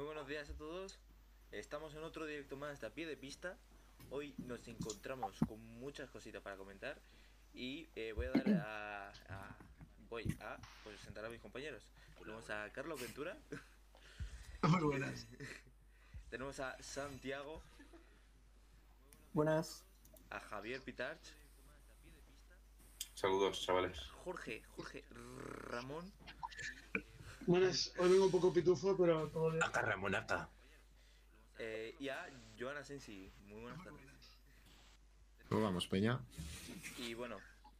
Muy buenos días a todos. Estamos en otro directo más de a pie de pista. Hoy nos encontramos con muchas cositas para comentar y eh, voy a dar a, a- voy a presentar a mis compañeros. Tenemos a Carlos Ventura, Muy buenas. tenemos a Santiago, Buenas. a Javier Pitarch, Saludos, chavales. Jorge, Jorge Ramón Buenas, hoy vengo un poco pitufo, pero todo bien. Acá Ramonaca. eh, y a Joana Sensi. Muy buenas tardes. ¿Cómo vamos, Peña? Y bueno,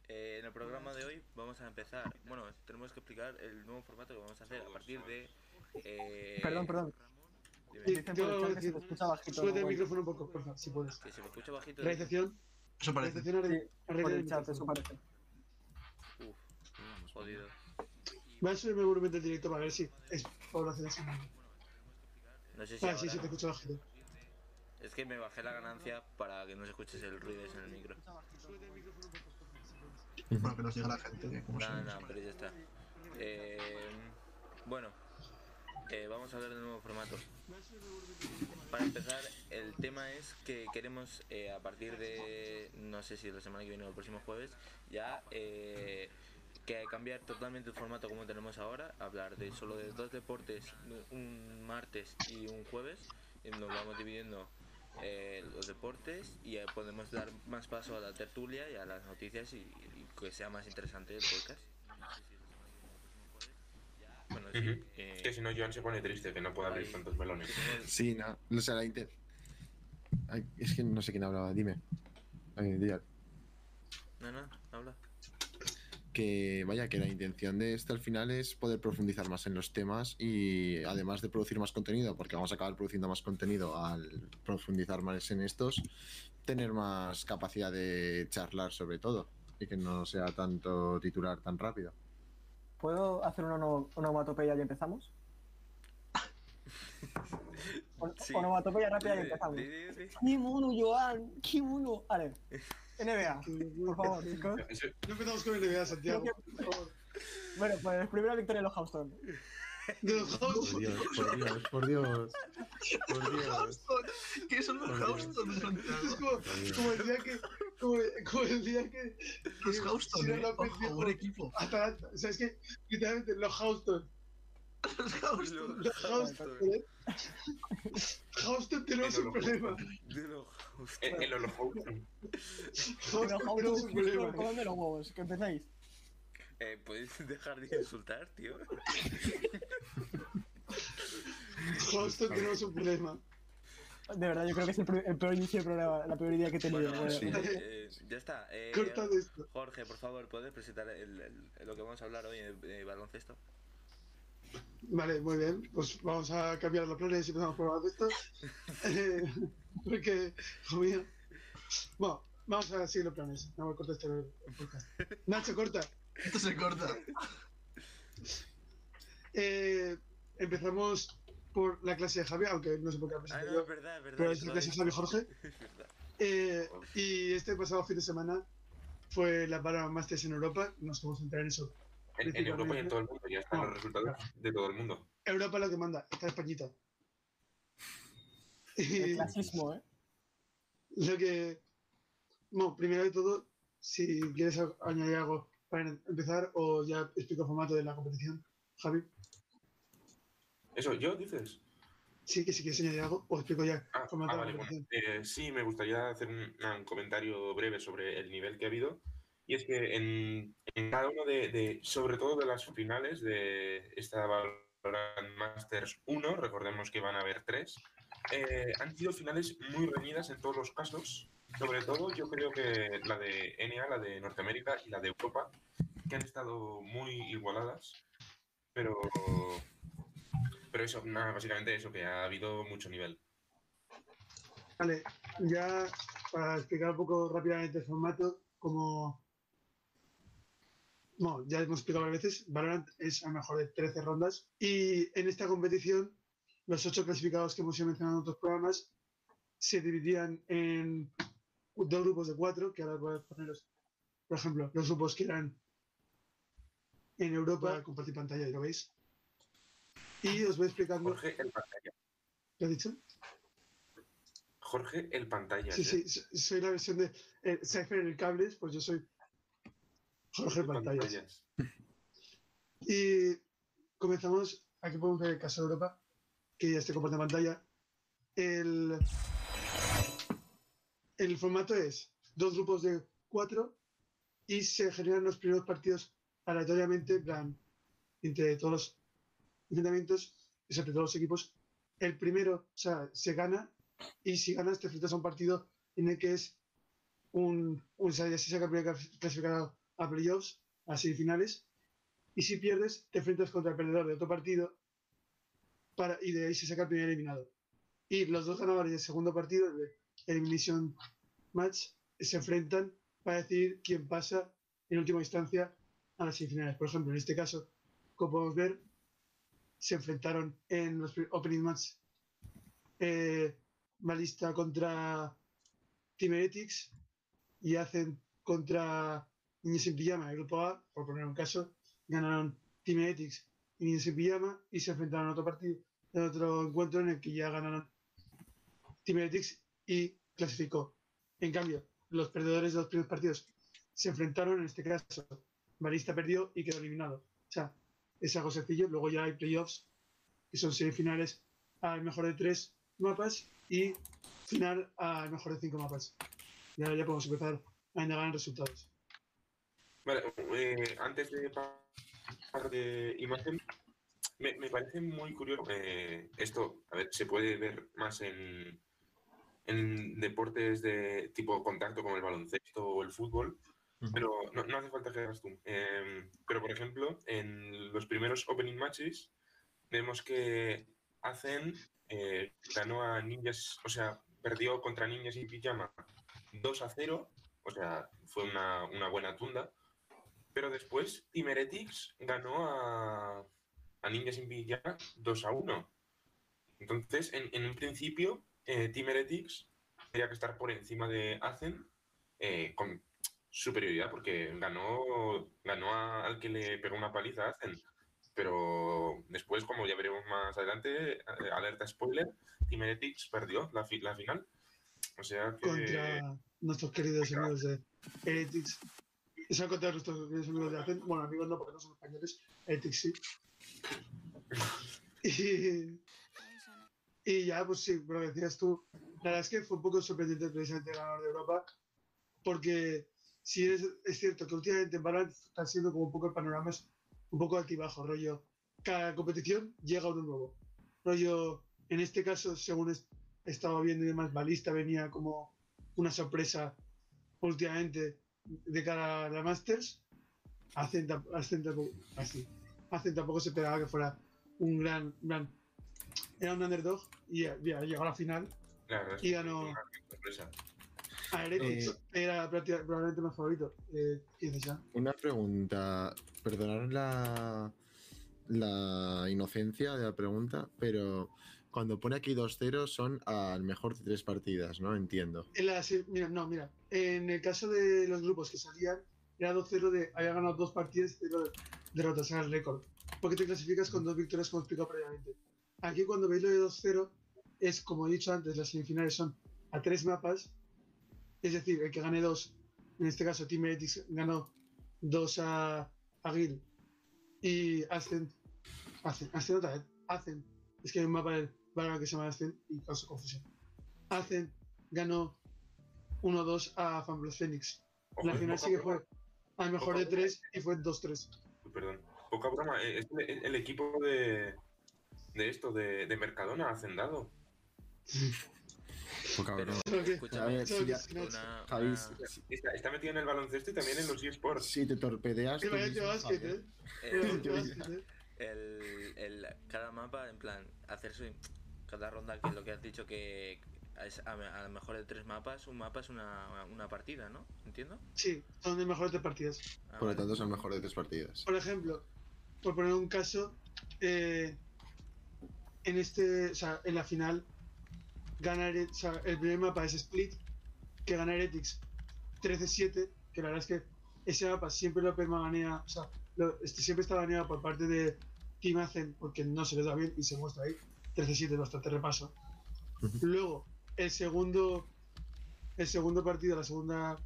eh, en el programa de hoy vamos a empezar. Bueno, tenemos que explicar el nuevo formato que vamos a hacer a partir de. eh, Perdón, perdón. dime, Sí, que se escucha bajito. súbete el micrófono un poco, por favor, si puedes. Que se me escucha bajito. Realización, Eso parece. realización, arregla por el chat, eso parece. Uf, jodido. Voy a subirme el volumen del directo para ver si es población así. No sé si. Ah, sí, ahora- sí, te escucho bajito. Es que me bajé la ganancia para que no se escuche el ruido ese en el micro. Puedes. Bueno, que nos diga la gente Nada, son. nada, pero ya está. Eh, bueno, eh, vamos a hablar del nuevo formato. Para empezar, el tema es que queremos eh, a partir de, no sé si la semana que viene o el próximo jueves, ya eh, que cambiar totalmente el formato como tenemos ahora, hablar de solo de dos deportes, un martes y un jueves, y nos vamos dividiendo eh, los deportes y eh, podemos dar más paso a la tertulia y a las noticias y, y que sea más interesante el podcast. Bueno, sí, Ujú. eh, Que si no, Joan se pone triste, que no puede abrir tantos melones. Sí, no. O sea, la inter... Ay, es que no sé quién hablaba, dime. Ay, no, no. Que vaya, que la intención de esto al final es poder profundizar más en los temas y además de producir más contenido, porque vamos a acabar produciendo más contenido al profundizar más en estos, tener más capacidad de charlar sobre todo y que no sea tanto titular tan rápido. ¿Puedo hacer una, ono- onomatopeya y empezamos? Sí. Onomatopeya rápida y empezamos. ¡Qué mono, Joan! ¡Qué mono! Vale. NBA, por favor, chicos. No empezamos con NBA, Santiago. Por. Bueno, pues primera victoria de los Houston. De los Por. Dios, por Dios, por Dios. Por Dios. ¿Qué son los Por Dios. Houston, Santiago? Es como, como el día que. Como, como el día que. Los Houston, eh. Buen equipo. Atalanta. O sea, es que literalmente los Houston. Los Houston. Los Houston. Houston tenemos un problema. De los El, el. Pero Houston tenemos un Houston, problema. los huevos, que empezáis. Eh, ¿Podéis dejar de insultar, tío? Houston tenemos un problema. De verdad, yo creo que es el, el peor inicio de programa, la peor idea que he tenido. Bueno, sí. eh, ya está. Eh, Corta de esto. Jorge, por favor, ¿puedes presentar el, el- lo que vamos a hablar hoy de, de baloncesto? Vale, muy bien. Pues vamos a cambiar los planes y empezamos por esto. Eh, porque, mío. Bueno, vamos a seguir los planes. No me cortes el, podcast. Nacho, corta. Esto se corta. Eh, empezamos por la clase de Javi, aunque no sé por qué la Ah, presento no, yo, es verdad, es verdad. pero es la clase de Javi Jorge. Es verdad. Eh, y este pasado fin de semana fue la para Masters en Europa. Nos vamos a entrar en eso. En, en Europa y en todo el mundo ya están los resultados de todo el mundo. Europa es la que manda, está Españita. el clasismo, ¿eh? lo que. Bueno, primero de todo, si quieres añadir algo para empezar, o ya explico el formato de la competición, Javi. Eso, ¿yo dices? Sí, que si quieres añadir algo, o explico ya Ah, el formato ah, de la vale, bueno. competición. Eh, sí, me gustaría hacer un, un comentario breve sobre el nivel que ha habido. Y es que en, cada uno de, de- sobre todo de las finales de esta Valorant Masters 1, recordemos que van a haber tres, eh, han sido finales muy reñidas en todos los casos. Sobre todo, yo creo que la de NA, la de Norteamérica y la de Europa, que han estado muy igualadas. Pero, pero eso, nada, básicamente eso, que ha habido mucho nivel. Vale, ya para explicar un poco rápidamente el formato, como. Bueno, ya hemos explicado varias veces, Valorant es a lo mejor de 13 rondas y en esta competición los ocho clasificados que hemos ido mencionando en otros programas se dividían en dos grupos de cuatro, que ahora voy a poneros, por ejemplo, los grupos que eran en Europa, compartir pantalla y lo veis. Y os voy explicando Jorge, el pantalla. ¿Qué has dicho? Jorge, el pantalla. Sí, sí, so- soy la versión de eh, Cypher el cables, pues yo soy Jorge Pantallas. Y comenzamos, aquí podemos ver el caso de Europa, que ya estoy compartiendo pantalla. El, el formato es dos grupos de cuatro y se generan los primeros partidos aleatoriamente, en plan, entre todos los enfrentamientos, entre todos los equipos. El primero, o sea, se gana y si ganas te enfrentas a un partido en el que es un, un se saca el primer clasificado a playoffs, a semifinales, y si pierdes, te enfrentas contra el perdedor de otro partido para, y de ahí se saca el primer eliminado. Y los dos ganadores del segundo partido, el Elimination Match, se enfrentan para decidir quién pasa en última instancia a las semifinales. Por ejemplo, en este caso, como podemos ver, se enfrentaron en los opening match eh, Malista contra Team Heretics y hacen contra Niños en Pijama, el grupo A, por poner un caso, ganaron Team Heretics y Niños en Pijama y se enfrentaron a otro partido, en otro encuentro en el que ya ganaron Team Heretics y clasificó. En cambio, los perdedores de los primeros partidos se enfrentaron, en este caso, Malista perdió y quedó eliminado. O sea, es algo sencillo. Luego ya hay playoffs, que son semifinales al mejor de tres mapas y final al mejor de cinco mapas. Y ahora ya podemos empezar a indagar en resultados. Vale, eh, antes de pasar de imagen, me, me parece muy curioso eh, esto, a ver, se puede ver más en, en deportes de tipo contacto como el baloncesto o el fútbol, pero no, no hace falta que hagas tú. Eh, pero, por ejemplo, en los primeros opening matches vemos que hacen, eh, ganó a Ninjas, o sea, perdió contra Ninjas y Pijama 2 a 0, o sea, fue una, una buena tunda. Pero después Team Heretics ganó a, a Ninjas sin Pijama 2 a 1. Entonces, en, en un principio, eh, Team Heretics tendría que estar por encima de Azen eh, con superioridad, porque ganó, ganó a- al que le pegó una paliza a Azen. Pero después, como ya veremos más adelante, eh, alerta spoiler, Team Heretics perdió la, fi- la final. O sea que... Contra nuestros queridos amigos de Heretics. Eso contra nuestros queridos amigos de. Bueno, amigos no, porque no son españoles. Heretics sí. Y, y ya, pues sí, lo que decías tú. La verdad es que fue un poco sorprendente precisamente el ganador de Europa. Porque sí es, es cierto que últimamente en Valorant está siendo como un poco el panorama es un poco altibajo, rollo. Cada competición llega uno nuevo. Rollo, en este caso, según es- estaba viendo y demás, Balista venía como una sorpresa últimamente de cara a la Masters. Hacen, hacen tampoco, así. Hacen tampoco se esperaba que fuera un gran, gran era un underdog y ya, ya llegó a la final. Y ganó-. A Heretics Eh. era práctica- probablemente más favorito. Eh, ¿Qué dices ya? Una pregunta, perdonad la, la inocencia de la pregunta, pero cuando pone aquí 2-0 son al mejor de tres partidas, ¿no? Entiendo. En la mira, no, mira. En el caso de los grupos que salían, era 2-0 de había ganado dos partidas cero derrotas, era el récord. Porque te clasificas con dos victorias, como explicado previamente. Aquí, cuando veis lo de 2-0, es como he dicho antes, las semifinales son a tres mapas. Es decir, el que gane dos, en este caso, Team Heretics ganó dos a, a Gil y Ascent. Ascent, Ascent otra vez. Ascent. Es que hay un mapa del Valorant que se llama Ascent y causa confusión. Ascent ganó 1-2 a Fanblos Phoenix. Ojo, La final sí que fue al mejor de 3 y fue 2-3. Perdón, poca broma. eh, Es el, el equipo de, de esto, de, de Mercadona, hacendado. Poca broma. Escúchame, A ver, solo si ya- una, una- Está, está metido en el baloncesto y también en los eSports. si te torpedeas. El, el- cada mapa, en plan, hacerse cada ronda, que es lo que has dicho, que es a, a lo mejor de tres mapas, un mapa es una, una partida, ¿no? ¿Entiendo? Sí, son de mejores de partidas. Ah, Por lo vale. tanto, son mejor de tres partidas. Por ejemplo, por poner un caso, eh, en este, o sea, en la final, gana Here- o sea, el primer mapa es Split, que gana Heretics 13-7, que la verdad es que ese mapa siempre lo permanea, o sea, lo- este, siempre está baneado por parte de Team Azen, porque no se les da bien y se muestra ahí. 13-7 es bastante repaso. Luego, el segundo, el segundo partido, la segunda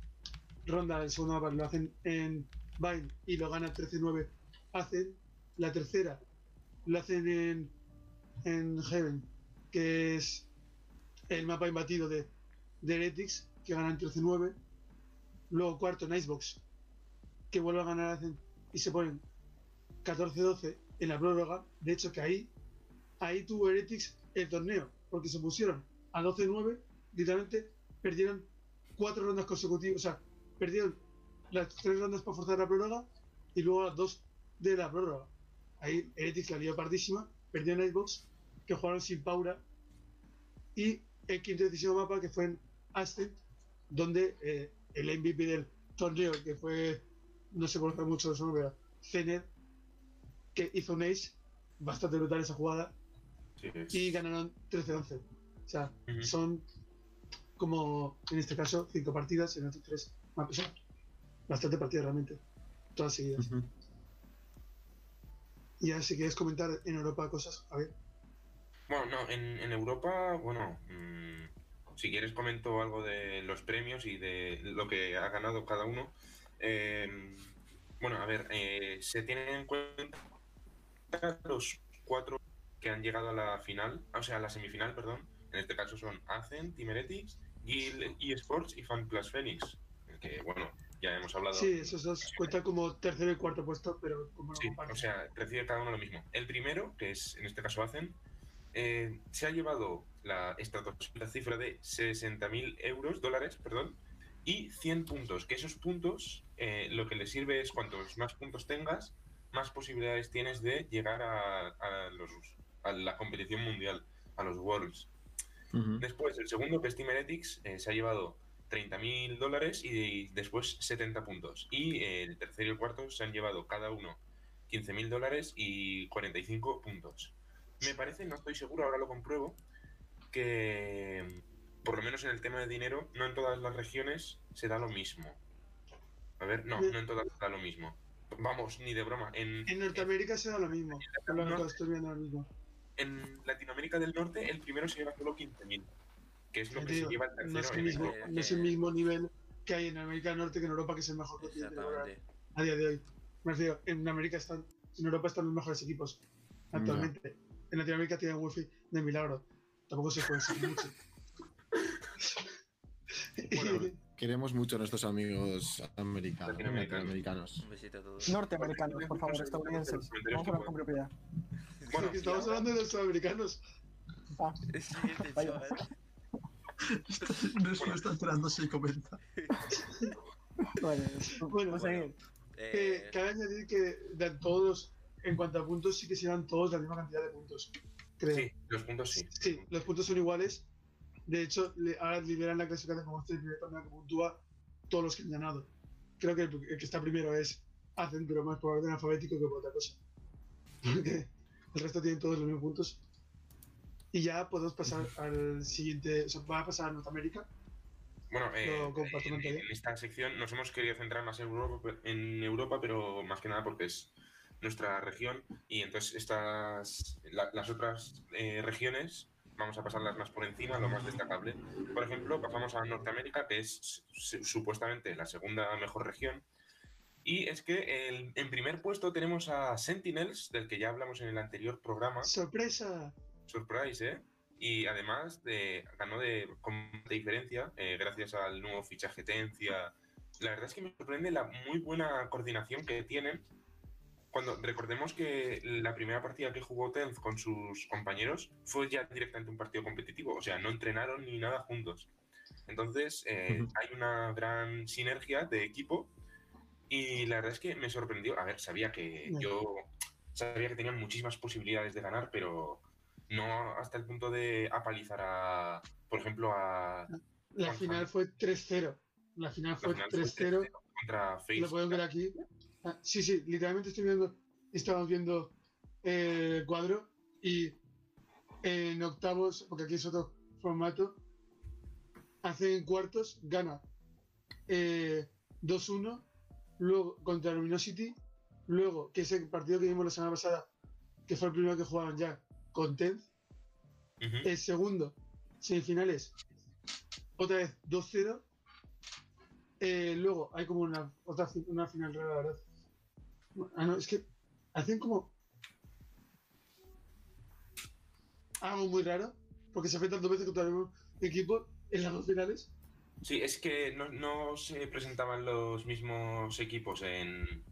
ronda, el segundo mapa, lo hacen en Vine y lo gana 13-9. Hacen la tercera, lo hacen en, en Heaven, que es el mapa imbatido de, de Heretics, que ganan 13-9. Luego cuarto, Nicebox, que vuelve a ganar hacen, y se ponen 14-12 en la prórroga. De hecho, que ahí, ahí tuvo Heretics el torneo, porque se pusieron a 12-9, literalmente perdieron cuatro rondas consecutivas, o sea, perdieron las tres rondas para forzar la prórroga y luego las dos de la prórroga. Ahí Heretics la lió pardísima, perdió en Xbox, que jugaron sin Paura, y el quinto decisivo mapa que fue en Ascent, donde eh, el MVP del torneo, que fue, no se conoce mucho de su nombre, Zener, que hizo un ace, bastante brutal esa jugada, Sí, y ganaron 13-11. O sea, son como, en este caso, cinco partidas, en otros tres más pesadas. Bastante partidas realmente, todas seguidas. Ujú. Y ahora si quieres comentar en Europa cosas, a ver. Bueno, no, en, en Europa, bueno, mm, si quieres comento algo de los premios y de lo que ha ganado cada uno. Eh, bueno, a ver, eh, se tienen en cuenta los cuatro que han llegado a la final, o sea, a la semifinal, perdón. En este caso son Azen, Team Heretics, Guild eSports y FanPlus Phoenix. Que, bueno, ya hemos hablado. Sí, esos dos cuentan como tercero y cuarto puesto, pero como no Sí, o sea, recibe cada uno lo mismo. El primero, que es en este caso Hacen, eh, se ha llevado la estratosférica cifra de 60.000 euros, dólares, perdón, y 100 puntos. Que esos puntos eh, lo que le sirve es cuantos más puntos tengas, más posibilidades tienes de llegar a, a los, a la competición mundial, a los Worlds. Después, el segundo, que es Team Heretics, eh, se ha llevado 30.000 dólares y después 70 puntos. Y eh, el tercero y el cuarto se han llevado cada uno 15.000 dólares y 45 puntos. Me parece, no estoy seguro, ahora lo compruebo, que por lo menos en el tema de dinero, no en todas las regiones se da lo mismo. A ver, no, no en todas se da lo mismo. Vamos, ni de broma. En, En Norteamérica se da lo mismo. Lo que estoy viendo ahora mismo. En Latinoamérica del Norte, el primero se lleva solo 15.000, que es lo que se lleva el tercero. no es el en mismo, no es el mismo nivel que hay en América del Norte que en Europa, que es el mejor continente a día de hoy. Me refiero, en América están, en Europa están los mejores equipos actualmente. En Latinoamérica tienen wifi de milagro. Tampoco se puede decir mucho. Bueno, Queremos mucho a nuestros amigos americanos. Latinoamericanos. latinoamericanos. Un besito a todos. Norteamericanos, por favor, estadounidenses. Vamos a hablar con propiedad. Bueno, estamos hablando de los sudamericanos. Ah, Siguiente Vaya. chaval. No se me está enterando si comenta. bueno, Bueno, vamos a seguir. Que Eh, cabe añadir que de todos, en cuanto a puntos, sí que se dan todos la misma cantidad de puntos. Creo. Sí, los puntos sí. Sí, los puntos son iguales. De hecho, le- ahora lideran la clasificación como este el primer torneo que puntúa todos los que han ganado. Creo que el, el que está primero es Hacen, pero más por orden alfabético que por otra cosa. Porque el resto tienen todos los mismos puntos. Y ya podemos pasar al siguiente. O sea, va a pasar a Norteamérica. Bueno, eh, en, en esta sección nos hemos querido centrar más en Europa, en Europa, pero más que nada porque es nuestra región y entonces estas la- las otras eh, regiones vamos a pasarlas más por encima, lo más destacable. Por ejemplo, pasamos a Norteamérica, que es su- supuestamente la segunda mejor región. Y es que el- en primer puesto tenemos a Sentinels, del que ya hablamos en el anterior programa. ¡Sorpresa! Surprise, ¿eh? Y además de, ganó de, con diferencia eh, gracias al nuevo fichaje Tencia. La verdad es que me sorprende la muy buena coordinación que tienen. Cuando recordemos que la primera partida que jugó Tenz con sus compañeros fue ya directamente un partido competitivo, o sea, no entrenaron ni nada juntos. Entonces, eh, Ujú. hay una gran sinergia de equipo y la verdad es que me sorprendió. A ver, sabía que Ya. yo sabía que tenían muchísimas posibilidades de ganar, pero no hasta el punto de apalizar a, por ejemplo, a La final fue 3-0. La final fue final fue 3-0. 3-0 contra Face. Lo podemos ver aquí. Ah, sí, sí, literalmente estoy viendo, estamos viendo eh, el cuadro y en octavos, porque aquí es otro formato, hace en cuartos, gana eh, 2-1, luego contra Luminosity, luego, que es el partido que vimos la semana pasada, que fue el primero que jugaban ya, con Tenz, Ujú. el segundo semifinales, otra vez 2-0. Eh, luego hay como una otra una final rara, la verdad. Ah, no, es que hacen como algo muy raro, porque se enfrentan dos veces contra el mismo equipo en las dos finales. Sí, es que no, no se presentaban los mismos equipos en,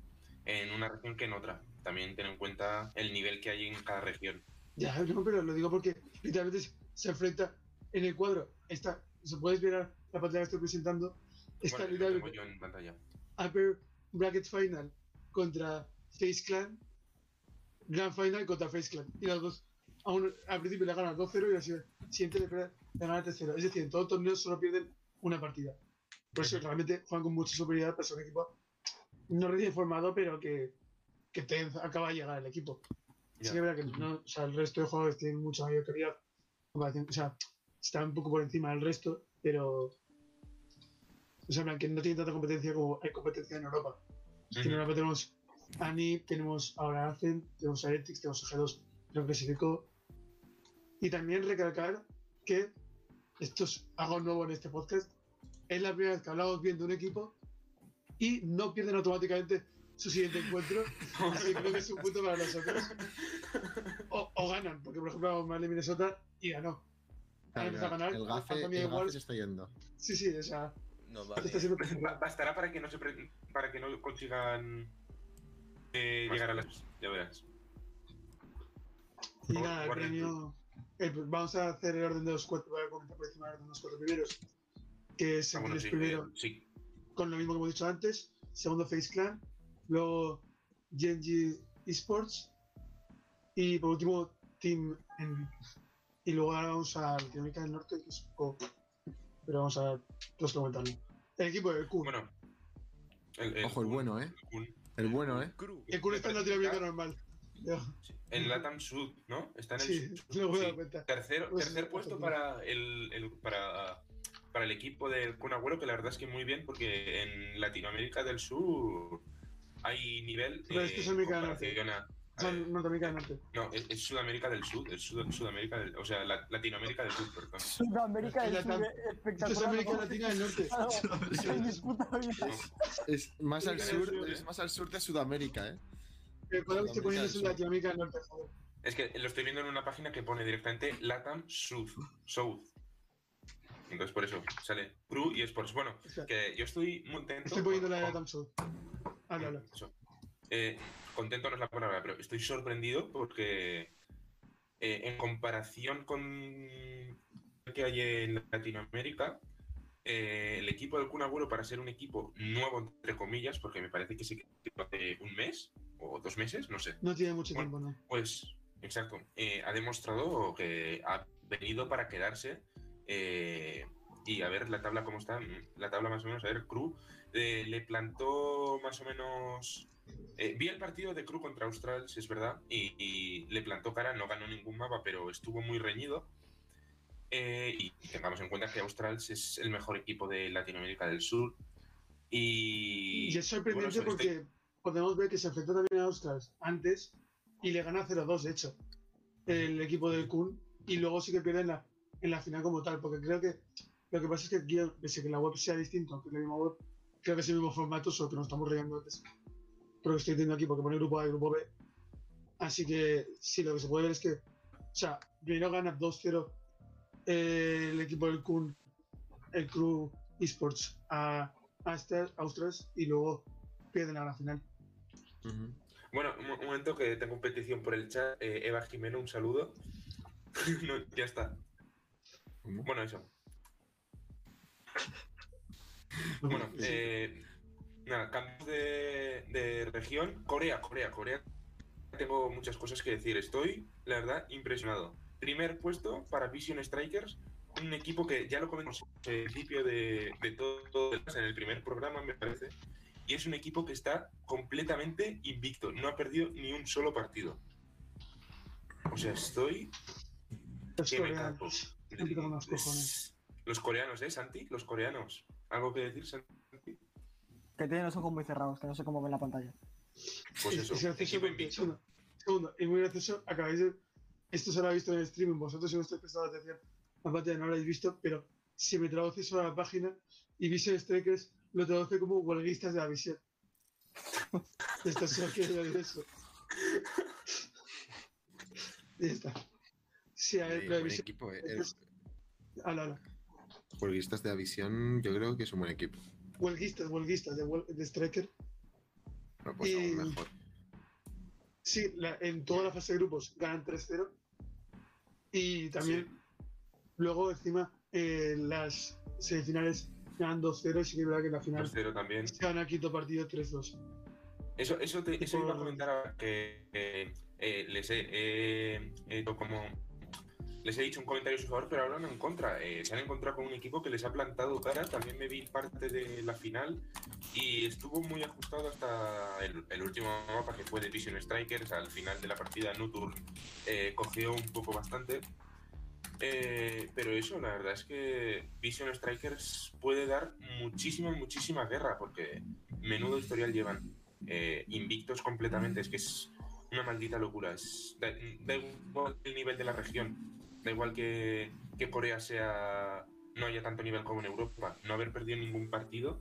en una región que en otra. También ten en cuenta el nivel que hay en cada región. Ya, no, pero lo digo porque literalmente se- enfrenta en el cuadro. Está, se puedes ver la pantalla que estoy presentando. Está Bueno, literalmente yo en pantalla. Upper Bracket Final contra Face Clan, Grand Final contra Face Clan. Y los dos, al principio le ganan 2-0 y al siguiente le, le ganan 3-0. Es decir, en todo torneo solo pierden una partida. Por eso realmente juegan con mucha superioridad, pero son un equipo no recién formado, pero que, que te acaba de llegar el equipo. Ya. Sí que es verdad que no, o sea, el resto de jugadores tienen mucha mayor calidad. O sea, están un poco por encima del resto, pero. O sea, que no tienen tanta competencia como hay competencia en Europa. En. Europa tenemos a NIP, tenemos ahora Azen, tenemos a Etix, tenemos a G2, que lo clasificó. Y también recalcar que esto es algo nuevo en este podcast. Es la primera vez que hablamos bien de un equipo y no pierden automáticamente su siguiente encuentro. Así que creo que es un punto para nosotros. O, o ganan, porque por ejemplo vamos mal de Minnesota y ganó. Ganar. el gafe, el gafe se está yendo. Sí, sí, o sea, No está vale. Bastará para que no se pre- para que no consigan eh, llegar a las. Ya verás. Y nada, el premio. eh, pues vamos a hacer el orden de los cuatro, voy a comentar por encima del orden de los cuatro primeros. Que es Ah, el bueno, sí, primero, eh, sí. con lo mismo que hemos dicho antes. Segundo, Face Clan. Luego, Genji Esports. Y por último, Team Envy. Y luego ahora vamos a Latinoamérica del Norte, que es un poco. Pero vamos a todos comentarlo. El equipo del Q. Bueno. El, Ojo, el bueno, ¿eh? El bueno, ¿eh? El Q está en Latinoamérica normal. Ya, En Latam Sud, ¿no? Está en el Sí, Sud. sí. dar cuenta. Tercero, Pues, tercer sí, puesto sí. para el, el- para, para el equipo del Kun Agüero, que la verdad es que muy bien, porque en Latinoamérica del Sur hay nivel. Pero eh, es a- a- Son Norteamérica del Norte. no, es, es Sudamérica del Sur, es Sud- Sudamérica del, o sea, la- Latinoamérica del Sur, perdón. Sudamérica del. Sur, Esto es espectacular. América. Latina del Norte. Es más al sur, es más al sur de Sudamérica, ¿eh? El cuadro que estoy poniendo Latinoamérica del Norte, joder. Es que lo estoy viendo en una página que pone directamente Latam Sud, South. Entonces por eso sale Crew y Sports. Bueno, que yo estoy muy contento. Estoy poniendo la de con- Adam Show. Habla, habla. Eso. Eh, contento no es la palabra, pero estoy sorprendido porque eh, en comparación con lo que hay en Latinoamérica, eh, el equipo del Kun Agüero para ser un equipo nuevo, entre comillas, porque me parece que se creó hace un mes o dos meses, no sé. No tiene mucho Bueno. tiempo, ¿no? Pues, exacto. eh, ha demostrado que ha venido para quedarse. Eh, y a ver la tabla cómo está. mm, La tabla más o menos, a ver, Cru eh, le plantó más o menos. eh, vi el partido de Cru contra Australs, es verdad, y, y le plantó cara, no ganó ningún mapa, pero estuvo muy reñido. Eh, y tengamos en cuenta que Australs es el mejor equipo de Latinoamérica del Sur. Y, Y es sorprendente bueno, este- porque podemos ver que se enfrentó también a Australs antes y le gana 0-2, de hecho, el equipo del Kun. Y luego sí que pierde en la, en la final como tal, porque creo que lo que pasa es que aquí, pese que la web sea distinta, aunque es la web, creo que es el mismo formato, solo que nos estamos riendo antes. Pero estoy entendiendo aquí porque pone grupo A y grupo B. Así que sí, lo que se puede ver es que, o sea, primero gana 2-0 eh, el equipo del Kun, el Crew Esports a, a Astra- Australs y luego pierden a la final. Bueno, un, momento que tengo petición por el chat. Eh, Eva Jimeno, un saludo. Ya está. ¿Cómo? Bueno, eso. Bueno, eh, nada, cambios de, de región. Corea, Corea, Corea. Tengo muchas cosas que decir. Estoy, la verdad, impresionado. Primer puesto para Vision Strikers, un equipo que ya lo comentamos al principio de, de todo, en el primer programa, me parece. Y es un equipo que está completamente invicto. No ha perdido ni un solo partido. O sea, estoy Los que me coreanos. Cojones. Los coreanos, ¿eh, Santi? Los coreanos. ¿Algo que decir, Santi? Que tienen los ojos muy cerrados, que no sé cómo ven la pantalla. Pues Es- eso, es gracioso invicto. segundo, segundo, es muy gracioso, acabáis de, esto se lo ha visto en el streaming, vosotros si no estáis prestando atención, aparte no lo habéis visto, pero si me traduces a la página y Vision Strikers lo traduce como huelguistas de la visión. Esto solo quiero decir eso. Y ya está. Sí, a ver, Eh, equipo, eh. es- Ala, ala. Jueguistas de la visión, yo creo que es un buen equipo. Huelguistas, huelguistas de, huel- de Striker. No, pues Y- aún mejor. Sí, la- en toda la fase de grupos ganan 3-0. Y también, luego encima, en las semifinales ganan 2-0. Y sí que es verdad que en la final 2-0 también. se gana quinto partido 3-2. Eso, eso, te, eso iba a comentar ahora, que eh, eh, les he eh, eh, como les he dicho un comentario a su favor, pero no en contra. Eh, se han encontrado con un equipo que les ha plantado cara. También me vi parte de la final y estuvo muy ajustado hasta el, el último mapa que fue de Vision Strikers. Al final de la partida, Nutur eh, cogió un poco bastante. Eh, pero eso, la verdad es que Vision Strikers puede dar muchísima, muchísima guerra porque menudo historial llevan. Eh, invictos completamente, es que es una maldita locura. Es, da, da igual el nivel de la región, da igual que, que Corea sea no haya tanto nivel como en Europa, no haber perdido ningún partido.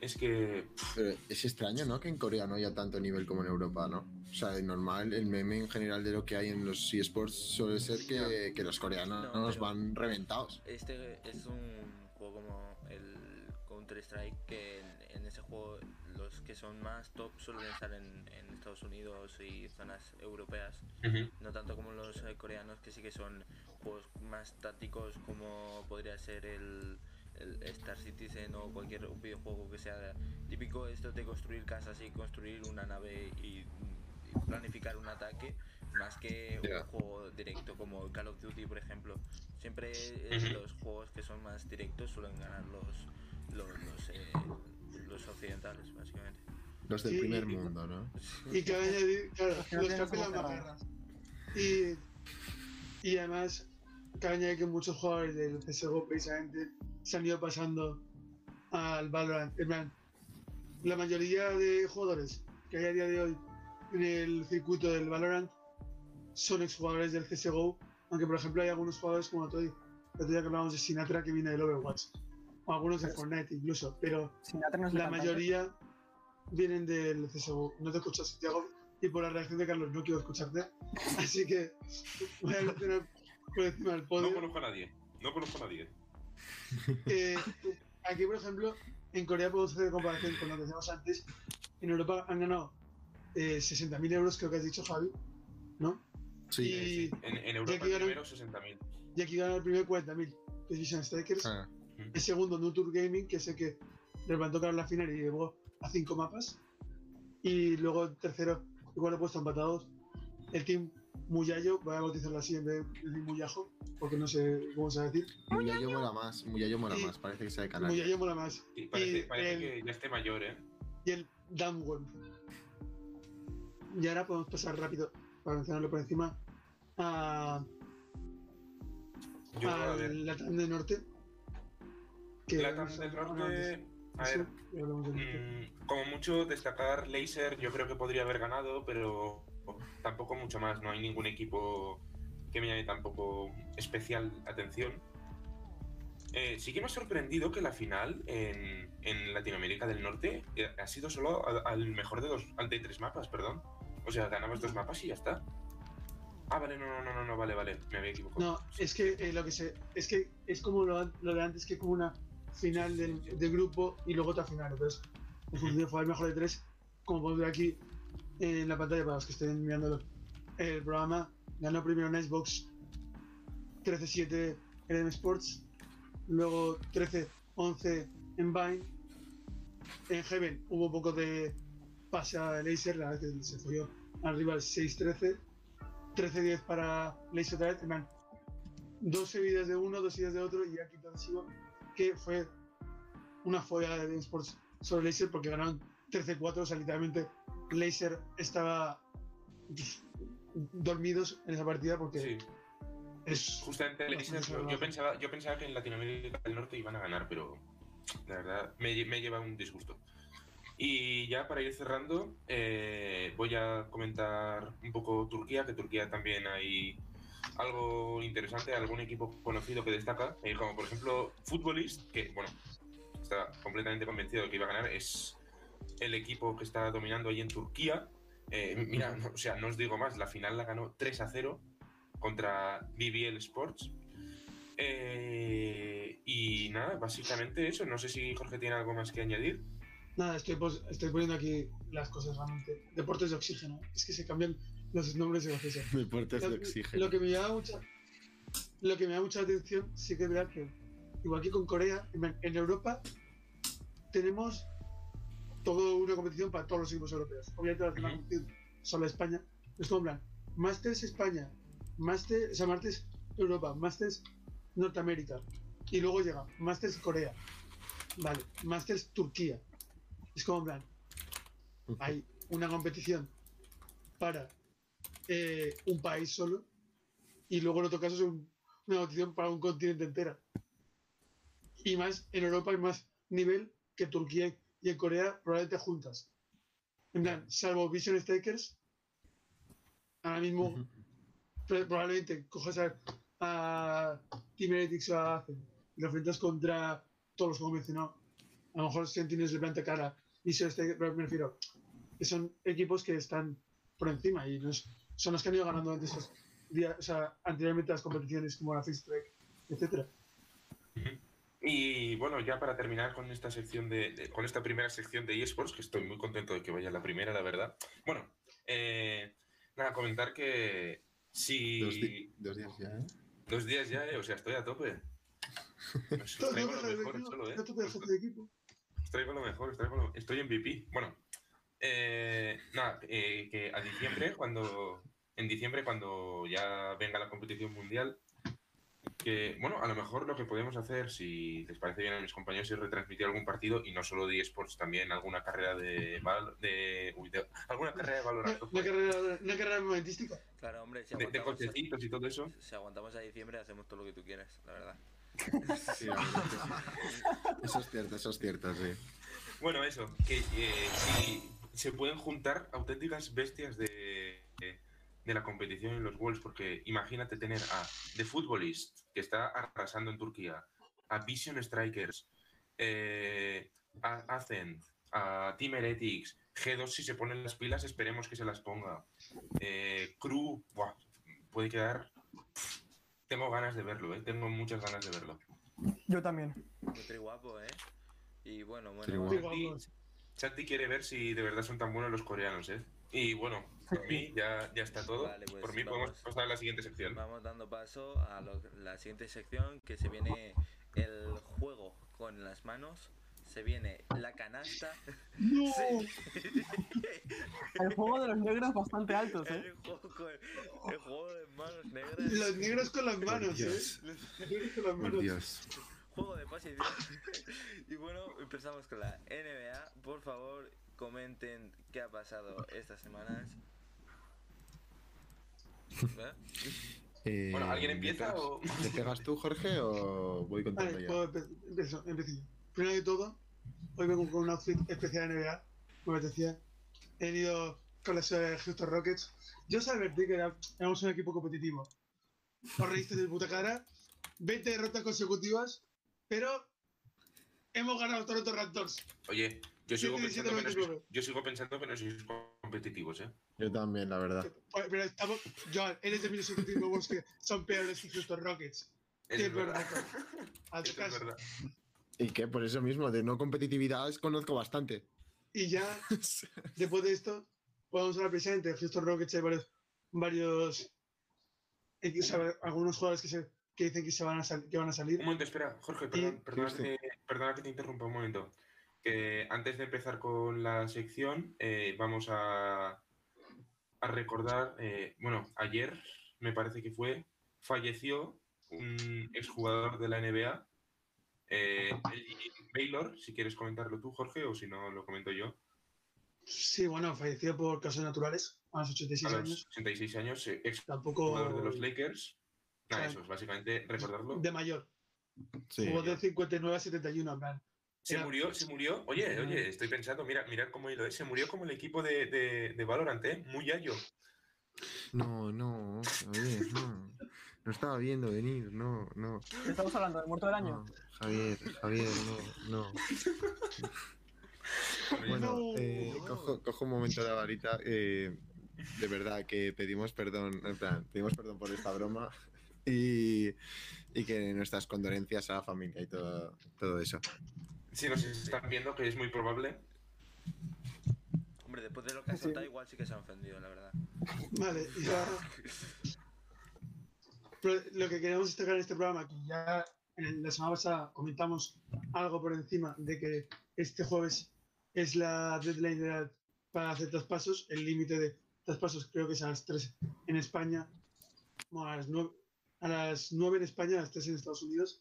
Es que Pero es extraño, ¿no? Que en Corea no haya tanto nivel como en Europa, ¿no? O sea, de normal, el meme en general de lo que hay en los eSports suele ser que, que los coreanos No, nos van reventados. Este es un juego como el Counter-Strike que en, en ese juego los que son más top suelen estar en, en Estados Unidos y zonas europeas, ujú, no tanto como los coreanos que sí que son juegos más tácticos como podría ser el, el Star Citizen o cualquier videojuego que sea típico esto de construir casas y construir una nave y, y planificar un ataque más que un juego directo como Call of Duty por ejemplo. Siempre los juegos que son más directos suelen ganar los los, los, eh, los occidentales básicamente. Los del Sí, primer y- mundo, ¿no? Y claro, que no los que hacen las ojos macarras. Y, y además, añadir que muchos jugadores del CSGO precisamente se han ido pasando al Valorant. En plan, la mayoría de jugadores que hay a día de hoy en el circuito del Valorant son exjugadores del CSGO, aunque por ejemplo hay algunos jugadores como Toy, el día que hablábamos de Sinatra que viene del Overwatch, o algunos de Fortnite incluso, pero no la cantante. mayoría vienen del CSGO. No te escucho, Santiago, y por la reacción de Carlos no quiero escucharte. Así que voy a mencionar por encima del no conozco a nadie. No conozco a nadie. Eh, aquí, por ejemplo, en Corea podemos hacer comparación con lo que decíamos antes. En Europa han ganado eh, 60.000 euros, creo que has dicho, Javi, ¿no? Sí, Y- Eh, sí. En, en Europa el ganan- primero 60.000. Y aquí gana el primer 40.000, que es Vision Strikers. Ah, El segundo, Nutur Gaming, que es el que levantó cara en la final y llevó a cinco mapas. Y luego el tercero, igual he puesto empatados, el team Muyayo, voy a bautizarlo así en vez de decir Muyajo, porque no sé cómo se va a decir. Muyayo mola más, Muyayo mola Y- más, parece que sea de Canarias. Muyayo mola más. Sí, parece Y parece el- que ya esté mayor, ¿eh? Y el Damwon. Y ahora podemos pasar rápido, para mencionarlo por encima, a, Yo, a ver, al Latam del Norte. que Latam hemos del hablado Norte, a ver. Mm, como mucho destacar Laser, yo creo que podría haber ganado, pero tampoco mucho más. No hay ningún equipo que me llame tampoco especial atención. Eh, sí que me ha sorprendido que la final en, en Latinoamérica del Norte eh, ha sido solo al, al mejor de dos, al de tres mapas, perdón. O sea, ganabas dos mapas y ya está. Ah, vale, no, no, no, no, no, vale, vale, me había equivocado. No, es que eh, lo que sé, es que es como lo, lo de antes, que como una final del, del grupo y luego otra final. Entonces, en función de el mejor de tres, como podemos ver aquí en la pantalla para los que estén mirando el programa, ganó primero en Xbox 13-7 en Sports, luego 13-11 en Vine. En Heaven hubo un poco de pase a Laser, la vez que se folló al rival 6-13. 13-10 para Laser otra vez, plan, dos seguidas de uno, dos seguidas de otro y aquí sigo que fue una folla de Sports sobre Laser porque ganaron 13-4, o sea, literalmente Laser estaba pues, dormidos en esa partida porque Sí, es justamente Laser, yo, pensaba, yo pensaba que en Latinoamérica del Norte iban a ganar, pero la verdad me, me lleva un disgusto. Y ya para ir cerrando, eh, voy a comentar un poco Turquía, que Turquía también hay algo interesante, algún equipo conocido que destaca, eh, como por ejemplo Footballist, que bueno, está completamente convencido de que iba a ganar, es el equipo que está dominando ahí en Turquía. Eh, mira, o sea, no os digo más, la final la ganó 3 a 0 contra BBL Sports. Eh, y nada, básicamente eso. No sé si Jorge tiene algo más que añadir. Nada, estoy, poniendo aquí las cosas realmente. Deportes de oxígeno. Es que se cambian los nombres de gracioso. Deportes de oxígeno. Lo que me llama mucha, lo que me da mucha atención, sí que es verdad que, igual que con Corea, en, en Europa tenemos toda una competición para todos los equipos europeos. Obviamente va a hacer una competición solo España. Es como en plan, Masters España, Masters, o sea, Masters Europa, Masters Norteamérica. Y luego llega Masters Corea. Vale, Masters Turquía. Es como en plan, hay una competición para eh, un país solo y luego en otro caso es un- una competición para un continente entero. Y más en Europa hay más nivel que Turquía y en Corea probablemente juntas. En plan, salvo Vision Strikers, ahora mismo Ujú. pre- probablemente cojas a, a Team Heretics o a Azen y lo enfrentas contra todos los que hemos mencionado. A lo mejor Sentinels le planta cara se este, pero me refiero que son equipos que están por encima y nos- son los que han ido ganando antes estos días, o sea, anteriormente las competiciones como la Fist Track, etcétera. Y bueno, ya para terminar con esta sección de, de- con esta primera sección de eSports, que estoy muy contento de que vaya la primera, la verdad. Bueno, eh, nada, comentar que si Dos, di- dos días ya, ¿eh? dos días ya, eh, o sea, estoy a tope. Os traigo lo mejor solo, eh. Os traigo lo mejor, os traigo lo- estoy en VP. Bueno, eh, nada, eh, que a diciembre, cuando en diciembre, cuando ya venga la competición mundial, que, bueno, a lo mejor lo que podemos hacer, si les parece bien a mis compañeros, es retransmitir algún partido y no solo de eSports, también alguna carrera de, val- de, uy, de- alguna carrera de Una, Valorant. una carrera, una carrera momentística. Claro, hombre, si De, de cochecitos y todo eso. si aguantamos a diciembre, hacemos todo lo que tú quieras, la verdad. Sí, la verdad sí. Eso es cierto, eso es cierto, sí. Bueno, eso, que eh, si se pueden juntar auténticas bestias de, de, la competición en los Worlds, porque imagínate tener a The Footballist, que está arrasando en Turquía, a Vision Strikers, eh, a Ascent, a Team Heretics, G2 si se ponen las pilas, esperemos que se las ponga. Eh, Crew, buah, puede quedar... Tengo ganas de verlo, ¿eh? tengo muchas ganas de verlo. Yo también. Muy guapo, ¿eh? Y bueno, bueno. Chanti quiere ver si de verdad son tan buenos los coreanos, ¿eh? Y bueno, por mí ya, ya está todo. Vale, pues por mí vamos. podemos pasar a la siguiente sección. vamos dando paso a lo- la siguiente sección que se viene el juego con las manos. Se viene la canasta. ¡No! El juego de los negros bastante altos, ¿eh? El juego, con- el juego de manos negras. Los negros con las manos, ¿eh? Dios. Los negros con las Por manos. Dios. Juego de posición. y bueno, empezamos con la NBA. Por favor, comenten qué ha pasado estas semanas. ¿Eh? Bueno, ¿alguien ¿te empieza pegas- o...? ¿Te pegas tú, Jorge, o voy contando Vale, ya? puedo empe- empiezo, empiezo. Primero de todo, hoy vengo con un outfit especial NBA, como les decía. He venido con los Houston Rockets. Yo os advertí que era- éramos un equipo competitivo. Os reíste de puta cara. 20 derrotas consecutivas, pero hemos ganado a Toronto Raptors. Oye, yo sigo, 117, pensando que no sois, 99. yo sigo pensando que no sois competitivos, ¿eh? Yo también, la verdad. Pero estamos, Joan, eres de Minnesota Timberwolves que son peores que Houston Rockets. Es verdad. es verdad. Y que por eso mismo, de no competitividad, conozco bastante. Y ya, después de esto, podemos hablar precisamente de Houston Rockets. Hay varios, varios eh, o sea, algunos jugadores que, se, que dicen que, se van a sal- que van a salir. Un momento, espera, Jorge, perdón, Y- perdona, que, perdona que te interrumpa un momento. Que antes de empezar con la sección, eh, vamos a, a recordar, eh, bueno, ayer me parece que fue, falleció un exjugador de la NBA, eh, Baylor, si quieres comentarlo tú, Jorge, o si no, lo comento yo, Sí, bueno, falleció por causas naturales a los 86 a los años. 86 años, eh, Tampoco exjugador de los Lakers. Nada, o sea, eso es básicamente recordarlo. de mayor. Sí. Jugó de 59 a 71, en plan. Se Era- murió, se murió. Oye, oye, estoy pensando, mira, mirad cómo hilo es. Se murió como el equipo de, de, de Valorant, ¿eh? Muy yayo. No, no, oye, no. No estaba viendo venir, no, no. Estamos hablando del muerto del año. no. Javier, Javier, no, no. Bueno, No. eh, cojo, cojo un momento de la varita. eh, de verdad que pedimos perdón, en plan, pedimos perdón por esta broma y, y que nuestras condolencias a la familia y todo, todo eso. Si nos están viendo, que es muy probable. Hombre, después de lo que has Sí. contado, igual sí que se han ofendido, la verdad. Vale, y ahora- Pero lo que queremos destacar en este programa, que ya en la semana pasada comentamos algo por encima de que este jueves es la deadline de la- para hacer traspasos, el límite de traspasos creo que es a las 3 en España, bueno, a las 9, a las 9 en España, a las 3 en Estados Unidos.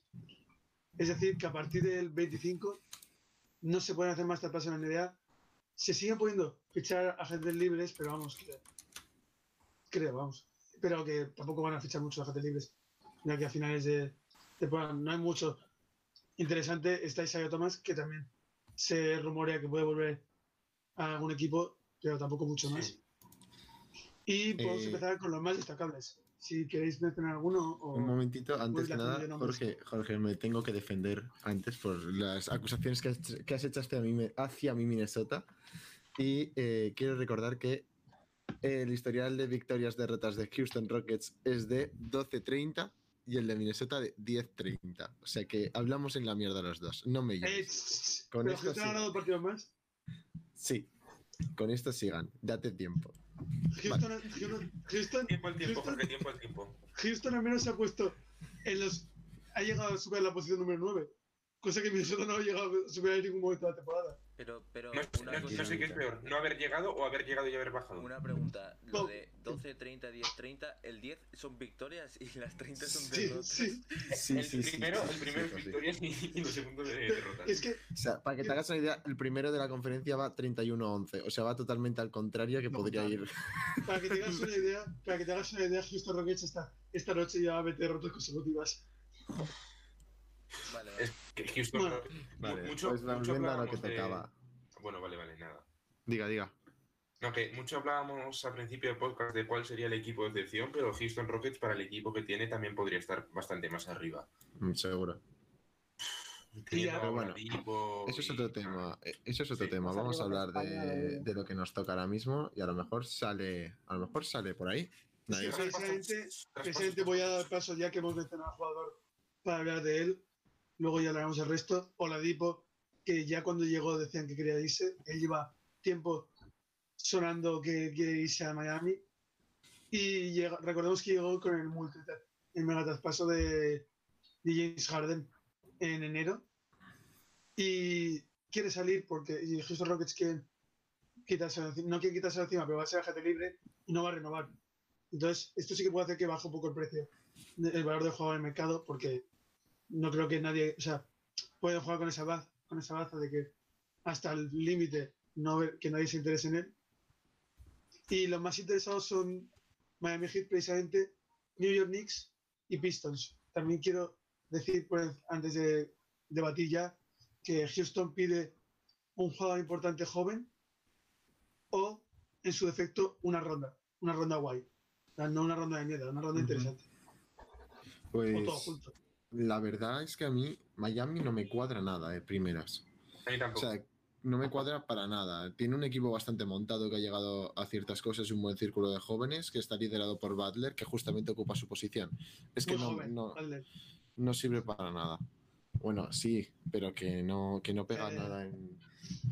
Es decir, que a partir del 25 no se pueden hacer más traspasos en la NBA. Se siguen pudiendo fichar agentes libres, pero vamos, que- creo, vamos. Pero que tampoco van a fichar muchos agentes libres, ya que a finales de temporada no hay mucho interesante. Está Isaiah Thomas, que también se rumorea que puede volver a algún equipo, pero tampoco mucho más. Sí. Y podemos Eh, empezar con los más destacables. Si queréis mencionar alguno o... Un momentito, antes que nada. Jorge, Jorge, me tengo que defender antes por las acusaciones que has, que has hecho hacia mi, hacia mi Minnesota. Y eh, quiero recordar que el historial de victorias derrotas de Houston Rockets es de 12-30 y el de Minnesota de 10-30. O sea que hablamos en la mierda los dos. No me Eh, lleves. tss, Con esto sí. partidos más. Sí, con esto sigan. Date tiempo. Houston, Houston, Houston, Tiempo al tiempo, Houston- Jorge, tiempo al tiempo. Houston al menos se ha puesto en los. Ha llegado a superar la posición número 9. Cosa que Minnesota no ha llegado a superar en ningún momento de la temporada. Pero, pero, No, una, no- no sé qué es peor, no haber llegado o haber llegado y haber bajado. una pregunta. Lo de 12, 30, 10, 30, el 10 son victorias y las 30 son Sí, derrotas. sí. Sí, el, sí, primero, sí, el primero es victorias y, y lo segundo de derrotas. Es que O sea, para que te hagas una idea, el primero de la conferencia va 31-11. O sea, va totalmente al contrario que No, podría claro. ir. para que te hagas una idea, para que te hagas una idea, Houston Rockets esta, esta noche lleva 20 derrotas consecutivas. Vale, vale. Es que Houston Bueno, Vale, mucho, pues mucho lo que de- tocaba. Bueno, vale, vale, nada. Diga, diga. No, que mucho hablábamos al principio del podcast de cuál sería el equipo de excepción, pero Houston Rockets para el equipo que tiene también podría estar bastante más arriba. Mm, Seguro. Pero bueno, Oladipo Eso es otro tema. eh, Eso es otro Sí. tema. Vamos a hablar de, lo que nos toca ahora mismo y a lo mejor sale, a lo mejor sale por ahí. Nadie Sí, sabe. precisamente, Traspasos, precisamente voy a dar paso, ya que hemos mencionado al jugador, para hablar de él. Luego ya hablaremos del resto. Oladipo, que ya cuando llegó decían que quería irse. Él lleva tiempo sonando que quiere irse a Miami. Y llega- recordemos que llegó con el multi, el mega traspaso de, de James Harden en enero. Y quiere salir porque y Houston Rockets quieren quitarse no quiere quitarse encima, pero va a ser agente libre y no va a renovar. Entonces, esto sí que puede hacer que baje un poco el precio, el valor del jugador en el mercado, porque no creo que nadie, o sea, pueden jugar con esa baza, con esa baza de que hasta el límite no ver- que nadie se interese en él. Y los más interesados son Miami Heat, precisamente, New York Knicks y Pistons. También quiero decir, pues, antes de debatir ya, que Houston pide un jugador importante joven o, en su defecto, una ronda, una ronda guay. O sea, no una ronda de mierda, una ronda interesante. Pues O todo junto. La verdad es que a mí Miami no me cuadra nada de primeras. A mí O tampoco. sea, no me cuadra para nada. Tiene un equipo bastante montado que ha llegado a ciertas cosas y un buen círculo de jóvenes que está liderado por Butler, que justamente ocupa su posición. Es que no, joven, no, no sirve para nada. Bueno, sí, pero que no, que no pega Eh. nada en,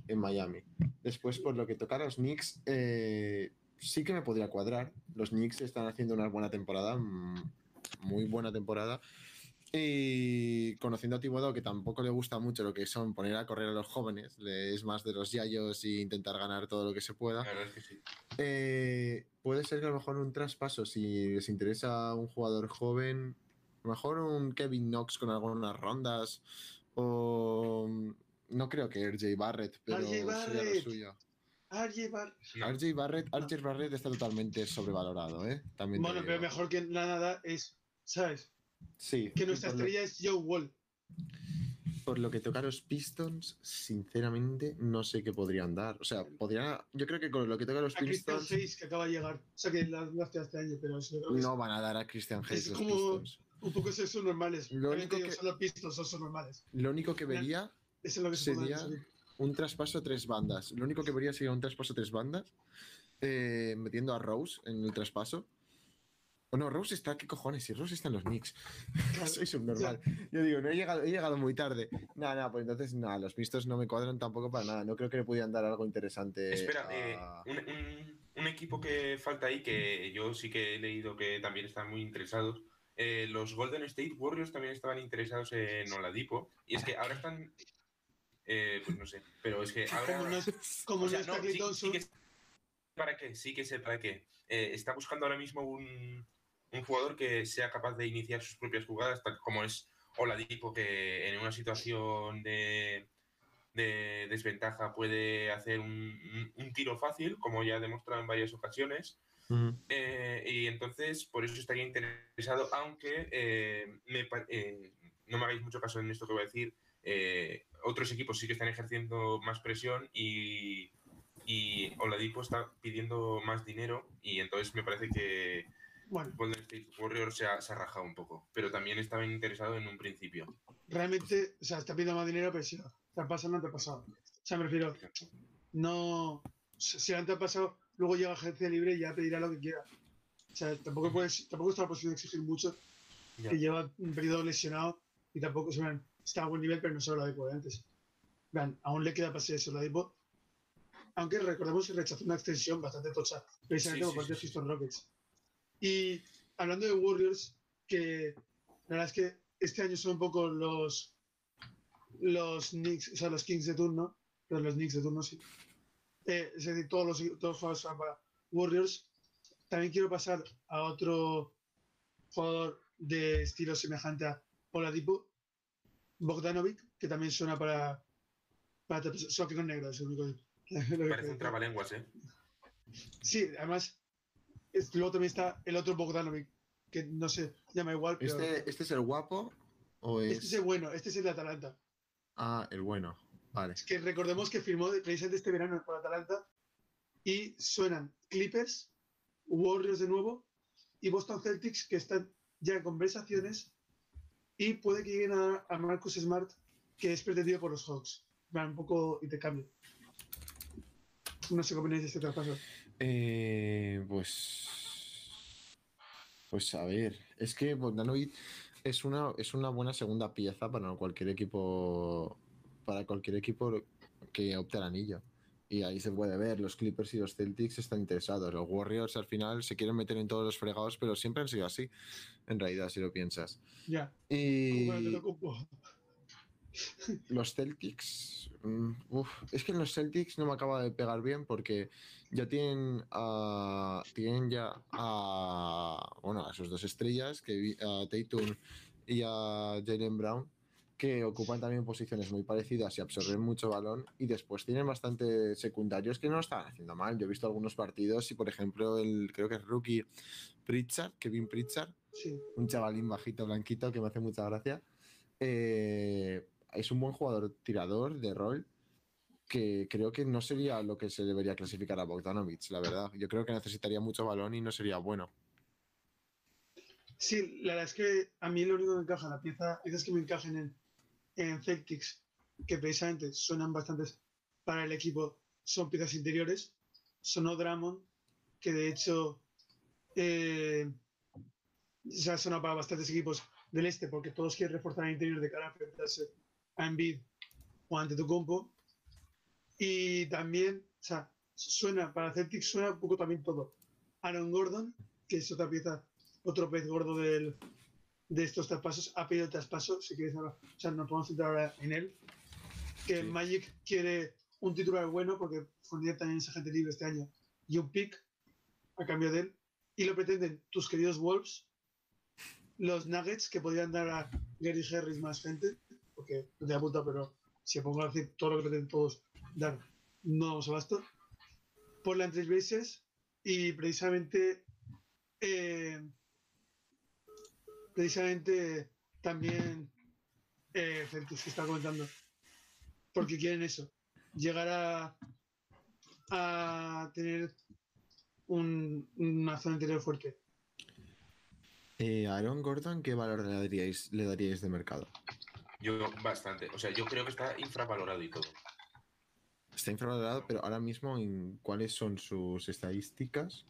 en Miami. Después, por lo que toca a los Knicks, eh, sí que me podría cuadrar. Los Knicks están haciendo una buena temporada, mm, muy buena temporada. Y conociendo a Thibodeau, que tampoco le gusta mucho lo que son poner a correr a los jóvenes, le es más de los yayos e intentar ganar todo lo que se pueda. La verdad es que sí. Eh, puede ser que a lo mejor un traspaso, si les interesa un jugador joven, a lo mejor un Kevin Knox con algunas rondas, o no creo que RJ Barrett, pero RJ sería lo Barrett. suyo. RJ Bar- No. RJ Barrett, RJ Barrett está totalmente sobrevalorado, ¿eh? También Bueno, pero mejor que la nada es, ¿sabes? Sí. Que nuestra por lo- estrella es Joe Wall. por lo que toca a los Pistons, sinceramente, no sé qué podrían dar. O sea, podrían. Yo creo que con lo que toca a los A Christian Pistons, Hayes que acaba de llegar. O sea que la la este año, pero creo que no van a dar a Christian Hayes Es los como- Pistons. un poco son normales. Lo único que- son los Pistons, son, son normales. Lo único que vería es lo que se sería un traspaso a tres bandas. Lo único que vería sería un traspaso a tres bandas, eh, metiendo a Rose en el traspaso. O no, Rose está, ¿qué cojones? Si Rose está en los Knicks. Soy subnormal. Yo digo, no he llegado, he llegado muy tarde. Nada, nada, pues entonces nada, los Pistons no me cuadran tampoco para nada. No creo que le pudieran dar algo interesante. Espera, a- eh, un, un- un equipo que falta ahí, que yo sí que he leído que también están muy interesados. eh, los Golden State Warriors también estaban interesados en Oladipo. Y es que ahora están. eh, pues no sé, pero es que ahora. Como no, es- como O no sea, está no, Klay sí- Thompson, sí que sé para qué, sí que sé para qué. Eh, está buscando ahora mismo un, un jugador que sea capaz de iniciar sus propias jugadas, tal como es Oladipo, que en una situación de, de desventaja puede hacer un, tiro fácil, como ya ha demostrado en varias ocasiones. Eh, y entonces, por eso estaría interesado, aunque eh, me eh, no me hagáis mucho caso en esto que voy a decir. otros equipos sí que están ejerciendo más presión y, y Oladipo está pidiendo más dinero. Y entonces me parece que bueno, Golden State Warriors se ha, se ha rajado un poco. Pero también estaba interesado en un principio. realmente, o sea, está pidiendo más dinero, pero si te ha pasado, no te ha pasado. O sea, me refiero, no. Si si antes ha pasado, luego llega agencia libre y ya pedirá lo que quiera. O sea, tampoco puedes, tampoco está la posición de exigir mucho, Ya. que lleva un periodo lesionado y tampoco se está a buen nivel, pero no se lo de antes. Vean, aún le queda pasar eso, la. Aunque recordemos que rechazó una extensión bastante tocha, precisamente Sí, por sí, parte de sí, sí. Houston Rockets. Y hablando de Warriors, que la verdad es que este año son un poco los los Knicks, o sea, los Kings de turno, pero los Knicks de turno sí. Eh, es decir, todos los, todos jugadores van para Warriors. También quiero pasar a otro jugador de estilo semejante a Oladipo, Bogdanovic, que también suena para, para solo que con negro, es el único. lo que- Parece un trabalenguas, ¿eh? Sí, además, es- luego también está el otro Bogdanovic, que no sé, llama igual, pero este, ¿Este, ¿Este es el guapo? ¿O es.? es el bueno, este es el de Atalanta. Ah, el bueno. Vale. Es que recordemos que firmó precisamente este verano por Atalanta y suenan Clippers, Warriors de nuevo y Boston Celtics que están ya en conversaciones y puede que lleguen a, a Marcus Smart que es pretendido por los Hawks. Va un poco intercambio. No sé qué opináis de este traspaso. Eh, pues. Pues a ver, es que Bogdanovic es una, es una buena segunda pieza para cualquier equipo. Para cualquier equipo que opte al anillo. Y ahí se puede ver, los Clippers y los Celtics están interesados. Los Warriors al final se quieren meter en todos los fregados, pero siempre han sido así, en realidad, si lo piensas. Ya. Y te toco. Los Celtics. mm, uf, es que en los Celtics no me acaba de pegar bien porque ya tienen a. Tienen ya a. Bueno, a sus dos estrellas, que a Tatum y a Jalen Brown, que ocupan también posiciones muy parecidas y absorben mucho balón. Y después tienen bastante secundarios que no lo están haciendo mal. Yo he visto algunos partidos y, por ejemplo, el creo que es rookie Pritchard, Kevin Pritchard, Sí. un chavalín bajito, blanquito, que me hace mucha gracia. Eh, es un buen jugador tirador de rol que creo que no sería lo que se debería clasificar a Bogdanovich, la verdad. Yo creo que necesitaría mucho balón y no sería bueno. Sí, la verdad es que a mí lo único que me encaja, la pieza, piezas que me encajen en, en Celtics, que precisamente suenan bastantes para el equipo, son piezas interiores. Sonó Drummond, que de hecho eh, ya suena para bastantes equipos del este, porque todos quieren reforzar el interior de cara a enfrentarse a Embiid o ante compo Y también, o sea, suena, para Celtics suena un poco también todo. Aaron Gordon, que es otra pieza otro pez gordo del, de estos traspasos, ha pedido traspaso, si quieres ahora, o sea, nos podemos centrar ahora en él, que Sí. Magic quiere un titular bueno porque fue también esa gente libre este año y un pick a cambio de él y lo pretenden tus queridos Wolves, los Nuggets que podrían dar a Gary Harris más gente, porque no te apunta, pero si pongo a decir todo lo que pretenden todos dar, no vamos abasto. Portland Trail Blazers y precisamente eh, precisamente también eh, que está comentando. Porque quieren eso. Llegar a, a tener un- una zona interior fuerte. Eh, Aaron Gordon, ¿qué valor le daríais de mercado? Yo bastante. O sea, yo creo que está infravalorado y todo. Está infravalorado, pero ahora mismo, ¿en ¿cuáles son sus estadísticas?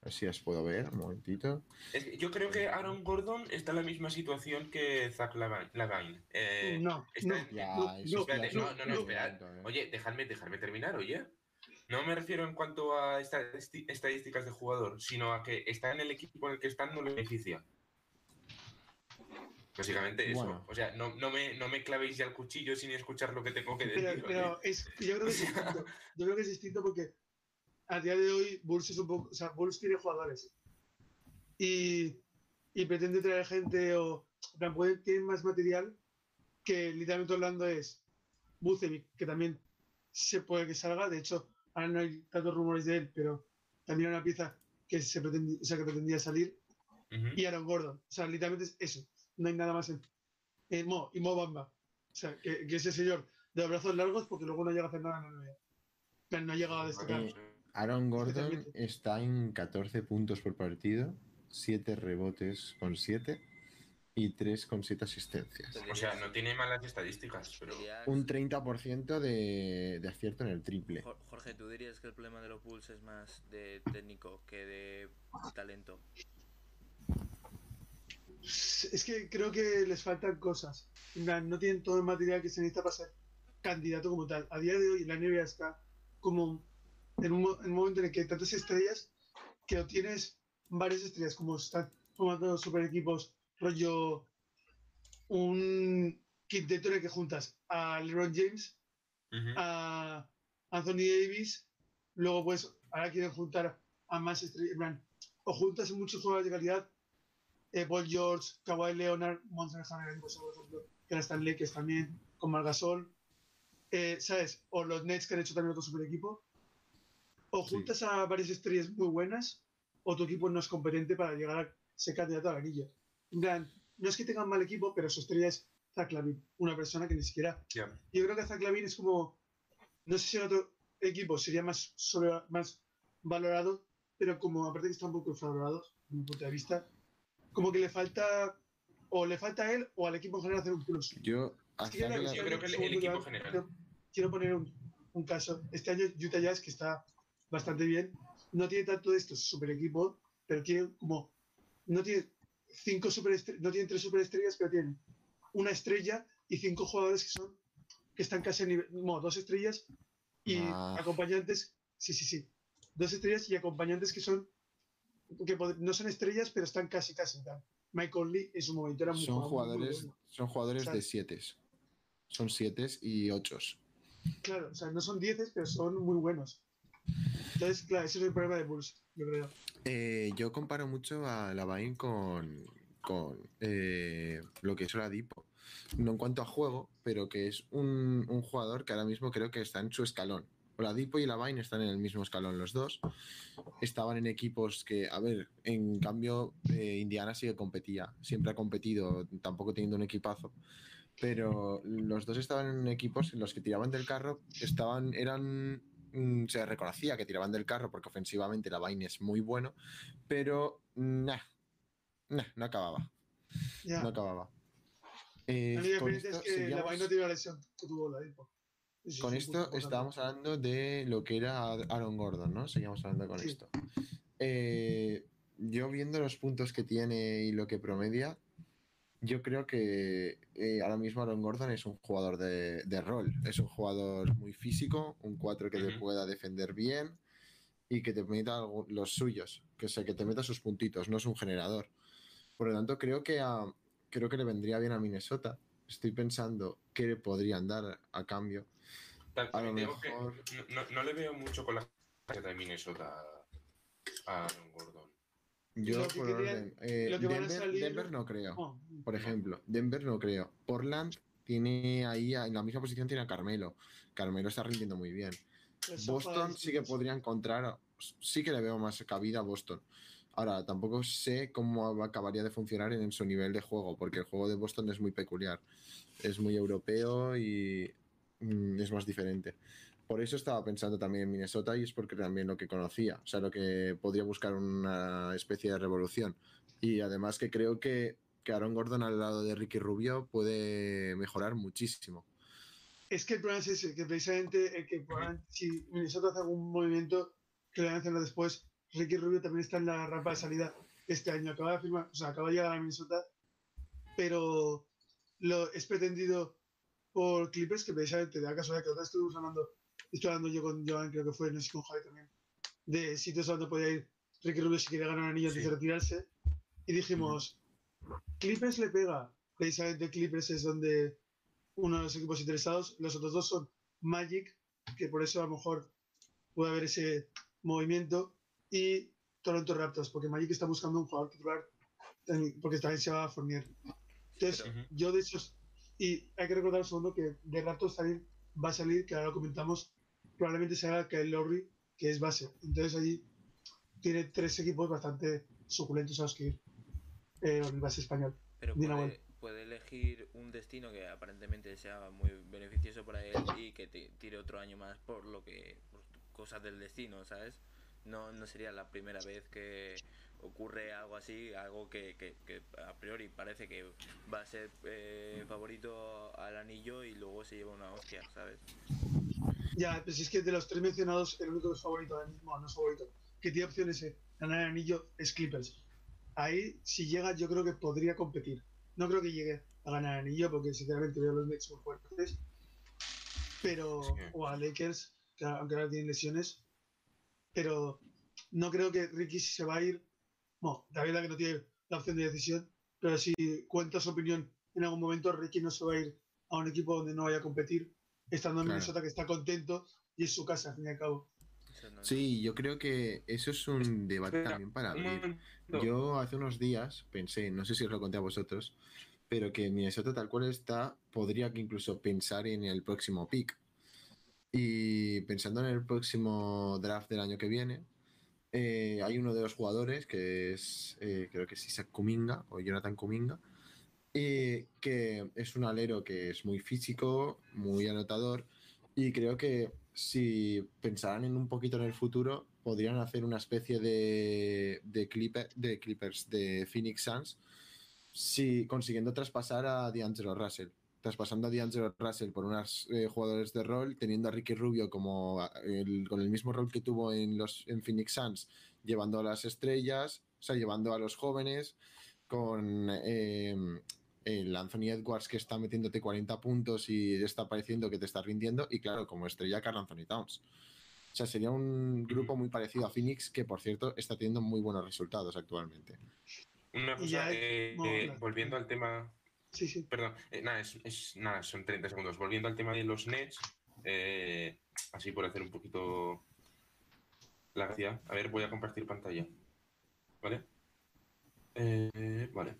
A ver si las puedo ver, un momentito. Es que yo creo que Aaron Gordon está en la misma situación que Zach Lavine. Eh, no, está no, Ya, no, eso espérate, no, no, esperad. Oye, dejadme, dejadme terminar, oye. No me refiero en cuanto a estadísti- estadísticas de jugador, sino a que está en el equipo en el que están no le beneficia. Básicamente eso. Bueno. O sea, no, no, me, no me clavéis ya el cuchillo sin escuchar lo que tengo que decir. Pero, pero es, yo creo que es distinto. Yo creo que es distinto porque a día de hoy Bulls es un poco. O sea, Bulls tiene jugadores. Y, y pretende traer gente o. puede- tiene más material que literalmente hablando es Bucevic, que también se puede que salga. De hecho, ahora no hay tantos rumores de él, pero también era una pieza que se pretendía, o sea, que pretendía salir. Ujú. Y Aaron Gordon. O sea, literalmente es eso. No hay nada más en. en Mo, y Mo Bamba. O sea, que, que ese señor de los brazos largos porque luego no llega a hacer nada en la NBA. Pero no ha llegado a destacar. Eh, Aaron Gordon está en 14 puntos por partido, 7 rebotes con 7 y 3 con 7 asistencias. O sea, no tiene malas estadísticas, pero. Un 30% de, de acierto en el triple. Jor- Jorge, ¿tú dirías que el problema de los Bulls es más de técnico que de talento? Es que creo que les faltan cosas. No tienen todo el material que se necesita para ser candidato como tal. A día de hoy la NBA está como en un, en un momento en el que hay tantas estrellas que tienes varias estrellas, como están formando super equipos, rollo un quinteto en el que juntas a LeBron James, a Anthony Davis, luego pues ahora quieren juntar a más estrellas, o juntas muchos jugadores de calidad, eh, Paul George, Kawhi Leonard, Monster Harden, pues, por ejemplo, que ahora están Lakers también, con Margasol, eh, ¿sabes? O los Nets que han hecho también otro super equipo, o Sí. juntas a varias estrellas muy buenas, o tu equipo no es competente para llegar a ser candidato anillo. En plan, no es que tengan mal equipo, pero su estrella es Zach Lavin, una persona que ni siquiera Ya. yo creo que Zach Lavin es como. No sé si en otro equipo sería más, sobre- más valorado, pero como aparte que está un poco infravalorado, desde mi punto de vista, como que le falta. O le falta a él o al equipo en general hacer un plus. Yo, a Es que yo creo- Lavin- Yo creo que el- equipo lugar, general. Quiero, quiero poner un, un caso. Este año Utah Jazz, que está bastante bien, no tiene tanto de estos super equipos, pero tiene como. No tiene cinco super no tiene tres superestrellas, pero tiene una estrella y cinco jugadores que son que están casi a nivel, no, dos estrellas y Ah. acompañantes, sí, sí, sí, dos estrellas y acompañantes que son que no son estrellas, pero están casi, casi. tal. Michael Lee en su momento era muy son jugador muy jugadores, bueno. son jugadores de. 7. Son 7 y 8. Claro, o sea, no son dieces, pero son muy buenos. Entonces, claro, ese es el problema de Bulls, yo creo. Eh, yo comparo mucho a Lavine con, con eh, lo que es Oladipo. No en cuanto a juego, pero que es un, un jugador que ahora mismo creo que está en su escalón. Oladipo y Lavine están en el mismo escalón los dos. Estaban en equipos que, a ver, en cambio, eh, Indiana sí que competía. Siempre ha competido, tampoco teniendo un equipazo. Pero los dos estaban en equipos en los que tiraban del carro, estaban, eran mm, se reconocía que tiraban del carro porque ofensivamente la vaina es muy bueno, pero nah, nah, no acababa, no acababa. Eh, con es que la vaina tiene la lesión que tuvo la Dipo. Con esto estábamos hablando de lo que era Aaron Gordon, ¿no? Seguíamos hablando con Sí. esto. Eh, yo viendo los puntos que tiene y lo que promedia, yo creo que eh, ahora mismo Aaron Gordon es un jugador de, de rol. Es un jugador muy físico, un 4 que te pueda defender bien y que te meta los suyos, que, sea, que te meta sus puntitos, no es un generador. Por lo tanto, creo que, a- creo que le vendría bien a Minnesota. Estoy pensando qué le podrían dar a cambio. Tal- A lo también digo que mejor- no, le veo mucho con la de Minnesota a Aaron Gordon. Yo, Lo que por orden, eh, lo que Denver, salir- Denver no creo. Oh, Por ejemplo, Denver no creo. Portland tiene ahí, en la misma posición tiene a Carmelo. Carmelo está rindiendo muy bien. Boston sí que podría encontrar, sí que le veo más cabida a Boston. Ahora, tampoco sé cómo acabaría de funcionar en su nivel de juego, porque el juego de Boston es muy peculiar. Es muy europeo y mm, es más diferente. Por eso estaba pensando también en Minnesota y es porque también lo que conocía, o sea, lo que podría buscar una especie de revolución. Y además que creo que, que Aaron Gordon al lado de Ricky Rubio puede mejorar muchísimo. Es que el problema es ese, que precisamente el que si Minnesota hace algún movimiento que le van a después, Ricky Rubio también está en la rampa de salida este año. Acaba de firmar, o sea, acaba de llegar a Minnesota, pero lo es pretendido por Clippers, que precisamente da casualidad que otra estuvimos hablando, estoy hablando yo con Joan, creo que fue, no sé con Javi también, de sitios donde podía ir Ricky Rubio si quiere ganar anillo antes Sí. de retirarse. Y dijimos, Clippers le pega. Precisamente Clippers es donde uno de los equipos interesados. Los otros dos son Magic, que por eso a lo mejor puede haber ese movimiento, y Toronto Raptors, porque Magic está buscando un jugador titular, porque también se va a Fournier. Entonces, Pero- yo de esos. Y hay que recordar un segundo que de Raptors también va a salir, que ahora lo comentamos, probablemente se haga Kyle Lowry, que es base. Entonces allí tiene tres equipos bastante suculentos a los que ir. Eh, el base español. Pero puede, puede elegir un destino que aparentemente sea muy beneficioso para él y que te- tire otro año más por lo que por cosas del destino, ¿sabes? No, no sería la primera vez que ocurre algo así, algo que, que- que a priori parece que va a ser eh, favorito al anillo y luego se lleva una hostia, ¿sabes? Ya, pero si es que de los tres mencionados, el único que es favorito ahora mismo, no es favorito, que tiene opciones de ganar el anillo es Clippers. Ahí, si llega, yo creo que podría competir. No creo que llegue a ganar el anillo, porque sinceramente veo a los Nets muy fuertes. Pero, Sí. o a Lakers, que aunque ahora tienen lesiones. Pero no creo que Ricky se va a ir. Bueno, la verdad que no tiene la opción de decisión, pero si cuenta su opinión en algún momento, Ricky no se va a ir a un equipo donde no vaya a competir, estando en Claro. Minnesota que está contento y es su casa, al fin y al cabo. Sí, yo creo que eso es un debate Espera, también para abrir. Yo hace unos días pensé, no sé si os lo conté a vosotros, pero que Minnesota tal cual está, podría que incluso pensar en el próximo pick. Y pensando en el próximo draft del año que viene, eh, hay uno de los jugadores que es, eh, creo que es Isaac Kuminga o Jonathan Kuminga, y que es un alero que es muy físico, muy anotador, y creo que si pensaran en un poquito en el futuro, podrían hacer una especie de, de Clippers de Phoenix Suns, si consiguiendo traspasar a D'Angelo Russell. Traspasando a D'Angelo Russell por unos eh, jugadores de rol, teniendo a Ricky Rubio como el- con el mismo rol que tuvo en los en Phoenix Suns, llevando a las estrellas, o sea, llevando a los jóvenes, con eh, el Anthony Edwards que está metiéndote 40 puntos y está pareciendo que te está rindiendo, y claro, como estrella Carl Anthony Towns. O sea, sería un grupo muy parecido a Phoenix, que por cierto está teniendo muy buenos resultados actualmente. Una cosa, eh, eh, volviendo al tema. Sí, sí. Perdón, eh, nada, es, es- nada, son 30 segundos. Volviendo al tema de los Nets, eh, así por hacer un poquito la gracia. A ver, voy a compartir pantalla. ¿Vale? Eh, vale.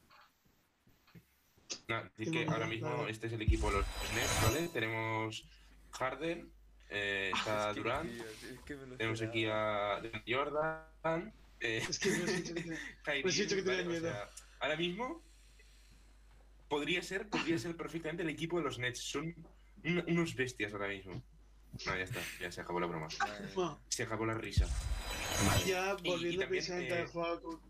Nada, decir que ahora mismo claro. este es el equipo de los Nets, ¿vale? Tenemos Harden, eh, está Es que, Durant, tío, es que me lo tenemos aquí a Jordan, eh, Es que. Kyrie, Pues sí, hecho que ¿vale? tenía O miedo. sea, ahora mismo podría ser, podría ser perfectamente el equipo de los Nets. Son un- unos bestias ahora mismo. No, ya está, ya se acabó la broma. Se acabó la risa. ya Y- y volviendo también, precisamente eh, juego con.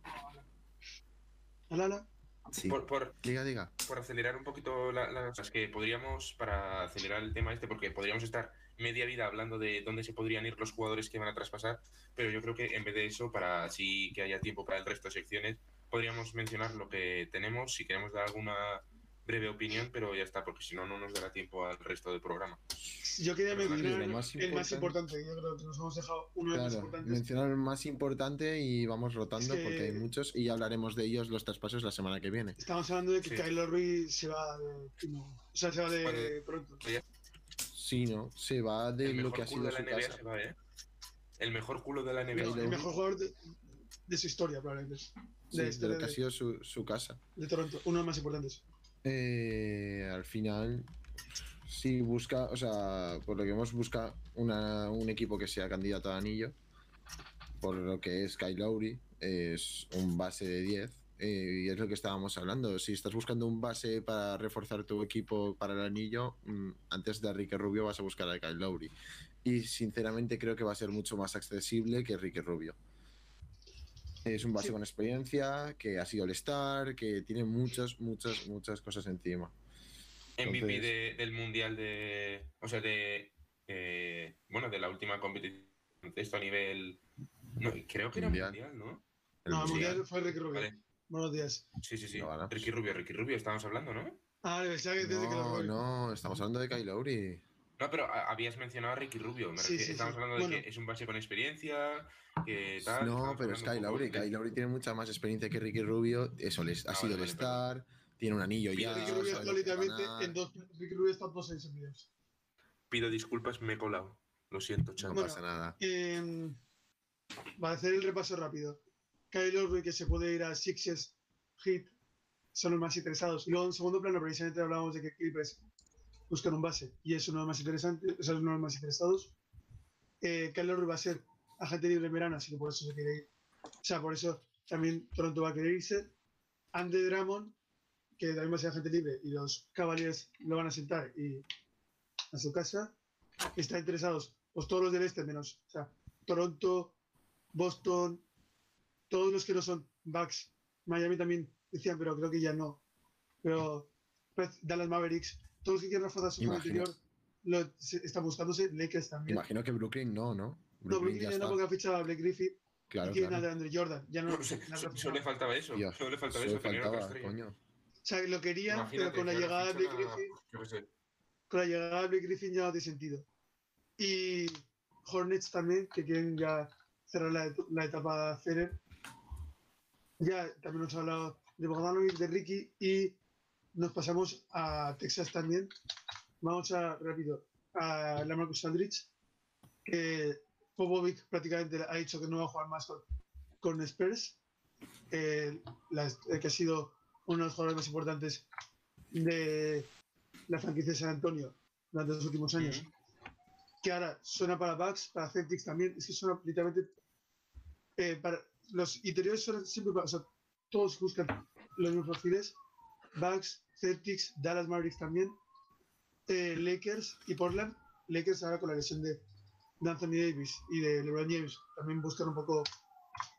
Alala. Sí. Por, por, Diga, diga. por acelerar un poquito la- las cosas que podríamos, para acelerar el tema este, porque podríamos estar media vida hablando de dónde se podrían ir los jugadores que van a traspasar, pero yo creo que en vez de eso, para así que haya tiempo para el resto de secciones, podríamos mencionar lo que tenemos, si queremos dar alguna breve opinión, pero ya está, porque si no, no nos dará tiempo al resto del programa. Yo quería Pero mencionar más el más importante-. Yo creo que nos hemos dejado uno de los más Claro, importantes. mencionar el más importante y vamos rotando Es que- porque hay muchos y ya hablaremos de ellos los traspasos la semana que viene. Estamos hablando de que Sí. Kyle Lowry se va de. no, o sea, se va de Vale. pronto. Sí, ¿no? Se va de el lo que ha sido de la su NBA casa. se va, ¿eh? El mejor culo de la NBA. El mejor jugador de, de su historia, probablemente. Sí, De, lo que ha sido su, su casa. de Toronto. Uno de los más importantes. Eh, al final, si busca, o sea, por lo que hemos busca una- un equipo que sea candidato a anillo, por lo que es Kyle Lowry, es un base de 10. eh, y es lo que estábamos hablando. Si estás buscando un base para reforzar tu equipo para el anillo, mm, antes de a Ricky Rubio vas a buscar a Kyle Lowry. Y sinceramente creo que va a ser mucho más accesible que Ricky Rubio. Es un base Sí. con experiencia, que ha sido el star, que tiene muchas, muchas, muchas cosas encima. MVP Entonces- de- del mundial de. O sea, de. eh, bueno, de la última competición. Esto a nivel. No, creo que era Mundial. mundial, ¿no? El No, el mundial. mundial fue Ricky Rubio. Vale. Buenos días. Sí, sí, sí. Ricky Rubio, Ricky Rubio, estábamos hablando, ¿no? Ah, que lo No, no, estamos hablando de Kyle Lowry. No, pero a- habías mencionado a Ricky Rubio. Me Sí, refiero- sí, estamos sí. hablando de Bueno. que es un base con experiencia, que tal. No, pero es Kyle Lowry. Kyle Lowry tiene mucha más experiencia que Ricky Rubio. Eso les, ha Ah, sido vale, el vale, star, tiene un anillo Pido ya. Ricky Rubio está va a literalmente en dos. Ricky Rubio está en dos en videos. Pido disculpas, me he colado. Lo siento, No chaval. Bueno, pasa nada. Eh, para hacer el repaso rápido. Kyle Lowry que se puede ir a Sixers, Heat, son los más interesados. Y luego en segundo plano, precisamente hablábamos de que Clippers buscan un base y es uno de los más interesantes, o sea, es más interesados. Eh, Lowry va a ser agente libre en verano, así que por eso se quiere ir. O sea, por eso también Toronto va a querer irse. Andy Drummond, que también va a ser agente libre, y los Cavaliers lo van a sentar y a su casa. Están interesados, pues todos los del este menos. O sea, Toronto, Boston, todos los que no son Bucks, Miami también decían, pero creo que ya no. Pero pues, Dallas Mavericks, todos los que su juego Imagino. interior lo, se- están buscándose, Lakers también. Imagino que Brooklyn no, ¿no? no, Brooklyn ya ya no está. porque ha fichado a Blake Griffin Claro, y claro. a DeAndre Jordan. Ya no, No, se- solo le faltaba eso. Solo le faltaba Solo eso. faltaba, estrella. coño. O sea, lo querían, pero con la llegada de Blake Griffin, yo qué sé, con la llegada de Blake Griffin ya no tiene sentido. Y Hornets también, que quieren ya cerrar la, la etapa Fener. Ya también nos ha hablado de Bogdanovic, de Ricky y nos pasamos a Texas también. Vamos a, rápido, a la Marcus Aldrich, que Popovic prácticamente ha dicho que no va a jugar más con, con Spurs, eh, que ha sido uno de los jugadores más importantes de la franquicia de San Antonio durante los últimos años. Que ahora suena para Bucks, para Celtics también. Es que suena literalmente. eh, para, los interiores suenan siempre para. O sea, todos buscan los mismos perfiles. Bucks, Celtics, Dallas Mavericks también. eh, Lakers y Portland. Lakers ahora con la lesión de, Anthony Davis y de LeBron James. También buscan un poco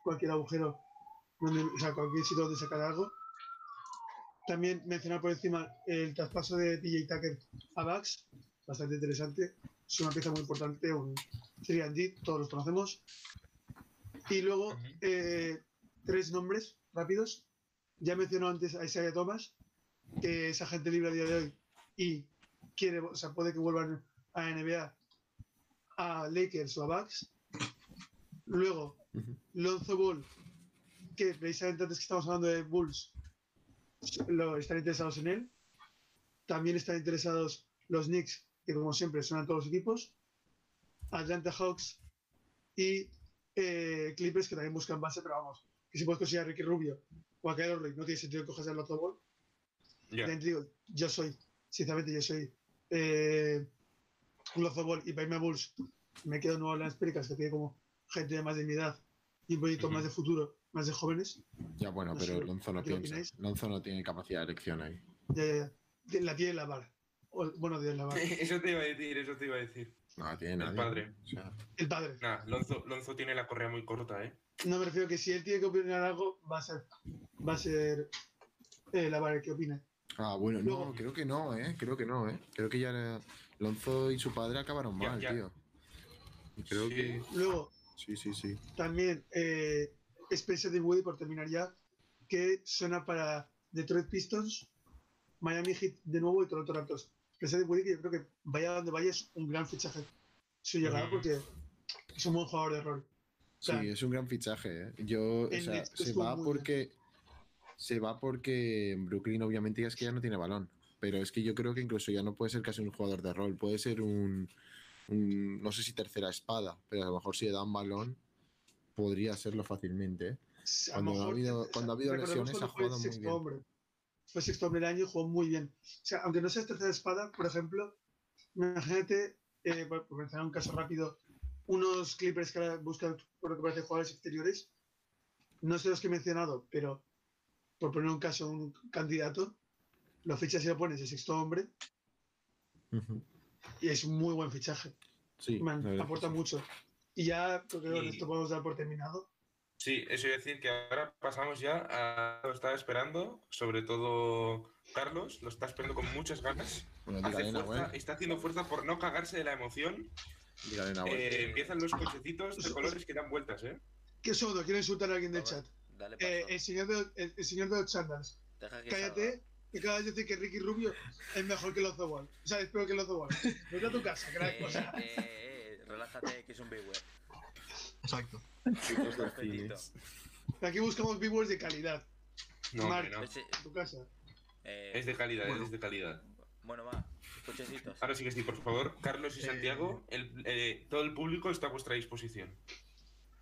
cualquier agujero, donde, o sea, cualquier sitio donde sacar algo. También mencionar por encima el traspaso de PJ Tucker a Bucks, bastante interesante. Es una pieza muy importante, un 3D, todos los conocemos. Y luego, eh, tres nombres rápidos. Ya mencionó antes a Isaiah Thomas, que es agente libre a día de hoy y quiere, o sea, puede que vuelvan a NBA, a Lakers o a Bucks. Luego, Ujú. Lonzo Ball, que precisamente antes que estamos hablando de Bulls, lo, están interesados en él. También están interesados los Knicks, que como siempre suenan todos los equipos. Atlanta Hawks y eh, Clippers, que también buscan base, pero vamos, que si puedes conseguir a Ricky Rubio o a Kyle Lowry, no tiene sentido que cojas el Lonzo Ball. Digo, yo soy, sinceramente, yo soy eh, un Lonzo Ball y a Bulls me quedo en Nueva Orleans Pelicans, que tiene como gente de más de mi edad y un proyecto más de futuro, más de jóvenes. Ya bueno, No pero sé, Lonzo no ¿qué piensa. opináis? Lonzo no tiene capacidad de elección ahí. Ya, ya, ya. La tiene la vara. O- bueno, la vara. Eso te iba a decir, eso te iba a decir. No la tiene El nadie. padre. O sea, El padre. Nah, Lonzo, Lonzo tiene la correa muy corta, ¿eh? No me refiero que si él tiene que opinar algo, va a ser, va a ser eh, la vara el que opine. Ah, bueno, no, Luego- creo que no, ¿eh? Creo que no, ¿eh? Creo que ya Lonzo y su padre acabaron Ya, mal, ya. tío. Y creo Sí. que... Luego, Sí, sí, sí. también eh, Spencer Dinwiddie, por terminar ya, que suena para Detroit Pistons, Miami Heat de nuevo y Toronto Raptors. Spencer Dinwiddie, que yo creo que vaya donde vaya, es un gran fichaje su llegada Mm. porque es un buen jugador de rol. Sí, sea, es un gran fichaje, ¿eh? Yo, o sea, Nets se va porque... Se va porque Brooklyn obviamente ya es que ya no tiene balón. Pero es que yo creo que incluso ya no puede ser casi un jugador de rol. Puede ser un... un- no sé si tercera espada, pero a lo mejor si le dan balón podría serlo fácilmente, ¿eh? Cuando ha habido- cuando ha habido lesiones, ha jugado muy bien. hombre. Fue sexto hombre del año y jugó muy bien. O sea, aunque no seas tercera espada, por ejemplo, imagínate, eh, por, mencionar un caso rápido, unos Clippers que buscan, por lo que parece, jugadores exteriores. no sé los que he mencionado, pero por poner un caso, un candidato, lo fichas y lo pones de sexto hombre y es un muy buen fichaje. Sí, Man, la verdad aporta que sí. mucho. Y ya creo que con esto podemos dar por terminado. Sí, eso iba a decir que ahora pasamos ya a lo estaba esperando, sobre todo Carlos, lo está esperando con muchas ganas. Bueno, Hace fuerza, está haciendo fuerza por no cagarse de la emoción. Eh, empiezan los cochecitos de colores que dan vueltas, ¿eh? ¿Qué sordo? Quiero insultar a alguien del chat. Dale paso. Eh, el, señor de, el, el señor de los que Cállate, que acabas de decir que Ricky Rubio es mejor que Lozo Ball. O sea, es peor que Lozo Ball. Vete a tu casa. Eh, O sea, eh, eh, relájate, que es un beware. Exacto. Aquí buscamos viewers de calidad. No, En tu casa. eh, Es de calidad, Bueno. es de calidad. Bueno, va, cochecitos. Ahora sí que sí, por favor. Carlos y Eh, Santiago, el- eh, todo el público está a vuestra disposición.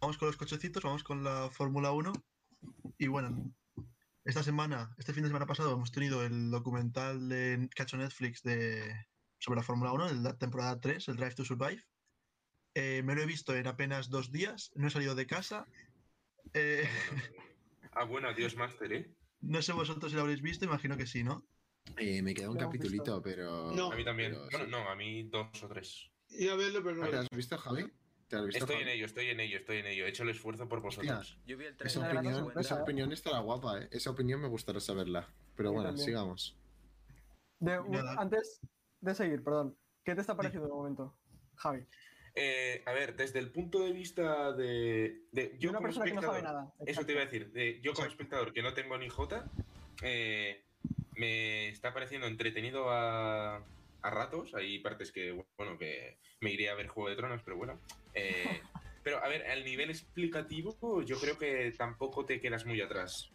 Vamos con los cochecitos, vamos con la Fórmula 1. Y bueno, esta semana, este fin de semana pasado, hemos tenido el documental de, que ha hecho Netflix de, sobre la Fórmula 1, de la temporada 3, el Drive to Survive. Eh, me lo he visto en apenas dos días, no he salido de casa. Eh, Ah, bueno, adiós, Master, ¿eh? no sé vosotros si lo habréis visto, imagino que sí, ¿no? Eh, me queda un capitulito, pero. No. A mí también. pero Bueno, sí. no, a mí dos o tres. Iba a verlo, pero no. Ah, ¿Te lo has visto, Javi? ¿Te has visto, Estoy en ello, estoy en ello, estoy en ello. He hecho el esfuerzo por vosotros. Yo vi el Esa opinión, esa opinión estará guapa, ¿eh? Esa opinión me gustaría saberla. Pero bueno, también. sigamos. De- un- Nada. antes de seguir, perdón. ¿Qué te está pareciendo de momento, Javi? Eh, a ver, desde el punto de vista de. yo una como persona que no sabe espectador- nada. Eso te iba a decir. de- yo como Exacto. espectador que no tengo ni J, eh, me está pareciendo entretenido a, a ratos. Hay partes que, bueno, que me iré a ver Juego de Tronos, pero bueno. Eh, pero a ver, al nivel explicativo, yo creo que tampoco te quedas muy atrás.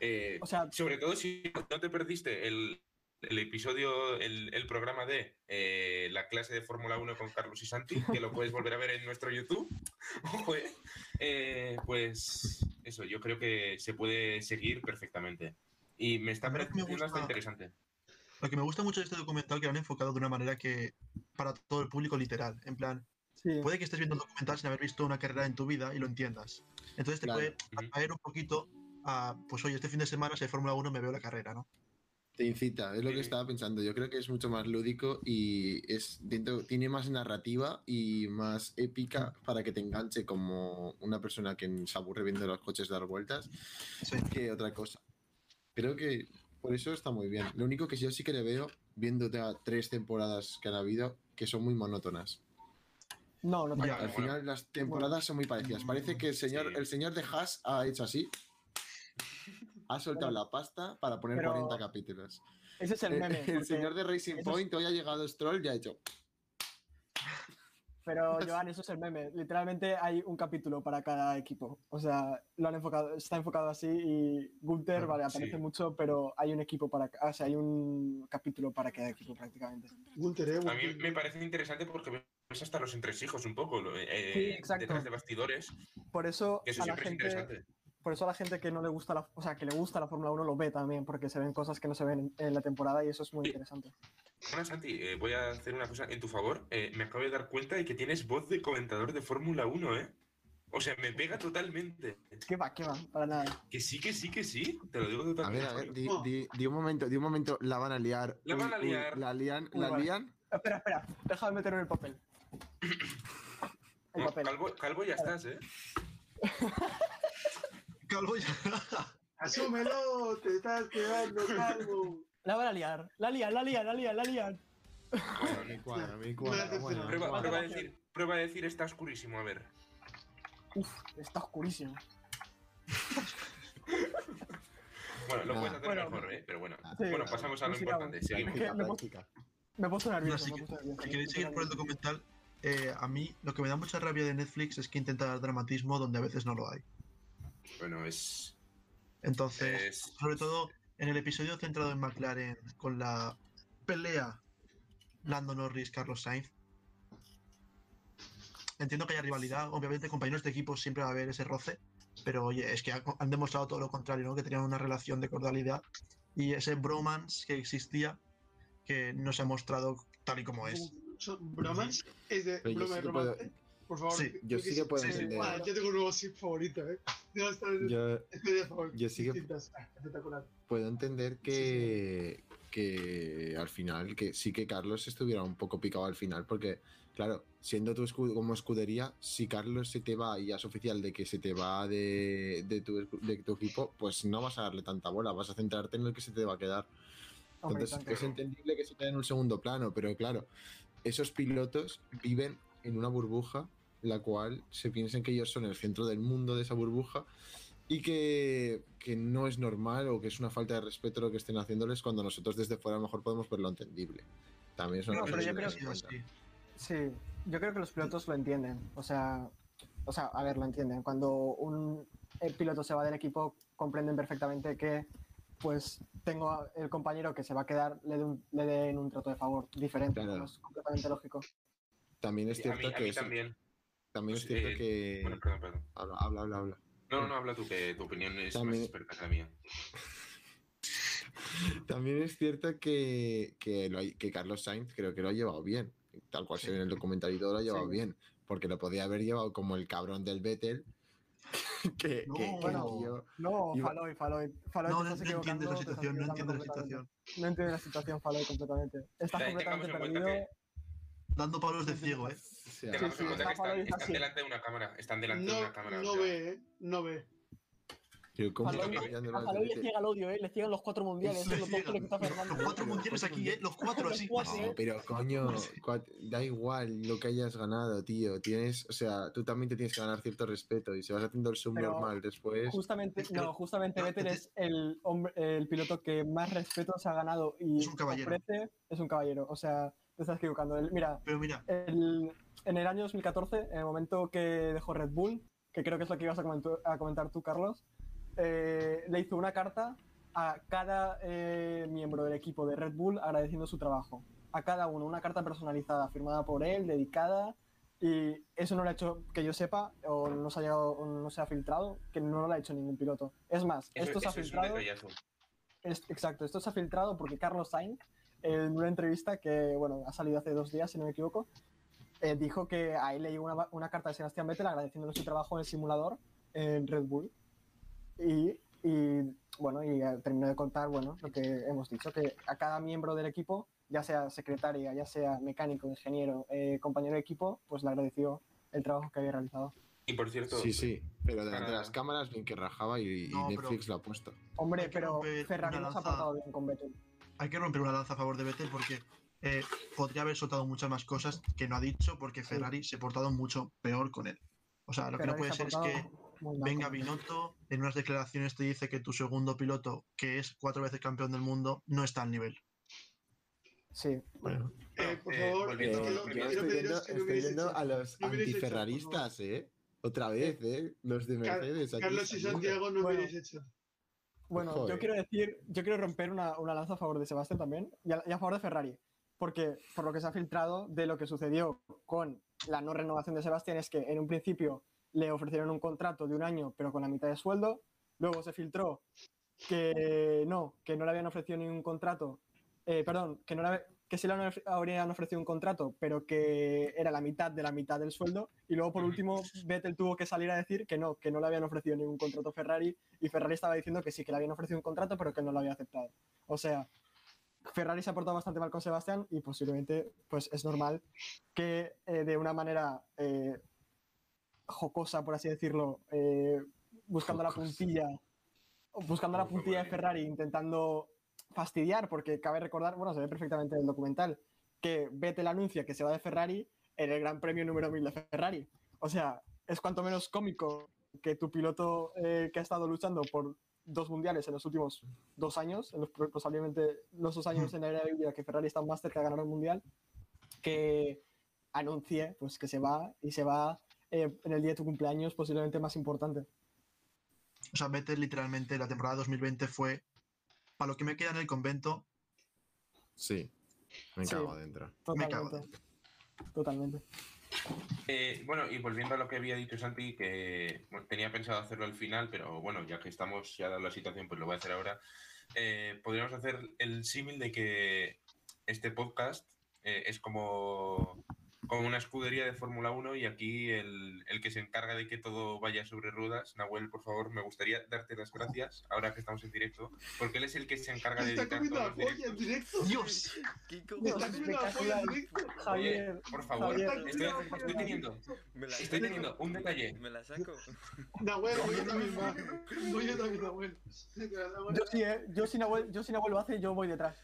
Eh, O sea, sobre todo si no te perdiste el, el episodio, el, el programa de eh, la clase de Fórmula 1 con Carlos y Santi, que lo puedes volver a ver en nuestro YouTube. Ojo, eh. Pues eso, yo creo que se puede seguir perfectamente. Y me está pareciendo hasta gusta- interesante. Lo que me gusta mucho de este documental que lo han enfocado de una manera que para todo el público literal. En plan, sí. puede que estés viendo un documental sin haber visto una carrera en tu vida y lo entiendas. Entonces te Claro. puede atraer un poquito a, pues oye, este fin de semana si hay Fórmula 1 me veo la carrera, ¿no? Te incita, es lo que estaba pensando. Yo creo que es mucho más lúdico y es dentro, tiene más narrativa y más épica para que te enganche como una persona que se aburre viendo los coches dar vueltas Sí. que otra cosa. Creo que por eso está muy bien. Lo único que yo sí que le veo, viendo ya tres temporadas que han habido, que son muy monótonas. No, no te Ya, Al bueno. final las temporadas son muy parecidas. Parece que el señor, Sí. el señor de Haas ha hecho así. Ha soltado Bueno, la pasta para poner pero 40 capítulos. Ese es el El, meme. el porque- señor de Racing es- Point hoy ha llegado Stroll y ha hecho. Pero, Joan, eso es el meme. Literalmente hay un capítulo para cada equipo. O sea, lo han enfocado, está enfocado así y Gunther, vale, aparece sí. mucho, pero hay un equipo para, o sea, hay un capítulo para cada equipo prácticamente. Gunter, eh, A mí me parece interesante porque ves hasta los entresijos un poco, eh, Sí, exacto. detrás de bastidores, Por eso, que eso a la siempre es gente, interesante. por eso a la gente que no le gusta la, o sea, que le gusta la Fórmula 1 lo ve también, porque se ven cosas que no se ven en, la temporada y eso es muy interesante. Bueno, Santi, eh, voy a hacer una cosa en tu favor. Eh, me acabo de dar cuenta de que tienes voz de comentador de Fórmula 1, ¿eh? O sea, me pega totalmente. ¿Qué va? ¿Qué va? Para nada. Que sí, que sí, que sí. Te lo digo A totalmente. ver, a ver, di, No. di- di un momento, di un momento, la van a liar. La van a Uy, uy, liar. la Uy, la vale. lían. Espera, espera, déjame meterlo en el papel. El No, papel. calvo, calvo ya estás, ¿eh? Calvo ya. ¡Asúmelo! ¡Te estás quedando calvo! La van a liar, la lian, la lian, la lian, la lian. Bueno, Me cuadra, Me cuadra, bueno, prueba, cuadra. prueba, a decir, prueba a decir está oscurísimo, a ver. Uf, está oscurísimo. Bueno, lo Nah. puedes hacer Bueno, mejor, ¿eh? Pero bueno. sí, bueno, pasamos a lo importante. Seguimos. Me he puesto nervioso. si queréis seguir por el documental, eh, a mí lo que me da mucha rabia de Netflix es que intenta dar dramatismo donde a veces no lo hay. Bueno, es. Entonces, es sobre todo en el episodio centrado en McLaren con la pelea Lando Norris, Carlos Sainz. Entiendo que haya rivalidad, obviamente compañeros de equipo siempre va a haber ese roce, pero oye, es que ha- han demostrado todo lo contrario, ¿no? Que tenían una relación de cordialidad y ese bromance que existía que no se ha mostrado tal y como es. ¿Son bromas? ¿Es de Pero broma sí de puedo- romance? por favor. Sí, yo sí que puedo sí, entender. Ah, yo tengo un nuevo SIP favorito, ¿eh? Yo sí que- espectacular. puedo entender que, que al final, que sí que Carlos estuviera un poco picado al final, porque, claro, siendo tú escu- como escudería, si Carlos se te va y ya es oficial de que se te va de, de, tu, de tu equipo, pues no vas a darle tanta bola, vas a centrarte en el que se te va a quedar. Entonces es entendible que se quede en un segundo plano, pero claro, esos pilotos viven en una burbuja la cual se piensan que ellos son el centro del mundo de esa burbuja y que, que no es normal o que es una falta de respeto lo que estén haciéndoles cuando nosotros desde fuera a lo mejor podemos verlo entendible. También es una No, pero que yo creo en Sí, cuenta. sí. Sí, yo creo que los pilotos lo entienden. O sea, o sea, a ver, lo entienden. Cuando un el piloto se va del equipo, comprenden perfectamente que, pues, tengo a- el compañero que se va a quedar, le, de un- le den un trato de favor diferente. Claro. Es completamente lógico. También es a cierto a que mí también. también es Pues, cierto eh, que Bueno, perdón, perdón. habla, habla, habla, habla. No, no, no, habla tú, que tu opinión es También- más experta que la mía. También es cierto que, que, lo que Carlos Sainz creo que lo ha llevado bien. Tal cual se ve en el documental y todo lo ha llevado Sí. bien. Porque lo podía haber llevado como el cabrón del Vettel. que, No. que- que Bueno, tío- No, Iba- Faloy, Faloy. Faloy, No, no, no entiendes la situación, no entiendes la situación. No entiendes la situación, Faloy, completamente. Estás Ten- completamente perdido. Dando palos de ciego, ¿eh? o sea, Tengamos sí, en cuenta está que están, están delante de una cámara. Están delante de No, una cámara. o no sea, ve, ¿eh? No ve. ¿Cómo A Vettel? ciega el odio, ¿eh? Le ciegan los cuatro mundiales. Es lo que está Fernando. Los cuatro mundiales aquí, ¿eh? Los cuatro así. No, pero coño, da igual lo que hayas ganado, tío. Tienes, o sea, tú también te tienes que ganar cierto respeto y si vas haciendo el subnormal después. Justamente, no, justamente Vettel te- es el, hombre, el piloto que más respeto se ha ganado y Es un caballero. ofrece, es un caballero. O sea, te estás equivocando. El- mira, Pero mira, el- en el año 2014, en el momento que dejó Red Bull, que creo que es lo que ibas a comentar, a comentar tú, Carlos, eh, le hizo una carta a cada eh, miembro del equipo de Red Bull agradeciendo su trabajo. A cada uno, una carta personalizada, firmada por él, dedicada. Y eso no lo ha hecho, que yo sepa, o no se ha, llegado, o no se ha filtrado, que no lo ha hecho ningún piloto. Es más, Eso, esto se ha es filtrado. Es- exacto, esto se ha filtrado porque Carlos Sainz, en una entrevista que, bueno, ha salido hace dos días, si no me equivoco, eh, dijo que a él le llegó una, una carta de Sebastián Vettel agradeciéndole su trabajo en el simulador en Red Bull. Y, y, bueno, y terminó de contar, bueno, lo que hemos dicho, que a cada miembro del equipo, ya sea secretaria, ya sea mecánico, ingeniero, eh, compañero de equipo, pues le agradeció el trabajo que había realizado. Y por cierto, Sí, sí, pero delante de las cámaras bien que rajaba y, y No, pero- Netflix lo ha puesto. Hombre, pero Ferrari una no se ha portado bien con Vettel. hay que romper una lanza a favor de Vettel porque eh, podría haber soltado muchas más cosas que no ha dicho porque Ferrari se ha portado mucho peor con él. O sea, lo que no puede se ser es que venga. Binotto, en unas declaraciones te dice que tu segundo piloto, que es cuatro veces campeón del mundo, no está al nivel. Sí, Bueno, Eh, por eh, favor, yo quiero estoy viendo, que no estoy hubierais viendo hecho- a los antiferraristas, ¿eh? Otra vez, ¿eh? Los de Car- Mercedes. aquí Carlos y. Santiago no Bueno. hubierais hecho. Bueno, Joder. yo quiero decir, yo quiero romper una, una lanza a favor de Sebastián también y a, y a favor de Ferrari. Porque por lo que se ha filtrado de lo que sucedió con la no renovación de Sebastián es que en un principio le ofrecieron un contrato de un año pero con la mitad de sueldo. Luego se filtró que no, que no le habían ofrecido ningún contrato. eh, perdón, que, no le, que sí le habrían ofrecido un contrato, pero que era la mitad de la mitad del sueldo. Y luego, por último, Vettel tuvo que salir a decir que no, que no le habían ofrecido ningún contrato a Ferrari y Ferrari estaba diciendo que sí, que le habían ofrecido un contrato, pero que él no lo había aceptado. O sea, Ferrari se ha portado bastante mal con Sebastián y posiblemente pues es normal que eh, de una manera eh, jocosa, por así decirlo, eh, buscando la puntilla, buscando la puntilla de. Ferrari, intentando fastidiar, porque cabe recordar, bueno, se ve perfectamente en el documental, que Vettel anuncia que se va de Ferrari en el Gran Premio número 1000 de Ferrari. O sea, es cuanto menos cómico que tu piloto eh, que ha estado luchando por dos mundiales en los últimos dos años, en los, probablemente los dos años en la era de vida que Ferrari está más cerca de ganar un mundial, que anuncie pues, que se va y se va eh, en el día de tu cumpleaños posiblemente más importante. O sea, Vettel literalmente la temporada 2020 fue para lo que me queda en el convento. Sí, me Sí. cago adentro. Me cago Totalmente. Totalmente. Eh, bueno, y volviendo a lo que había dicho Santi, que bueno, tenía pensado hacerlo al final, pero bueno, ya que estamos ya dado la situación, pues lo voy a hacer ahora. Eh, podríamos hacer el símil de que este podcast eh, es como como una escudería de Fórmula 1 y aquí el, el que se encarga de que todo vaya sobre ruedas, Nahuel, por favor, me gustaría darte las gracias ahora que estamos en directo, porque él es el que se encarga de Está editar comiendo todos la los polla en directo. Dios, Kiko, Me está comiendo la polla en directo. Javier, Oye, por favor, Javier. estoy, estoy teniendo, me la estoy teniendo un detalle. Me la saco. Nahuel, voy yo también, va. Voy yo también, Nahuel. yo sí, ¿eh? Yo sin abuelo, yo sin abuelo hace, yo voy detrás.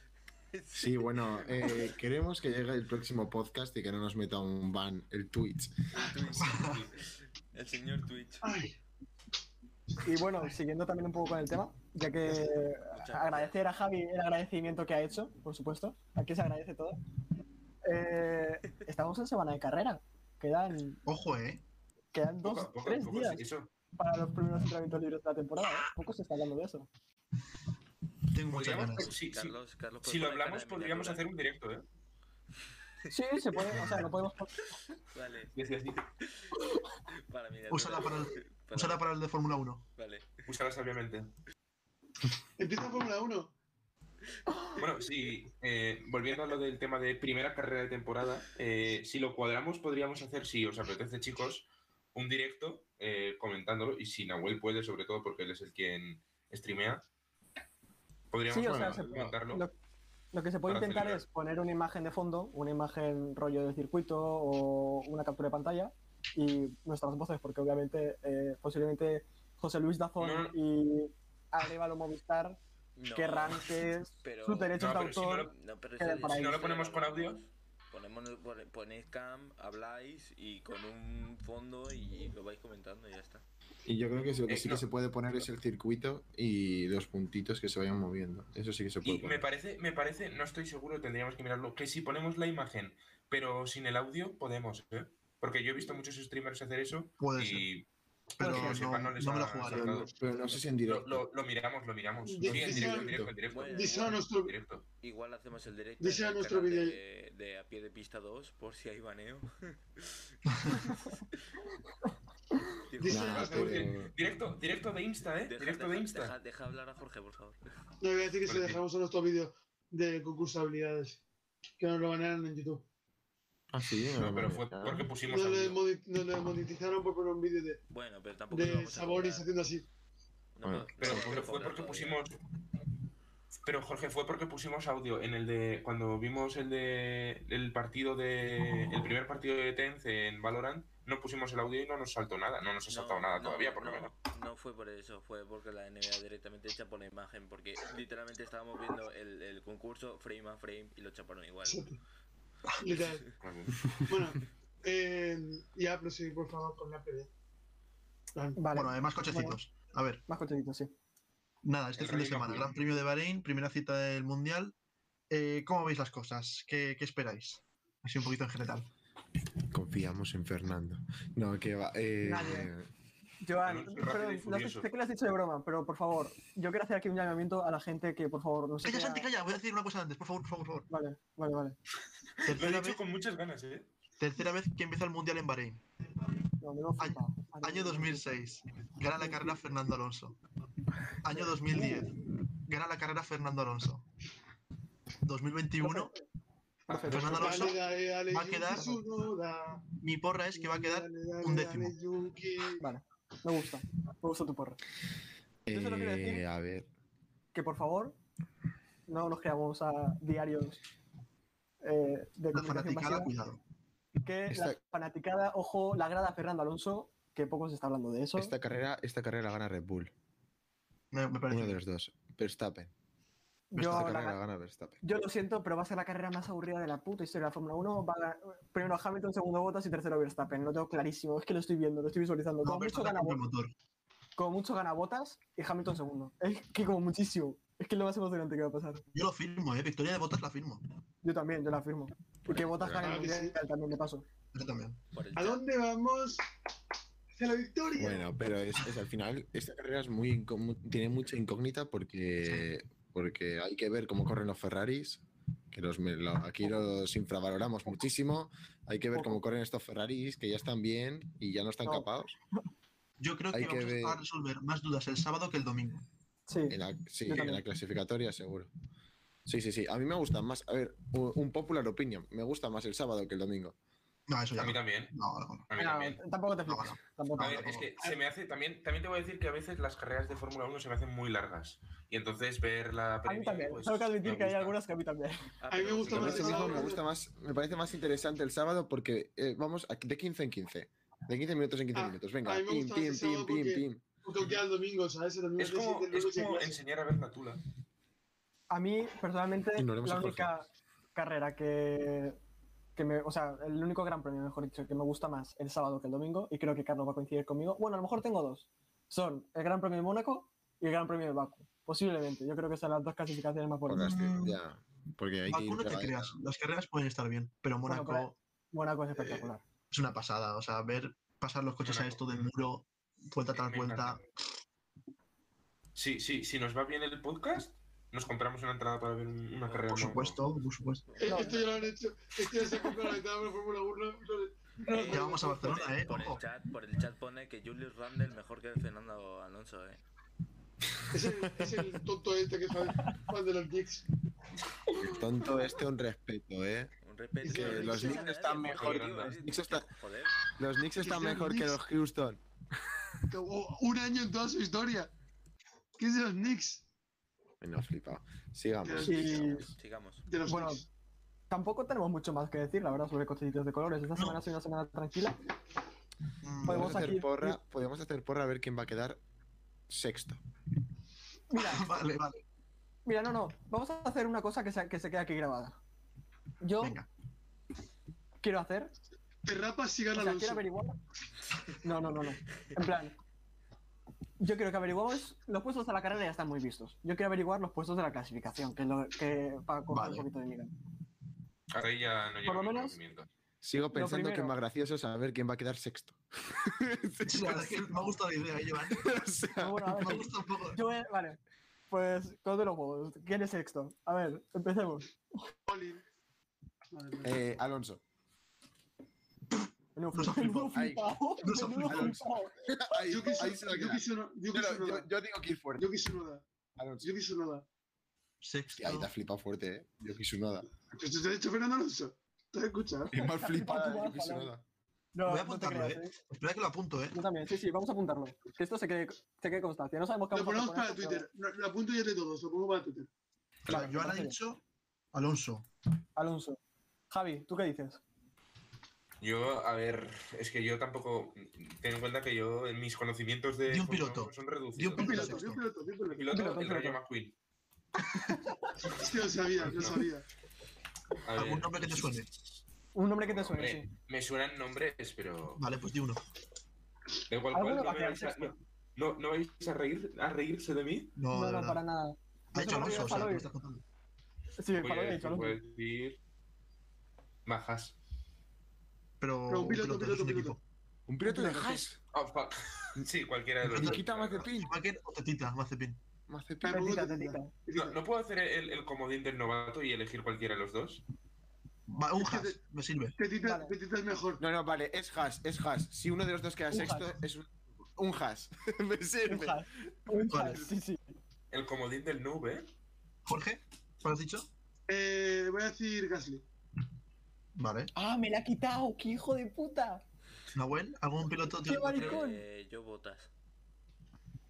Sí, bueno, eh, queremos que llegue el próximo podcast y que no nos meta un ban el Twitch. Twitch. El señor Twitch. Ay, Y bueno, siguiendo también un poco con el tema, ya que agradecer a Javi el agradecimiento que ha hecho, por supuesto. Aquí se agradece todo. Eh, estamos en semana de carrera. Quedan, ojo, eh. quedan dos, Poco a poco, tres poco días para los primeros entrenamientos libres de la temporada. ¿eh? Poco se está hablando de eso. Tengo muchas ganas. sí, sí. Carlos, Carlos, Si lo hablamos, podríamos hacer un directo, ¿eh? Sí, se puede, o sea, no podemos. Vale, Sí, sí, sí. para miniatura. Úsala para el- Para- Úsala para el de Fórmula 1. Vale. Úsala sabiamente. empieza Fórmula 1. Bueno, sí, eh, volviendo a lo del tema de primera carrera de temporada, eh, si lo cuadramos, podríamos hacer, si os apetece, chicos, un directo eh, comentándolo. Y si Nahuel puede, sobre todo porque él es el quien streamea, podríamos Sí, o sea, bueno, se- comentarlo. lo, lo que se puede intentar acelerar. es poner una imagen de fondo, una imagen rollo del circuito o una captura de pantalla y nuestras voces, porque obviamente eh, posiblemente José Luis Dazón No, y Arevalo Movistar No, querrán que pero- sus derechos No, de pero si no autor... lo- No, pero Queda eso- para. Si no lo ponemos con audio. Ponemos, pone- ponéis cam, habláis y con un fondo y lo vais comentando y ya está. Y yo creo que lo que Eh, sí no. que se puede poner es el circuito y los puntitos que se vayan moviendo. Eso sí que se puede Y me poner. parece, me parece, no estoy seguro, tendríamos que mirarlo, que si ponemos la imagen, pero sin el audio, podemos, ¿eh? Porque yo he visto muchos streamers hacer eso Puede y Pero que no, sepan, no les no me lo saltado. Pero no sé si en Lo, directo. lo- lo miramos, lo miramos. Sí, Dice- en directo, en dice- directo, en directo. Bueno, Díselo a igual, nuestro, en directo. igual hacemos el directo en a nuestro vídeo. de, de A Pie de Pista 2 por si hay baneo. Nah, pero- directo, directo de Insta, ¿eh? deja, directo deja- de Insta. Deja, deja hablar a Jorge, por favor. No, voy a decir que se Vale. dejamos a nuestro vídeo de concurso de habilidades. Que nos lo banearon en YouTube. Ah, sí, No, pero fue porque pusimos nos le monetizaron por poner un vídeo de, Bueno, pero tampoco lo de cobrar. haciendo así. No, Bueno, no, Pero, no fue porque todavía. pusimos. Pero Jorge, fue porque pusimos audio en el de. Cuando vimos el de. El partido de. El primer partido de Tenz en Valorant, no pusimos el audio y no nos saltó nada. No nos ha saltado nada todavía, por lo no, menos. No fue por eso, fue porque la NBA directamente echa por la imagen, porque literalmente estábamos viendo el, el concurso frame a frame y lo chaparon igual. Literal. Bueno, eh, ya proseguir por favor con la. Plan, Vale, Bueno, además cochecitos. A ver, más contenido, sí. nada, este El fin de semana. Gran Premio de Bahrein, primera cita del Mundial. Eh, ¿Cómo veis las cosas? ¿Qué, qué esperáis? Así un poquito en general. Confiamos en Fernando. No, que va. Eh, Nadie. Joan, pero, has- furioso. sé que lo has dicho de broma, pero por favor, yo quiero hacer aquí un llamamiento a la gente que, por favor, no sé. Calla, Santi, calla, voy a decir una cosa antes, por favor, por favor, por favor. Vale, vale, vale. Lo he Tercera dicho vez, con muchas ganas, ¿eh? tercera vez que empieza el Mundial en Bahrein. No, me lo he Año-. Año 2006, gana la carrera Fernando Alonso. Año 2010, gana la carrera Fernando Alonso. 2021, Perfecto. Fernando Alonso dale, dale, dale, va a quedar- mi porra es que va a quedar Dale, dale, un dale, décimo. Vale, me gusta. Me gusta tu porra. Yo solo quiero decir- eh, a ver. Que por favor, no nos creamos a diarios eh, de la fanaticada, cuidado. Que Esta- la fanaticada, ojo, la grada Fernando Alonso, que poco se está hablando de eso. Esta carrera, esta carrera la gana Red Bull. Me, me parece. Uno de los dos. Verstappen. Yo, Esta la- carrera la gana Verstappen. yo lo siento, pero va a ser la carrera más aburrida de la puta historia de la Fórmula 1. Va a ganar- primero Hamilton, segundo Bottas y tercero Verstappen. Lo tengo clarísimo. Es que lo estoy viendo, lo estoy visualizando. No, Como mucho, gana, como mucho gana Bottas y Hamilton segundo. Es que como muchísimo. Es que es lo más emocionante que va a pasar. Yo lo firmo, eh. Victoria de botas la firmo. Yo también, yo la firmo. Y que Bottas gane el sí. mundial también de paso. Yo también. ¿A dónde vamos? Hacia la victoria. Bueno, pero es, es al final, esta carrera es muy tiene mucha incógnita porque, porque hay que ver cómo corren los Ferraris, que los, lo- aquí los infravaloramos muchísimo. Hay que ver cómo corren estos Ferraris, que ya están bien y ya no están No. capados. Yo creo que Hay vamos que ver- a resolver más dudas el sábado que el domingo. Sí. En la, sí, en la clasificatoria seguro. Sí, sí, sí. A mí me gusta más, a ver, u- un popular opinion, me gusta más el sábado que el domingo. No, eso ya A mí no. también. No, no, no. A mí No, también. tampoco te No, flipes. Tampoco A ver, es que se me hace también, también te voy a decir que a veces las carreras de Fórmula 1 se me hacen muy largas. Y entonces ver la A mí también. pues, Tengo que admitir que hay algunas que a mí también. A mí me gusta más el sábado. me gusta más, me parece más interesante el sábado porque eh, vamos de 15 en 15. De 15 minutos en 15 Ah, minutos. Venga, a mí me pim, pim, pim, pim, porque- pim. Porque queda el domingo, ¿sabes? El domingo Es como, es como enseñar a ver la tula. A mí, personalmente, Ignoremos la única carrera que, que me. O sea, el único gran premio, mejor dicho, que me gusta más el sábado que el domingo, y creo que Carlos va a coincidir conmigo. Bueno, a lo mejor tengo dos. Son el Gran Premio de Mónaco y el Gran Premio de Baku. Posiblemente. Yo creo que son las dos clasificaciones más bonitas. Mm. ya. Porque hay que Baku ir no te creas. Las carreras pueden estar bien, pero Bueno, Mónaco pero- Mónaco es espectacular. es una pasada. O sea, ver pasar los coches a esto del muro, vuelta tras vuelta. Sí, sí, si nos va bien el podcast, nos compramos una entrada para ver un- una carrera. Por supuesto, por supuesto. No. Esto ya lo han hecho. Esto ya se ha comprado la de la Fórmula 1. Eh, Ya vamos a Barcelona, por, ¿eh? Por el, chat, por el chat pone que Julius Randle mejor que Fernando Alonso, eh. Es el, es el tonto este que es fan, de los Knicks. Tonto este, un respeto, ¿eh? Un respeto. Es que los Knicks están mejor los Knicks están- Joder. Los Knicks están mejor que los Houston. Un año en toda su historia. ¿Qué es de los Knicks? No, flipado. Sigamos. Sí. sigamos. Bueno. Tampoco tenemos mucho más que decir, la verdad, sobre cochecitos de colores. Esta semana ha sido una semana tranquila. Mm, Podemos hacer, aquí- porra, podemos hacer porra a ver quién va a quedar sexto. Mira, Vale, vale. mira, no, no. Vamos a hacer una cosa que se, que se quede aquí grabada. Yo Venga. quiero hacer Te rapas si O gana sea, quiero averiguar. No, no, no, no. En plan. Yo quiero que averiguemos. Los puestos de la carrera ya están muy vistos. Yo quiero averiguar los puestos de la clasificación, que es lo que. para coger Vale. un poquito de nivel. Ahí ya no Por lo menos-. Sigo pensando que es más gracioso saber quién va a quedar sexto. Sí, la verdad es que me ha gustado la idea, ¿eh, Joan? O sea, bueno, Me ha gustado un poco. yo voy- Vale. Pues, con de los juegos. ¿Quién es sexto? A ver, empecemos. Eh, Alonso. Menudo flipado, flipado. Flipado, flipado. flipado. Yo, Tsunoda. yo- yo digo que ir fuerte. Yuki Tsunoda. Alonso. Yuki Tsunoda. Sexto. Ahí te ha flipado fuerte, eh. Yuki Tsunoda. ¿Esto te ha dicho Fernando Alonso? ¿Te has escuchado? Es más Yuki Rafa, Tsunoda. No, Voy a no apuntarlo, creas, ¿eh? ¿eh? Espera que lo apunto, ¿eh? Yo también, sí, sí, vamos a apuntarlo. Que esto se quede, se quede constancia. No sabemos qué Lo ponemos para Twitter. Lo, lo apunto ya de todos. Lo pongo para Twitter. O sea, Vale, Joan ha dicho Alonso. Alonso. Javi, ¿tú qué dices? Yo, a ver, es que yo tampoco. Ten en cuenta que yo, en mis conocimientos de. Di un piloto. son Di un piloto, sexto. un piloto, un piloto. El piloto, Piloto, el piloto. Rayo McQueen. Es que lo sabía, lo sabía. A ver, ¿Algún nombre que te suene? Un nombre que te suene, hombre, sí. me suenan nombres, pero. Vale, pues di uno. Da igual ¿Alguno cuál, va no, vais a, sexto? no, no vais a, reír, a reírse de mí. No, No, de no, para nada. Ha Alonso, o sea. Sí, dicho voy a Alonso. decir. Majas. Pero, Pero un un piloto, piloto, un piloto. ¿Un piloto de piloto, sí. Haas? Oh, fuck. Sí, cualquiera de los dos. Nikita Mazepin. Schumacher o Tetita, Mazepin. Mazepin. Tetita, Tetita. No, ¿No puedo hacer el, el comodín del novato y elegir cualquiera de los dos? Va, un Es que Haas, te- me sirve. Tetita, Vale. Tetita es mejor. No, no, vale, es Haas, es Haas. Si uno de los dos queda Un sexto, es un, un Haas. Me Un sirve. Haas. Un Vale. Haas, sí, sí. El comodín del noob, ¿eh? Jorge, ¿cuál has dicho? Eh, voy a decir Gasly. Vale. ¡Ah, me la ha quitado! ¡Qué hijo de puta! Nahuel, ¿algún piloto? ¡Qué tío, maricón! Eh, yo botas.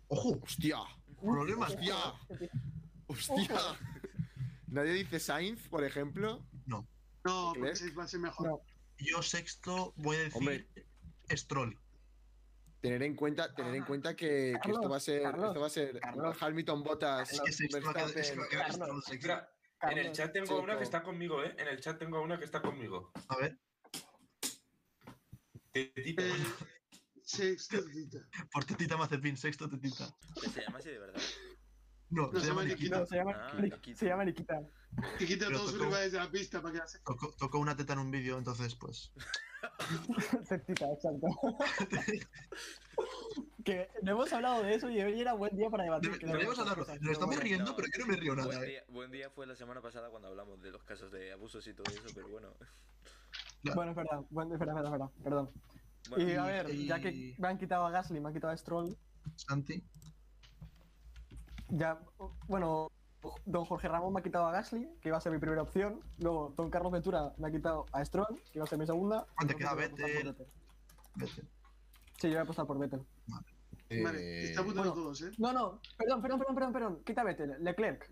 Ojo, Hostia, problemas. Hostia. hostia. Nadie dice Sainz, por ejemplo. No, porque ¿Leclerc? Sainz va a ser mejor. No. Yo sexto voy a decir Hombre. Stroll. Tener en cuenta, tener en cuenta que, que Carlos, esto va a ser, Carlos, esto va a ser Carlos. Hamilton Botas, Es que sexto va a quedar- es que va a quedar Carlos. Stroll sexto. Espera, en el chat tengo Checo. una que está conmigo, ¿eh? En el chat tengo una que está conmigo. A ver, Tetita. Eh, sexto, Tetita. por Tetita Mazepin, sexto Tetita. Se llama así de verdad. No, No, se llama Nikita. No, se llama, Ah, Ni- Nikita. se llama Nikita. Que quita a todos sus tocó- rivales de la pista para que la se- Tocó, tocó una teta en un vídeo, entonces pues. Tetita, exacto. que no hemos hablado de eso y hoy era buen día para debatir. Debe- deberíamos hablarlo. Nos estamos bueno, riendo, no. pero yo no me río nada, Buen eh. día, buen día fue la semana pasada cuando hablamos de los casos de abusos y todo eso, pero bueno. Bueno, es verdad, bueno, es verdad, es verdad, perdón. Bueno, y a y- ver, ya que me han quitado a Gasly, me han quitado a Stroll, Santi. ya, bueno, Don Jorge Ramón me ha quitado a Gasly, que iba a ser mi primera opción. Luego, Don Carlos Ventura me ha quitado a Stroll, que iba a ser mi segunda. Entonces queda Vettel. Vete. Sí, yo voy a apostar por Vettel. Vale, Eh, está apuntando bueno. todos, ¿eh? No, no, perdón, perdón, perdón, perdón, perdón. Quita Vettel, Leclerc.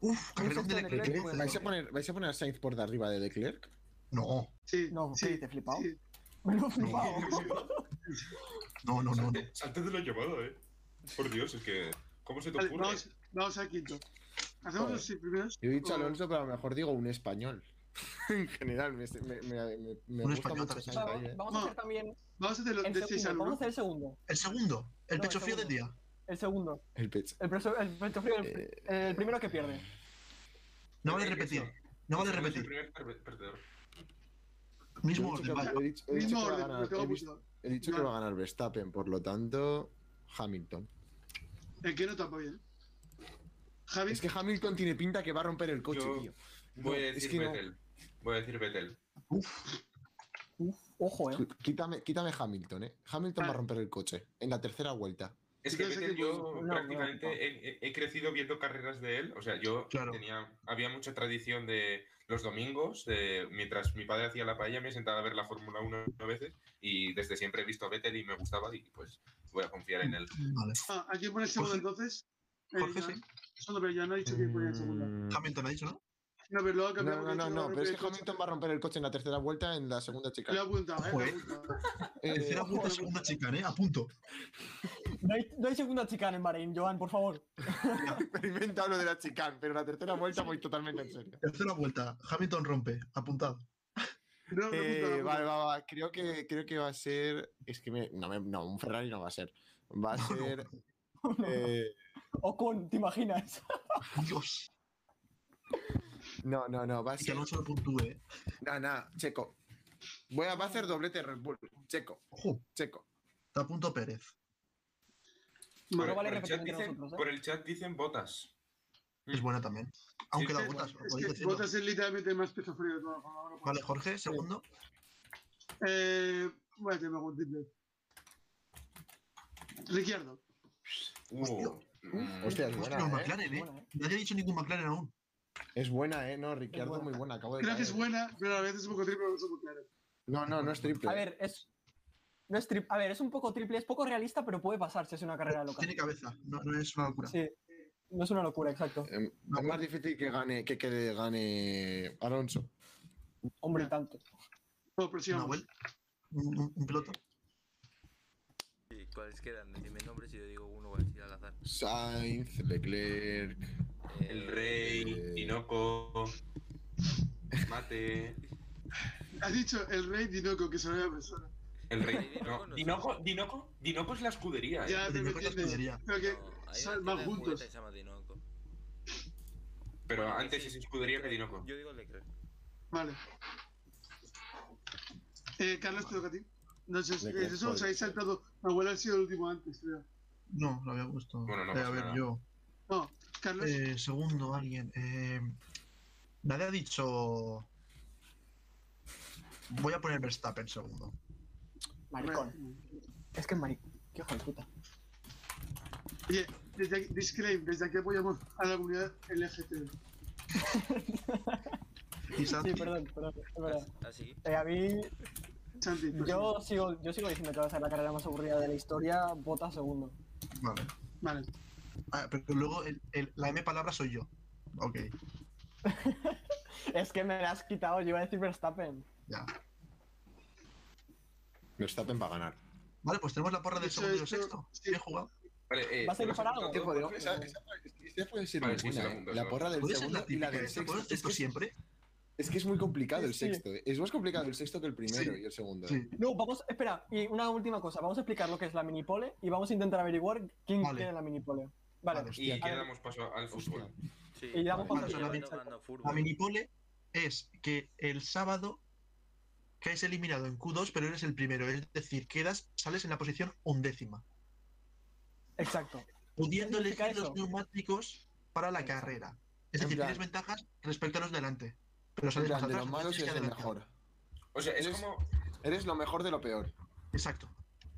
Uf, carrerón de Leclerc. Leclerc, Leclerc, ¿vais, a poner, ¿Vais a poner a Sainz por de arriba de Leclerc? No, Sí. No, sí, ¿qué dices, flipado? sí. Me lo he flipado. no, no, no. no. Salte de lo llamado, eh. Por Dios, es que. ¿Cómo se te Vale, ocurre? vamos, vamos al quinto. ¿Hacemos los primeros? Yo he dicho Alonso, pero a lo mejor digo un español. en general, me, me, me, me- me Un gusta español mucho también. Sainz Vamos, ¿eh? vamos a hacer también Vamos a hacer los el de 6 segundo. al Vamos a 1. hacer el segundo. El segundo, el No, pecho el frío del día. El segundo. El pecho. El, preso- el pecho frío, el, Eh, el primero que pierde. No vale repetir. No vale el repetir. primer per- perdedor. Mismo orden, que- vale. he dicho- he dicho Mismo que va a orden, ganar- he visto- apuntado. he dicho que va a ganar Verstappen, por lo tanto, Hamilton. El que no tapa bien. Javi, Es que Hamilton tiene pinta que va a romper el coche, Yo tío. Voy a decir es que no. Vettel. Voy a decir Vettel. Uf, ojo, eh. Quítame, quítame Hamilton, ¿eh? Hamilton va a Ah. romper el coche en la tercera vuelta. Es que Yo sé Vettel, que- yo no, no, prácticamente no. he, he- he crecido viendo carreras de él. O sea, yo Claro. tenía. Había mucha tradición de los domingos. de- mientras mi padre hacía la paella, me sentaba a ver la Fórmula 1 a veces. Y desde siempre he visto a Vettel y me gustaba. Y pues voy a confiar en él. Vale. ah, ¿a quién pone el segundo Jorge. entonces? Eh, Jorge, ya. sí. Solo, pero ya no ha dicho quién ponía el segundo. Mm, Hamilton ha dicho, ¿no? No, pero luego No, cambiamos. no, no, no, pero es que Hamilton va a romper el coche en la tercera vuelta en la segunda chica. Lo he apuntado, ¿eh? Eh, Tercera vuelta, segunda chica, ¿eh? A punto. No hay, no hay segunda chicana en Bahrein, Joan, por favor. experimenta lo de la chicane, pero en la tercera vuelta voy totalmente en serio. Tercera vuelta, Hamilton rompe. Apuntado. No, Eh, vale, va, va. Creo que, creo que va a ser. Es que me, no, me- no, un Ferrari no va a ser. Va a ser. eh, Ocon, ¿te imaginas? Dios. No, no, no, va a Y que ser. Alonso lo puntúe, ¿eh? Nada, nada, Checo. Voy a, va a hacer doblete Red Bull. Checo, Ojo, Checo. está a punto Pérez. Vale, No vale por, el chat dicen, nosotros, ¿eh? por el chat dicen botas. Es buena también. Aunque Sí, la botas, Es que decirlo. Botas es literalmente el más peso frío de toda forma. Bueno, Vale, Jorge, segundo. Eh, voy a tener un triple. Ricciardo. Hostia. Uh, mm, Hostia, es Hostia, buena, los ¿eh? McLaren, ¿eh? Buena, ¿eh? Nadie ha dicho ningún McLaren aún. Es buena, ¿eh? No, Ricciardo buena. muy buena. Acabo de Creo que es buena, pero a veces es un poco triple, no es claro. No, no, no es triple. A ver, es. No es tri- A ver, es un poco triple, es poco realista, pero puede pasar si es una carrera loca. Tiene cabeza, no, no es una locura. Sí, no es una locura, exacto. Eh, es más difícil que gane, que, que gane Alonso. Hombre, tanto. Prosigamos. vuelta. Un, un- un piloto. ¿Y ¿Cuáles quedan? Decidme nombres y yo digo uno voy a decir al azar. Sainz, Leclerc. El Rey, Eh, Tinoco, Mate. Has dicho el rey Dinoco, que se lo había persona. El Rey. Dinoco No, no Dinoco, Dinoco, Dinoco es la escudería. ¿eh? Ya, me Dinoco es la entiendes. escudería. Pero que No, hay sal- de juntos. se llama Dinoco. Pero Bueno, antes sí, es escudería que Dinoco. Yo digo Leclerc. Vale. Eh, Carlos, te toca a ti. No sé, es eso os habéis saltado. Mi abuela ha sido el último antes, creo. No, lo había puesto. Bueno, no Eh, a ver, nada. yo. No, Carlos. Eh, segundo, alguien. Eh, nadie ha dicho. Voy a poner Verstappen segundo. Maricón. Es que es maricón. Qué hijo de puta. Oye, desde aquí, disclaim, desde aquí apoyamos a la comunidad LGTB. Y Santi, Sí, perdón, perdón. es verdad. Así. Eh, a mí, Santi, pues, yo sigo, yo sigo diciendo que va a ser la carrera más aburrida de la historia. Bota segundo. Vale. Vale. Ah, pero luego el- el- la M palabra soy yo. Ok, Es que me la has quitado, yo iba a decir Verstappen. ya. Verstappen va a ganar. Vale, pues tenemos la porra del segundo y el sexto. sí. Bien jugado. Vale, eh, ¿Va a ser ¿lo has para algo? esa, esa- esa puede ser Vale, muy buena, ¿eh? La porra del segundo la y la del ¿Te sexto. Es esto que, siempre? es que es muy complicado el sí. sexto. ¿eh? Es más complicado el sexto que el primero Sí. y el segundo. Sí. No, vamos, espera, y una última cosa. Vamos a explicar lo que es la minipole y vamos a intentar averiguar quién Vale. tiene la minipole. Vale. Y que damos paso al fútbol. Sí. Y damos paso Vale, a la fútbol. La minipole es que el sábado caes eliminado en Q2, pero eres el primero. Es decir, quedas, sales en la posición undécima. Exacto. Pudiendo ¿Qué significa elegir los neumáticos para la carrera. Es En decir, plan- tienes ventajas respecto a los delante. Pero En sales plan, más de atrás. los malos tienes es que el mejor. O sea, es Eres- como. Eres lo mejor de lo peor. Exacto.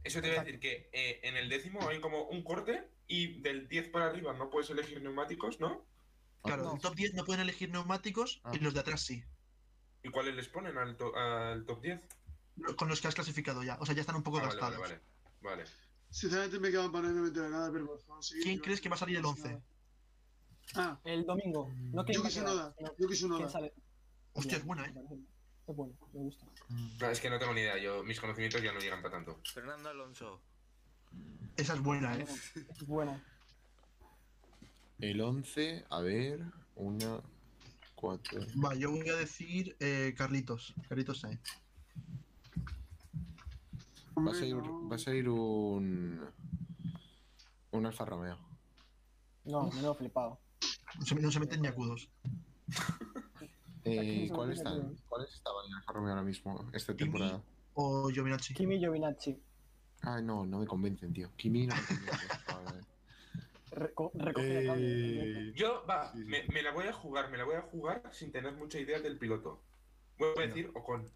Eso te voy a decir que eh, en el décimo hay como un corte y del 10 para arriba no puedes elegir neumáticos, ¿no? Claro, No. el top 10 no pueden elegir neumáticos Ah. y los de atrás sí. ¿Y cuáles les ponen al, to- al top 10? Con los que has clasificado ya. O sea, ya están un poco Ah, vale, gastados. vale, vale. Vale. Sinceramente me quedan para no meter nada, pero por favor. ¿Quién Yo- crees que va a salir el 11? Ah, El domingo. No quién Yuki va a quedar, Tsunoda. sino Yuki Tsunoda. quién sale. Hostia, es buena, ¿eh? Es bueno, me gusta. No, es que no tengo ni idea. Yo, mis conocimientos ya no llegan para tanto. Fernando Alonso. Esa es buena, ¿eh? Es buena. El 11, a ver, una, cuatro. Va, yo voy a decir eh, Carlitos. Carlitos Sainz. Va a salir, va a salir un. Un Alfa Romeo. No, me lo he flipado. No se, no se meten ni acudos. Eh, ¿Cuáles estaban en Alfa Romeo ahora mismo? Esta Kimi. temporada. O Giovinazzi. Kimi Giovinazzi. Ah, no, no me convencen, tío. Kimi no me convence. Joder. Reco- recoge el cable. Eh, Yo, va, Sí, sí. Me, me la voy a jugar, me la voy a jugar sin tener mucha idea del piloto. Voy a decir Ocon.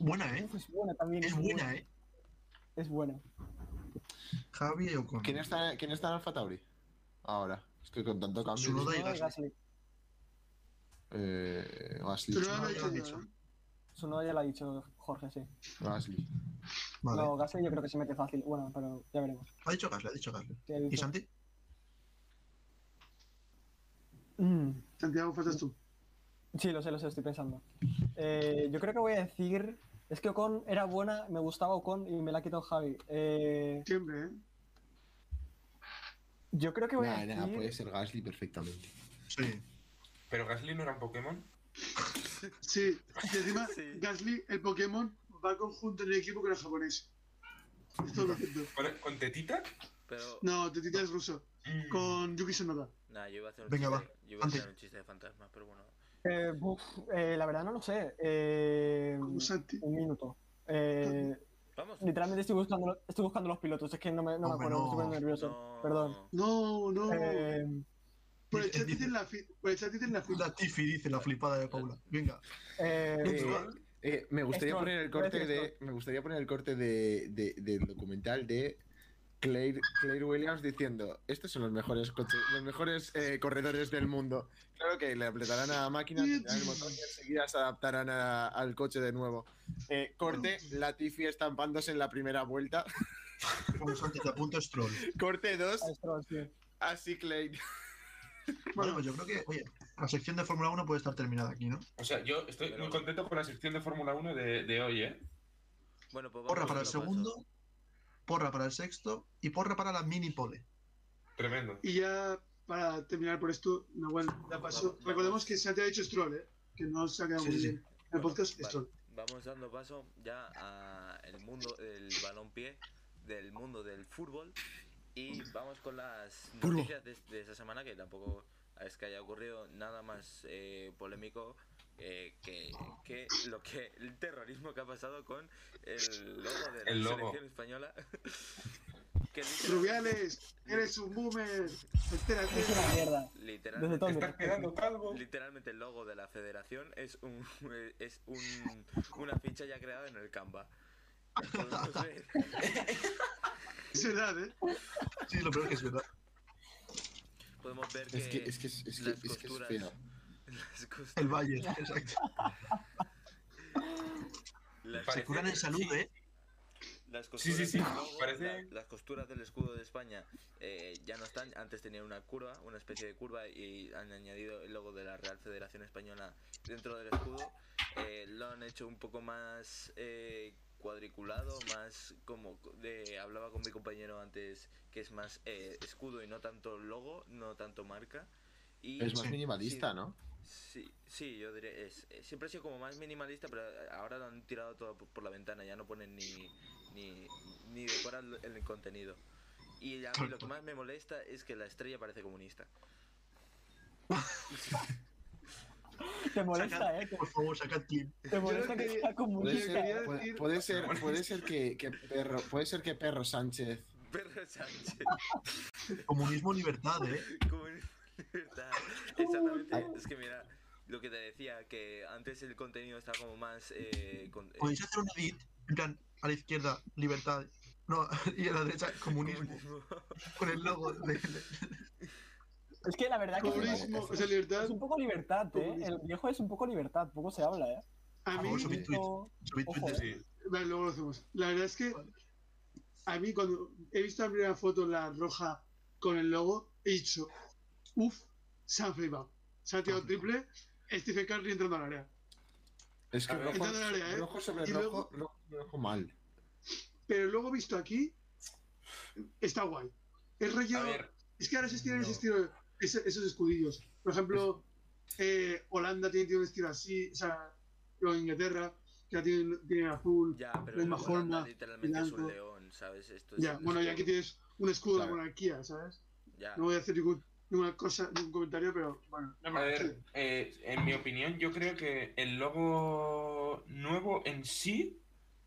Buena, ¿eh? Es buena también. Es buena, ¿eh? Es buena. Javi Ocon. ¿Quién está, ¿Quién está en Alfa Tauri? Ahora. Es que con tanto cambio. Tsunoda y Gasly. Gasly. Eh. Pero no, he ya dicho lo ha dicho Jorge, sí. Gasly. Vale. No, Gasly yo creo que se mete fácil. Bueno, pero ya veremos. Ha dicho Gasly, ha dicho Gasly. Sí, ¿Y Santi? Mm, Santiago, faltas tú. Sí, lo sé, lo sé, estoy pensando. Eh, yo creo que voy a decir. Es que Ocon era buena, me gustaba Ocon y me la ha quitado Javi. Eh, Siempre, ¿eh? yo creo que voy a decir. nah, puede ser Gasly perfectamente. Sí. Pero Gasly no era un Pokémon. Sí, y encima Sí. Gasly, el Pokémon, va conjunto en el equipo con el japonés. Esto lo siento. ¿Con, tetita? Pero. No, Tetita es ruso. Con Yuki Tsunoda. Nah, yo iba a hacer un Venga, chiste. va. Yo iba a hacer un chiste de fantasma, pero bueno. Eh, buf, eh, la verdad no lo sé. Eh, un minuto. Eh, Vamos. literalmente estoy buscando, estoy buscando los pilotos, es que no me, no me Hombre, acuerdo, me estoy no. poniendo nervioso. No. Perdón. No, no. Por el chat Dice- dicen la fi- por el chat dicen la fila. La Tiffy dice la flipada de Paula. Venga. eh, Eh, me gustaría poner el corte de. Me gustaría poner el corte de, de- del documental de Claire, Claire Williams diciendo estos son los mejores coches, los mejores eh, corredores del mundo. Claro que le apretarán a la máquina, tendrán el motor y enseguida se adaptarán a- al coche de nuevo. Eh, corte, Latifi estampándose en la primera vuelta. Como Santi, te apunto Stroll. Corte 2, a Stroll, sí. así Claire. Bueno, pues yo creo que, oye, la sección de Fórmula 1 puede estar terminada aquí, ¿no? O sea, yo estoy Pero- muy contento con la sección de Fórmula 1 de, de hoy, ¿eh? Bueno, pues vamos Porra para el paso. segundo, porra para el sexto y porra para la mini pole. Tremendo. Y ya para terminar por esto, Nahuel. Vamos, Recordemos vamos. que Santi ha dicho Stroll, ¿eh? Que no se ha quedado Sí, muy sí. bien. En el podcast, Vale, Stroll. Vamos dando paso ya a el mundo del balón-pie, del mundo del fútbol. Y vamos con las noticias de, de esta semana, que tampoco es que haya ocurrido nada más eh, polémico eh, que, que lo que el terrorismo que ha pasado con el logo de la El logo. selección española. que Rubiales, eres un boomer. Entérate. Es una mierda. Literalmente, Estás quedando calvo. literalmente el logo de la federación es un es un, una ficha ya creada en el Canva. Es verdad, ¿eh? Sí, lo peor es que es verdad. podemos ver que, Es que es, que es, es que, las es, que es las costuras- El Bayern, exacto. Se curan en salud, sí, ¿eh? Las Sí, costuras, sí, sí, del logo, parece- la- las costuras del escudo de España eh, ya no están. Antes tenían una curva, una especie de curva, y han añadido el logo de la Real Federación Española dentro del escudo. Eh, lo han hecho un poco más eh, cuadriculado, más como de hablaba con mi compañero antes que es más eh, escudo y no tanto logo, no tanto marca. Y Es más minimalista, Sí. ¿no? Sí, sí, yo diré, es, eh, siempre ha sido como más minimalista, pero ahora lo han tirado todo por, por la ventana, ya no ponen ni, ni, ni decoran el, el contenido. Y a mí lo que más me molesta es que la estrella parece comunista. Te molesta, eh. que- Por favor, saca clip. Te molesta que quería- sea Puede comunista. puede, decir- puede ser, puede ser que, que perro, puede ser que perro Sánchez Perro Sánchez, Comunismo, libertad, ¿eh? comunismo, libertad. Exactamente, es que mira, lo que te decía, que antes el contenido estaba como más... Eh, con- eh, Podéis hacer un edit, en plan, a la izquierda, libertad. No, y a la derecha, comunismo. comunismo. Con el logo de. Es que la verdad que es un poco libertad, ¿eh? El viejo es un poco libertad, poco se habla, ¿eh? A mí, tweet. Sí. Vale, luego lo hacemos. La verdad es que a mí cuando he visto la primera foto, la roja con el logo, he dicho, uff, se han flipado. Se ha tirado triple, Stephen Curry entrando al área. Es que rojo, entrando al área, ¿eh? rojo sobre rojo, luego- rojo, sobre rojo mal. Pero luego visto aquí, está guay. Es ver, Es que ahora se estiran ese No. estilo, ese- esos escudillos. Por ejemplo, eh, Holanda tiene, tiene un estilo así, o sea, o Inglaterra, que la tiene, tiene azul. Ya, pero misma Holanda forma, literalmente es un blanco. león, ¿sabes? Esto es Ya, bueno, y aquí tienes un escudo de la Claro. monarquía, ¿sabes? Ya. No voy a hacer ningún, ninguna cosa, ningún comentario, pero bueno. a ver, eh, en mi opinión, yo creo que el logo nuevo en sí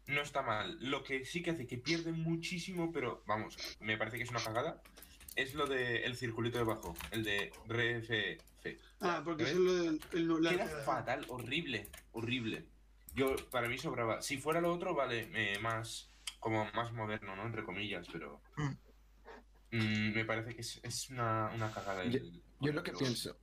no está mal. Lo que sí que hace que pierde muchísimo, pero vamos, me parece que es una cagada, es lo del circulito debajo, el de RFF. Ah, porque eso es lo del el, la- Queda fatal, horrible, horrible. Yo, para mí sobraba. Si fuera lo otro, vale, eh, más, como más moderno, ¿no? Entre comillas, pero... mm, me parece que es, es una, una cagada. el- Yo- Yo lo que pienso,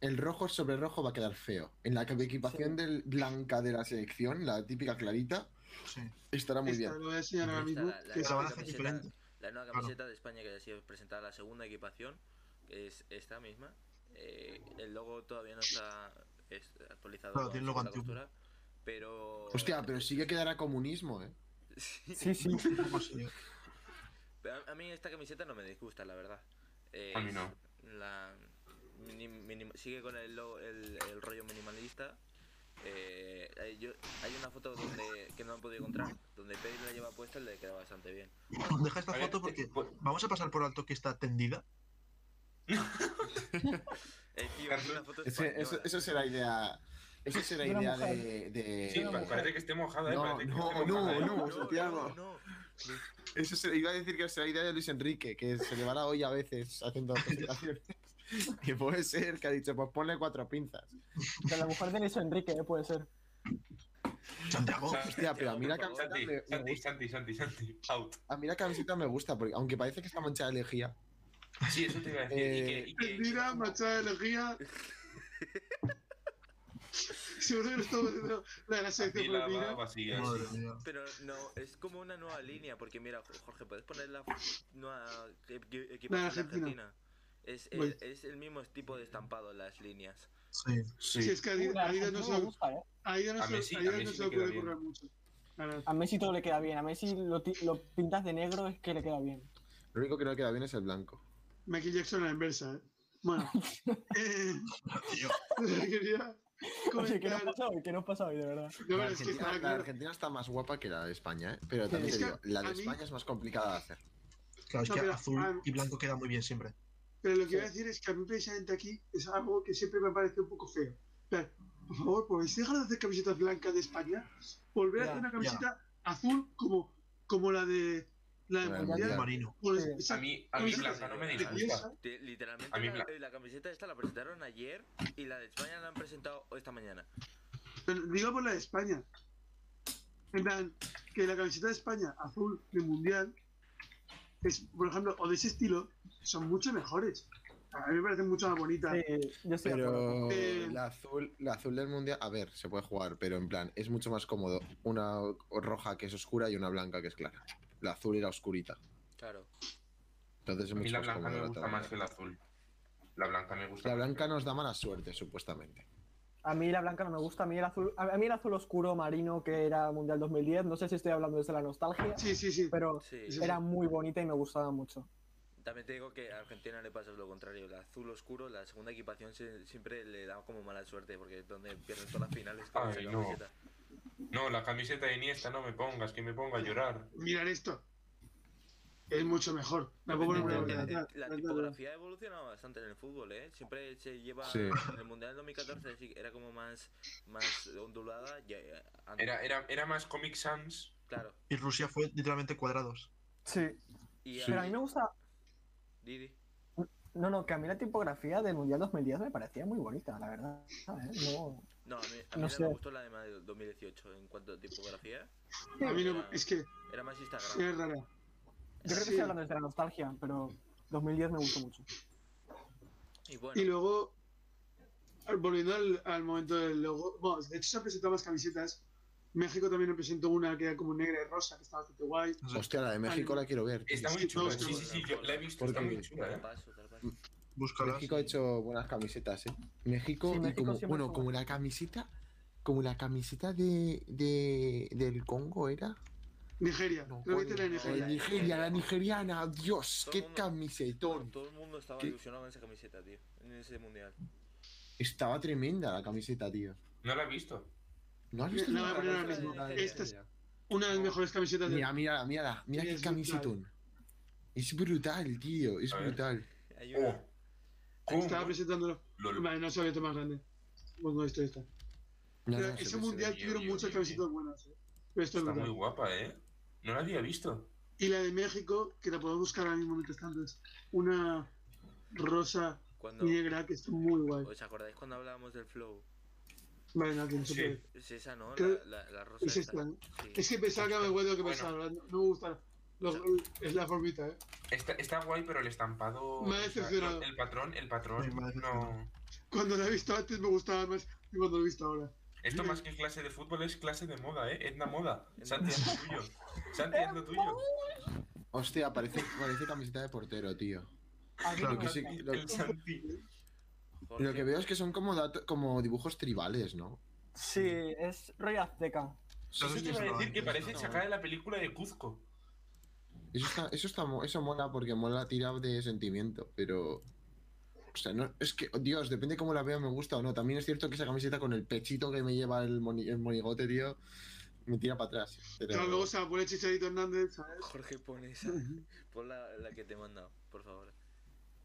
el rojo sobre rojo va a quedar feo. En la equipación del blanca de la selección, la típica clarita, Sí. estará muy esta, bien. lo voy a enseñar ahora mismo. la, la que nueva van a hacer diferente. La nueva Claro. camiseta de España que ha sido presentada la segunda equipación, que es esta misma. Eh, el logo todavía no está es- actualizado. Claro, tiene el logo costura, pero. Hostia, pero sí que quedará comunismo, ¿eh? Sí, sí. Pero a, a mí esta camiseta no me disgusta, la verdad. Eh, A mí no. La, minim- minim- sigue con el, logo- el, el rollo minimalista. Eh, hay, yo- hay una foto donde que no han podido encontrar, donde Pedro la lleva puesta y le queda bastante bien. Deja esta foto te- porque pues- vamos a pasar por alto que está tendida. Eh, tío, es una foto Ese- eso, será idea. Eso será idea de. de- Sí, mujer. parece que esté mojada, ¿eh? No, que no, esté no, mojada, ¿eh? no. Santiago. no. Eso se- iba a decir que será idea de Luis Enrique, que se le va la olla a veces haciendo presentaciones. y puede ser que ha dicho, pues ponle cuatro pinzas. De la mujer de Luis Enrique, ¿eh? puede ser. Santiago. Hostia, pero a mí la camiseta Santi, me, Santi, gusta. Santi, Santi, Santi, out. A mí la camiseta me gusta, porque aunque parece que está manchada de lejía. Sí, eso te iba a decir. Eh, y que, y que- Tendida, machada de lejía. Seguro que no estamos haciendo la de la selección afilada, femenina. vacía, Madre sí. mía. Pero no, es como una nueva línea, porque mira, Jo- Jorge, puedes poner la nueva equi- equipación de Argentina. Argentina. Es, Voy. es, es el mismo tipo de estampado en las líneas. Sí. Sí, Sí. es que Adidas, no se me lo- ¿eh? A a puede mucho. A Messi todo le queda bien. A Messi lo, lo pintas de negro es que le queda bien. Lo único que no le queda bien es el blanco. Michael Jackson a la inversa, ¿eh? Bueno. eh, quería Oye, ¿qué nos pasa hoy? ¿Qué nos pasa hoy, de verdad? No, La es que Argentina, está la claro. Argentina está más guapa que la de España, ¿eh? Pero también Es te que digo, la de a mí- España es más complicada de hacer. Claro, es No, que azul ah, y blanco queda muy bien siempre. Pero lo que iba a decir es que a mí precisamente aquí es algo que siempre me ha parecido un poco feo. Plan, Por favor, ¿podéis dejar de hacer camisetas blancas de España? Volver a hacer una ya. camiseta azul como, como la de la de Mundial. Marino. Pues, Sí. esa A mí, a mí Blanca no me disgusta. Literalmente A mí la, Bla- la camiseta esta la presentaron ayer y la de España la han presentado esta mañana. pero digo por la de España. En plan, que la camiseta de España azul de Mundial es, por ejemplo, o de ese estilo, son mucho mejores. A mí me parece mucho más bonita. Sí, yo estoy de acuerdo. Pero Eh, la azul, la azul del mundial, a ver, se puede jugar, pero en plan, es mucho más cómodo una roja que es oscura y una blanca que es clara. La azul era oscurita. Claro. Entonces es A mí mucho la más blanca cómodo. me de gusta más que la azul. La blanca me gusta La blanca nos da mala suerte, supuestamente. A mí la blanca no me gusta, a mí el azul, a mí el azul oscuro marino que era Mundial 2010, no sé si estoy hablando desde la nostalgia, Sí, sí, sí. pero. Sí. era muy bonita y me gustaba mucho. También te digo que a Argentina le pasa lo contrario. El azul oscuro, la segunda equipación se- siempre le da como mala suerte porque es donde pierden todas las finales con Ay, esa no. camiseta. No, la camiseta de Iniesta no me pongas, que me ponga a llorar. Mirar esto. Es mucho mejor. Tampoco Eh, me voy a eh, volver eh, atrás. La Atrás, tipografía ha evolucionado bastante en el fútbol, ¿eh? Siempre se lleva. Sí. En el Mundial 2014 sí, era como más, más ondulada. Antes- Era, era, era más Comic Sans. Claro. Y Rusia fue literalmente cuadrados. Sí, Y pero a mí me gusta, Didi. no, no, que a mí la tipografía del Mundial 2010 me parecía muy bonita, la verdad. ¿eh? No, No, a mí, a mí No me gustó la de Madrid 2018 en cuanto a tipografía. A mí no, Era- es que Era más Instagram. es rara. yo creo que Sí. estoy hablando desde la nostalgia, pero 2010 me gustó mucho. Y bueno, Y luego, volviendo al, al momento del logo, bueno, de hecho se han presentado más camisetas. México también presentó una que era como negra y rosa, que está bastante guay. Hostia, la de México la quiero ver. Está muy chula. Sí, sí, sí, yo la he visto, está muy chula, ¿eh? Búscalas. México ha hecho buenas camisetas, ¿eh? México, Sí, México como, bueno, como la camiseta, como la camiseta de, de del Congo era. Nigeria, No, creo que la Nigeria. la Nigeria, la nigeriana, Dios, Todo qué mundo- camisetón. Todo el mundo estaba ¿Qué? ilusionado con esa camiseta, tío, en ese mundial. Estaba tremenda la camiseta, tío. No la he visto. ¿No has visto La nunca voy a poner la ahora camiseta mismo. de Esta es-? Una de las mejores camisetas de Mira, mira, mira, mira qué es camisetón. Es brutal, tío, es brutal. Oh. Estaba presentándolo. Vale, no se ha abierto más grande. Bueno, esto. No, no, se ese mundial tuvieron Bien, muchas bien, camisetas buenas. ¿eh? Pero esto es Está muy guapa, ¿eh? No la había visto. Y la de México, que la podemos buscar ahora mismo mientras tanto, es una rosa cuando, negra que está muy guay. ¿Os acordáis cuando hablábamos del flow? Vale, no, aquí no se Sí. puede. Es esa, ¿no? La, la, la rosa Es esta. Sí. Es que pensaba que me acuerdo lo que Bueno. pensaba, no, no me gusta. Lo- es la formita, ¿eh? Está, está guay, pero el estampado. Me ha o sea, decepcionado. el patrón, el patrón. No. Cuando la he visto antes me gustaba más que cuando lo he visto ahora. Esto más que clase de fútbol es clase de moda, ¿eh? Edna Moda. Santi, es lo tuyo. Santi, es lo tuyo. Hostia, parece, parece camiseta de portero, tío. Que sí, lo- El Santi. Jorge, Lo que veo es que son como dato- como dibujos tribales, ¿no? Sí, es rollo azteca. Eso ¿Sabes te iba a decir que parece sacada de la película de Cuzco. Eso está, eso está, eso mola porque mola tirado de sentimiento, pero. O sea, no, es que, Dios, depende cómo la veo, me gusta o no. También es cierto que esa camiseta con el pechito que me lleva el, moni- el monigote, tío, me tira para atrás. Pero... Claro, luego se va a poner Chicharito Hernández, ¿sabes? Jorge, pon esa. Pon la, la que te he mandado, por favor.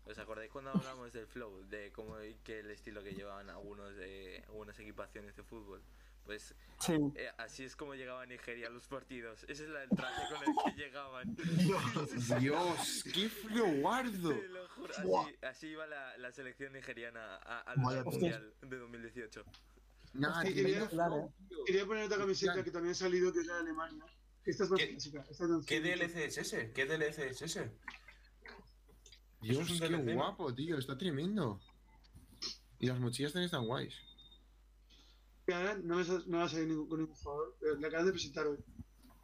¿Os acordáis cuando hablamos del flow? De cómo que el estilo que llevaban algunos de algunas equipaciones de fútbol. Pues Sí. eh, así es como llegaba Nigeria a los partidos. Ese es la- el traje con el que llegaban. Dios, qué flowardo. Te lo juro, Así, así iba la, la selección nigeriana al Mundial de 2018. Nah, quería- tío. Quería poner otra camiseta Ya. que también ha salido, que es la de Alemania. Esta es más ¿Qué- clásica. Esta no ¿Qué. DLC es ese? ¿Qué DLC es ese? Dios, es un qué DLC, ¿no? guapo, tío, está tremendo. Y las mochillas también están guays. Ahora no me, no va a salir ningún, con ningún jugador, pero la acaban de presentar hoy.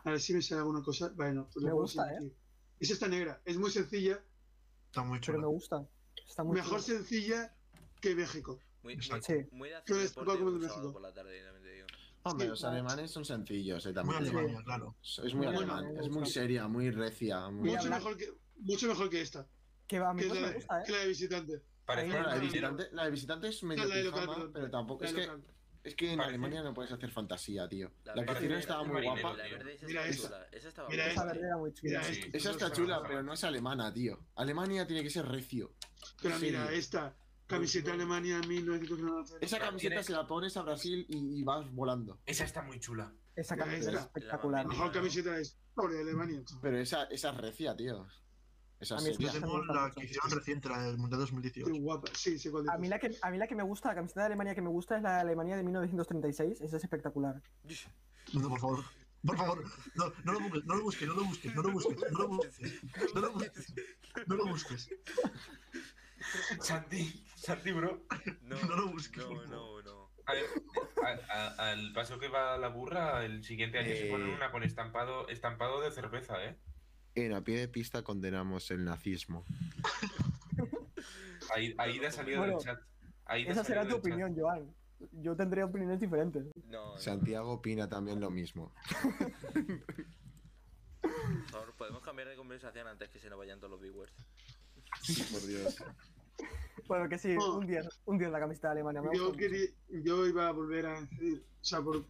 A ver si me sale alguna cosa. Bueno, pues Me gusta, aquí. Esa está negra, es muy sencilla, Está muy Pero me chulo. gusta. Está muy mejor chulo. sencilla que México. Muy, Exacto. muy, Sí. muy de hacer es deporte un sábado México. por la tarde, también te digo. Hombre, Sí, los claro. alemanes son sencillos, eh, Muy también. digo. Alemania, claro. Es muy Bueno, alemán, es muy seria, muy recia. Muy... Mucho mejor, que, mucho mejor que esta, Que va, a mí que es pues la, me gusta, que ¿eh? la de visitante. Parece Bueno, la de visitante, la de visitante es medio la de local, pijama, pero tampoco. Es que, es que en Alemania no puedes hacer fantasía, tío. La La que hicieron estaba muy guapa. La verde esa Mira chula. Esa estaba Mira guapa. Esa esta. verde era muy chula. Mira Sí. esta. Esa está chula, pero no es alemana, tío. Alemania tiene que ser recio. Pero mira, esta camiseta Alemania 1990. Esa camiseta se la pones a Brasil y, y vas volando. Esa está muy chula. Esa camiseta es espectacular. La mejor camiseta de historia de Alemania. Pero esa, esa es recia, tío. Esa que- Tenemos gusta la que hicieron reciente, la del Mundial Qué 2018. guapa. Sí, sí, A mí, la que, a mí la que me gusta, la camiseta de Alemania que me gusta es la de Alemania de 1936. Esa es espectacular. No, por favor. Por favor, no, no lo busques, no lo busques, no lo busques, no lo busques, no lo busques, no lo busques, no lo busques. Santi, Santi, bro. No, No lo busques, no, no, no. A ver, a- a- al paso que va la burra, el siguiente año se Eh. pone una con estampado, estampado de cerveza, ¿eh? En a pie de pista condenamos el nazismo. Ahí, ahí ha salido Bueno, del chat. Esa será tu chat. opinión, Joan. Yo tendría opiniones diferentes. No, no. Santiago opina también lo mismo. Por favor, podemos cambiar de conversación antes que se nos vayan todos los viewers. Por Dios. Bueno, que sí, un 10, un 10 la camiseta de Alemania. Me Yo, quería, yo iba a volver a decir, o sea, por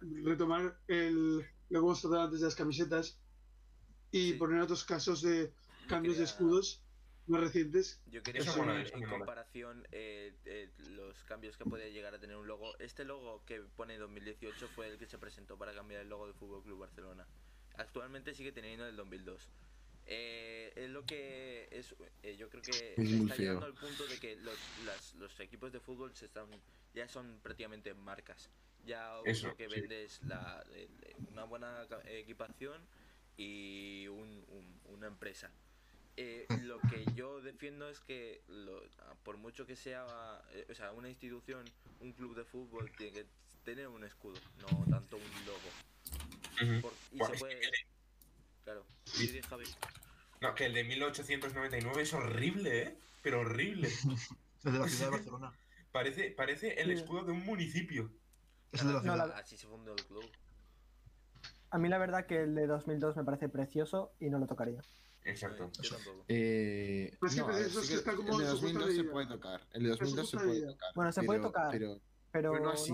retomar el, lo que hemos tratado antes de las camisetas y Sí. poner otros casos de cambios de quería- escudos más recientes. Yo quería poner en comparación eh, eh, los cambios que puede llegar a tener un logo. Este logo que pone 2018 fue el que se presentó para cambiar el logo del Fútbol Club Barcelona. Actualmente sigue teniendo el 2002. Eh, es lo que es, eh, yo creo que Es está llegando al punto de que los, las- los equipos de fútbol se están ya son prácticamente marcas. Ya Eso, lo que sí. vende es la, una buena equipación y un- un- una empresa. eh, lo que yo defiendo es que lo- por mucho que sea, eh, o sea, una institución, un club de fútbol tiene que tener un escudo, no tanto un logo. Por- y se puede, que- claro. Sí, Javi. No, que el de 1899 es horrible, ¿eh? Pero horrible. El de la ciudad de Barcelona. Parece, parece el escudo de un municipio. Es el de la No, ciudad. la- Así se fundó el club. A mí la verdad que el de 2002 me parece precioso y no lo tocaría. Exacto. Eh, Pues no, sí es que está como el de en su justa 2002 se puede tocar. El de 2002 se puede tocar. Bueno, se puede tocar. Pero, Pero, Pero no así.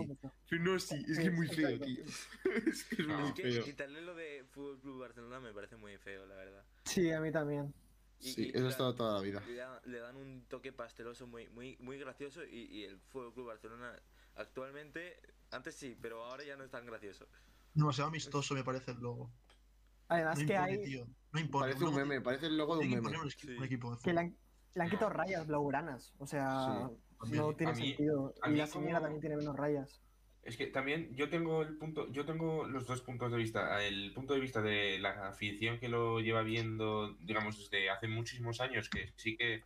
pero no así, es que es muy feo, Exacto. tío. es que es No. muy Es que feo. quitarle lo de Fútbol Club Barcelona me parece muy feo, la verdad. Sí, a mí también. Y- Sí, y eso ha estado toda la vida. le, da- le dan un toque pasteloso muy muy muy gracioso y, y el Fútbol Club Barcelona actualmente antes sí pero ahora ya no es tan gracioso Demasiado amistoso me parece el logo. Además No que impone, hay tío. No impone. Parece un meme, parece el logo de un que meme. Sí. un equipo. de que le han, le han quitado rayas blaugranas. O sea, no tiene A mí- sentido. a Y la señora como- también tiene menos rayas. Es que también yo tengo el punto, yo tengo los dos puntos de vista. El punto de vista de la afición que lo lleva viendo, digamos, desde hace muchísimos años, que sí que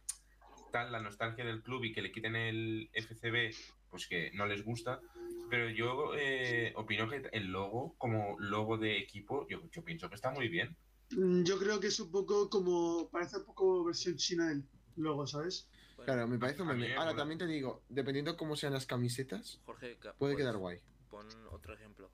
tal la nostalgia del club y que le quiten el FCB, pues que no les gusta. Pero yo eh, opino que el logo, como logo de equipo, yo, yo pienso que está muy bien. Mm, Yo creo que es un poco como. Parece un poco versión china del logo, ¿sabes? Bueno, Claro, me parece un meme. me Ahora también te digo, dependiendo cómo sean las camisetas, Jorge puede pues, quedar guay. pon otro ejemplo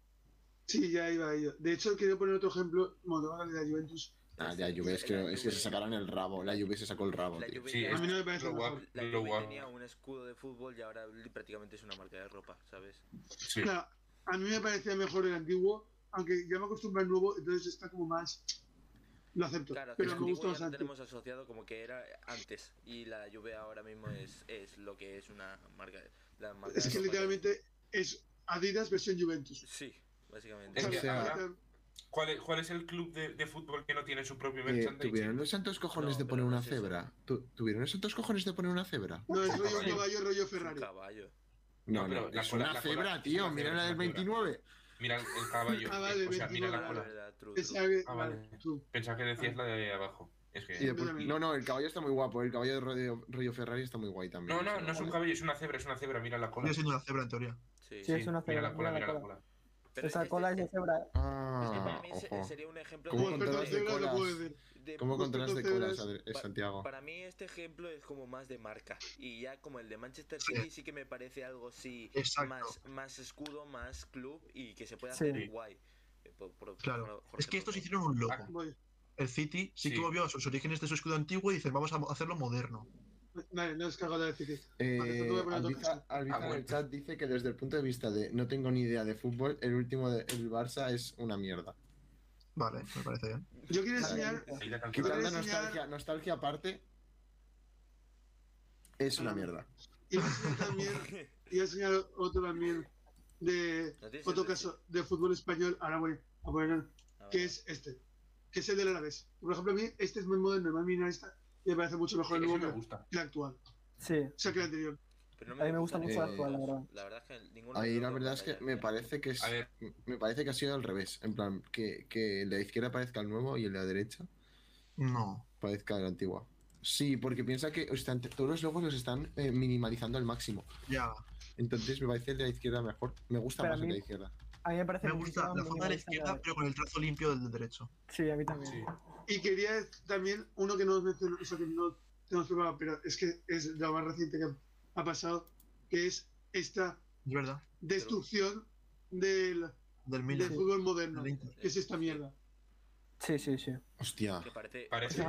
Sí, ya iba a ello. De hecho, quería poner otro ejemplo. Bueno, tengo que hablar de la Juventus. Ah, ya Juve, es que, La es que se sacaron el rabo. La Juve se sacó el rabo, la tío. Juve Sí, A mí no me parece lo guapo, la lo Juve guapo. tenía un escudo de fútbol y ahora prácticamente es una marca de ropa sabes Sí. Claro, a mí me parecía mejor el antiguo, aunque ya me acostumbré al nuevo, entonces está como más. Lo acepto. claro pero el me gusta lo bastante. tenemos asociado como que era antes y la Juve ahora mismo es, es lo que es una marca de- la marca Es de que ropa literalmente es Adidas versión Juventus. sí básicamente Es O que sea, ahora- ¿Cuál es, cuál es el club de, de fútbol que no tiene su propio Eh, merchandising? ¿Tuvieron los santos cojones No, de poner no una es cebra? ¿Tu- ¿Tuvieron los santos cojones de poner una cebra? No, es rollo caballo. caballo, rollo Es un Ferrari. caballo No, No, la es cola- una la cebra, es tío. una Mira cebra, la del es una cebra. 29. Mira el, caballo. Ah, vale, eh, o sea, mira la 29, cola. Verdad, true, true. Ah, vale, vale. Pensaba que decías la de abajo. Es que... Después- también. no, no, el caballo está muy guapo. El caballo de rollo, rollo Ferrari está muy guay también. No, no, no es un caballo, es una cebra, es una cebra. Mira la cola. Siendo una cebra en teoría. Sí, Sí, es una Mira cebra. la cola, mira mira la cola. Pero Esa este- cola es de cebra. ¿eh? Es que para Ah, mí ojo. sería un ejemplo ¿Cómo de- colas? de- ¿Cómo Como controlas de experto colas, Pa- Santiago? Para mí este ejemplo es como más de marca. Y ya como el de Manchester City sí que me parece algo así Exacto. más, más escudo, más club y que se puede Sí. hacer guay. Eh, por- por- Claro. por- Es que estos hicieron un logo. Voy. El City sí, Sí. que volvió a sus orígenes de su escudo antiguo y dicen, vamos a hacerlo moderno. Vale, no es cagado de decir. Eh, Vale, te voy a poner otro Albiza, caso. Albiza Ah, en el chat dice que desde el punto de vista de no tengo ni idea de fútbol, el último del Barça es una mierda. Vale, me parece bien. Yo quiero enseñar. La. Quitando nostalgia, nostalgia aparte, es una Ah. mierda. Y voy a enseñar también. Y voy a enseñar otro también. De ¿No otro caso de fútbol español. Ahora voy a poner. Ah, Que es este. Que es el del Alavés. Por ejemplo, a mí este es muy moderno. A mí esta. Y me parece mucho mejor el nuevo me que gusta. el actual. Sí. O sea, que el anterior. Pero A mí me gusta mucho el actual, la verdad. La verdad es que ninguno Ahí la verdad es que me parece que es, me parece que ha sido al revés. En plan, que, que el de la izquierda parezca el nuevo y el de la derecha No. parezca el antiguo. Sí, porque piensa que están, todos los logos los están eh, minimalizando al máximo. Ya. Entonces me parece el de la izquierda mejor. Me gusta Pero más el de la izquierda. A mí me parece Me gusta la forma de la izquierda, pero con el trazo limpio del derecho. Sí, a mí también. Sí. Y quería también uno que no os menciono, o sea, que no tenemos preparado, pero es que es lo más reciente que ha pasado, que es esta Es verdad. destrucción del, Del fútbol moderno. del. Que es esta mierda. Sí, sí, sí. Hostia. Que parece, Parece-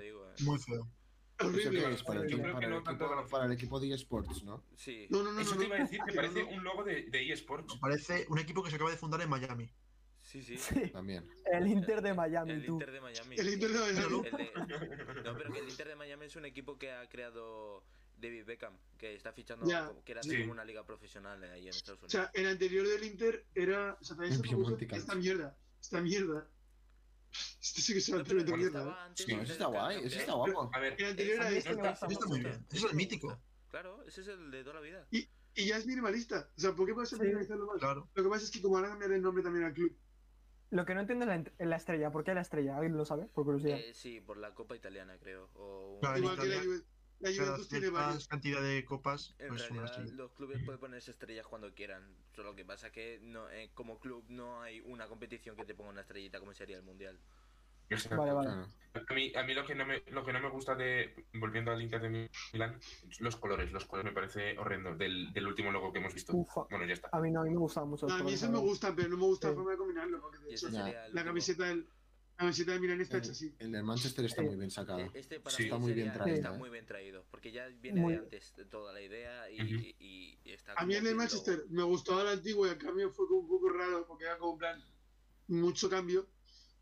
digo. eh. Muy feo. Para el, Yo equipo- creo para que el no equipo, tanto de- para el equipo de eSports, ¿no? Sí. No, no, no. Eso no, te iba a decir que parece un logo de, de eSports. Parece un equipo que se acaba de fundar en Miami. Sí, sí. Sí. También. El Inter de Miami, El tú. Inter de Miami. El Inter de Miami. Pero- El de- No, pero que el Inter de Miami es un equipo que ha creado David Beckham, que está fichando, Ya. como- quiere Sí. una liga profesional ahí en Estados O Unidos. sea, el anterior del Inter era. O sea, esta mierda. Esta mierda. Esto sí que se va a el que mierda. Sí, de eso está guay, eso está guapo. A ver, El anterior A este. este Está muy bien. Ese es el mítico. Claro, ese es el de toda la vida. Y ya es minimalista. O sea, ¿por qué puede ser Sí. minimalizarlo más? Claro. Lo que pasa es que como van a cambiar el nombre también al club, Lo que no entiendo es la, estrella. ¿Por qué la estrella? ¿Alguien lo sabe? Por curiosidad. Eh, sí, por la Copa Italiana, creo. O... Igual que la, la Juventus tiene varios. cantidad de copas, En pues realidad, los clubes pueden ponerse estrellas cuando quieran. Solo que pasa que no, eh, como club no hay una competición que te ponga una estrellita como sería el mundial. Vale, vale. A mí, a mí lo, que no me, lo que no me gusta de, volviendo al Inter de Milán, los colores. Los colores me parece horrendo del, del último logo que hemos visto. Ufa. Bueno, ya está. A mí no, a mí me gustan mucho. No, a mí colores, eso me la verdad. gusta, pero no me gusta la Sí. forma de combinarlo. Porque de hecho, la último. camiseta, del, la camiseta de Milán está hecha El, así. el del Manchester está Sí. muy bien sacado. Eh, Este para Sí. mí Está muy bien traído, está ¿eh? muy bien traído, porque ya viene Muy- de antes de toda la idea y, Ujú. y- y está A mí el de que Manchester me gustaba el antiguo y el cambio fue un poco raro porque era como en plan mucho cambio.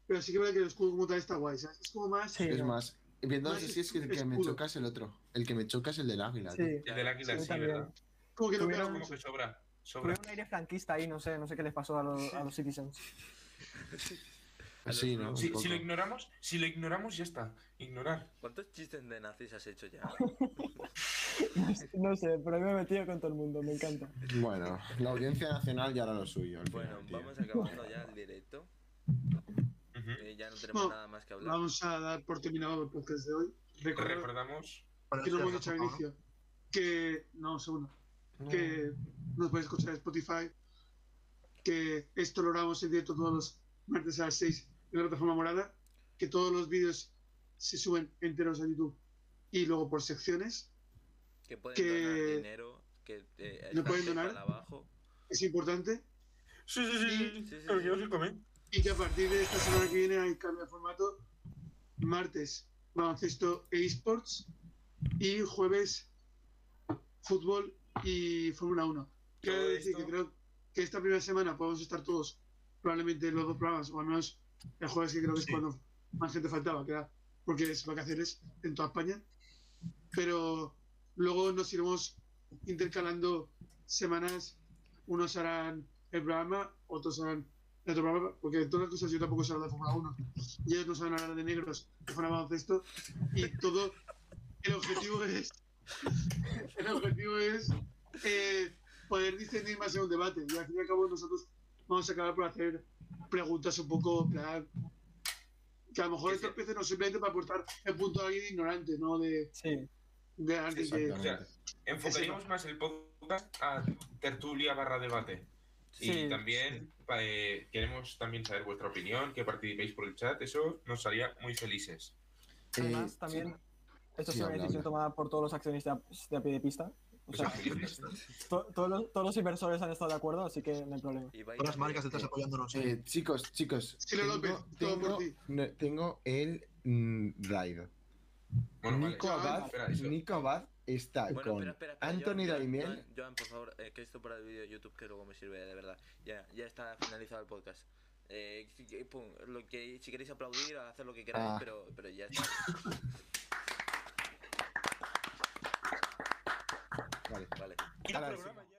Pero sí que veo que el escudo como tal está guay, ¿sabes? Es como más. Sí. Es no. más, viendo así es que el que me choca es el otro. El que me choca es el del águila. Sí, El del águila, sí. ¿verdad? Como que no Tuvieron- queda Como que sobra. Sobra. Tuvieron un aire franquista ahí, no sé, no sé qué les pasó a los, a los Citizens. Si, lo ignoramos, si lo ignoramos, ya está. Ignorar. ¿Cuántos chistes de nazis has hecho ya? No sé, pero a mí me he metido con todo el mundo, me encanta. Bueno, la audiencia nacional ya era lo suyo. bueno, final, vamos acabando ya el directo. Eh, ya no tenemos Bueno, nada más que hablar. Vamos a dar por terminado el podcast de hoy. Recordar Recordamos. Para que lo hemos hacer dicho al la Copa, inicio. Que. No, segundo. Que nos podéis escuchar en Spotify. Que esto lo grabamos en directo todos los martes a las 6 en la plataforma morada. Que todos los vídeos se suben enteros a YouTube y luego por secciones. Que pueden que- donar dinero, que eh, ¿Me pueden donar? abajo. Es importante. Sí, sí, sí. Sí, sí. Y que a partir de esta semana que viene hay cambio de formato. Martes, baloncesto e esports. Y jueves, fútbol y Fórmula 1. Quiero decir esto- que creo que esta primera semana podemos estar todos, probablemente en los dos programas, o al menos el jueves, que creo que es Sí. cuando más gente faltaba, que era porque es vacaciones en toda España. Pero luego nos iremos intercalando semanas. Unos harán el programa, otros harán el otro programa, porque todas las cosas yo tampoco sé hablar de Fórmula 1. Y ellos no saben hablar de negros, de Fórmula baloncesto. Y todo, el objetivo es, el objetivo es eh, poder discernir más en un debate. Y al fin y al cabo nosotros vamos a acabar por hacer preguntas un poco, plan, que a lo mejor Sí, esto sí. empiece no simplemente para aportar el punto de alguien ignorante, no de, Sí, de alguien que... Exactamente. Enfocaríamos más el podcast a tertulia barra debate. Sí, y también eh, queremos también saber vuestra opinión, que participéis por el chat. Eso nos haría muy felices. además Eh, también, esto Sí, es una decisión tomada por todos los accionistas de a pie de pista. O sea, felices. to- todos, los, todos los inversores han estado de acuerdo, así que no hay problema. Todas las marcas detrás apoyándonos. ¿eh? Eh, chicos, chicos. Tengo, López, todo por tengo, ti. no, tengo el mm, raid. Bueno, vale. Nico Abad, espera. Nico Abad está Bueno, con espera, espera, espera, Anthony Joan, Joan, Daimiel. Joan, Joan, por favor, eh, que esto para el vídeo de YouTube que luego me sirve de verdad. Ya, ya está finalizado el podcast. Eh, pum, lo que, si queréis aplaudir, hacer lo que queráis, Ah. pero, pero ya está. Vale. Vale.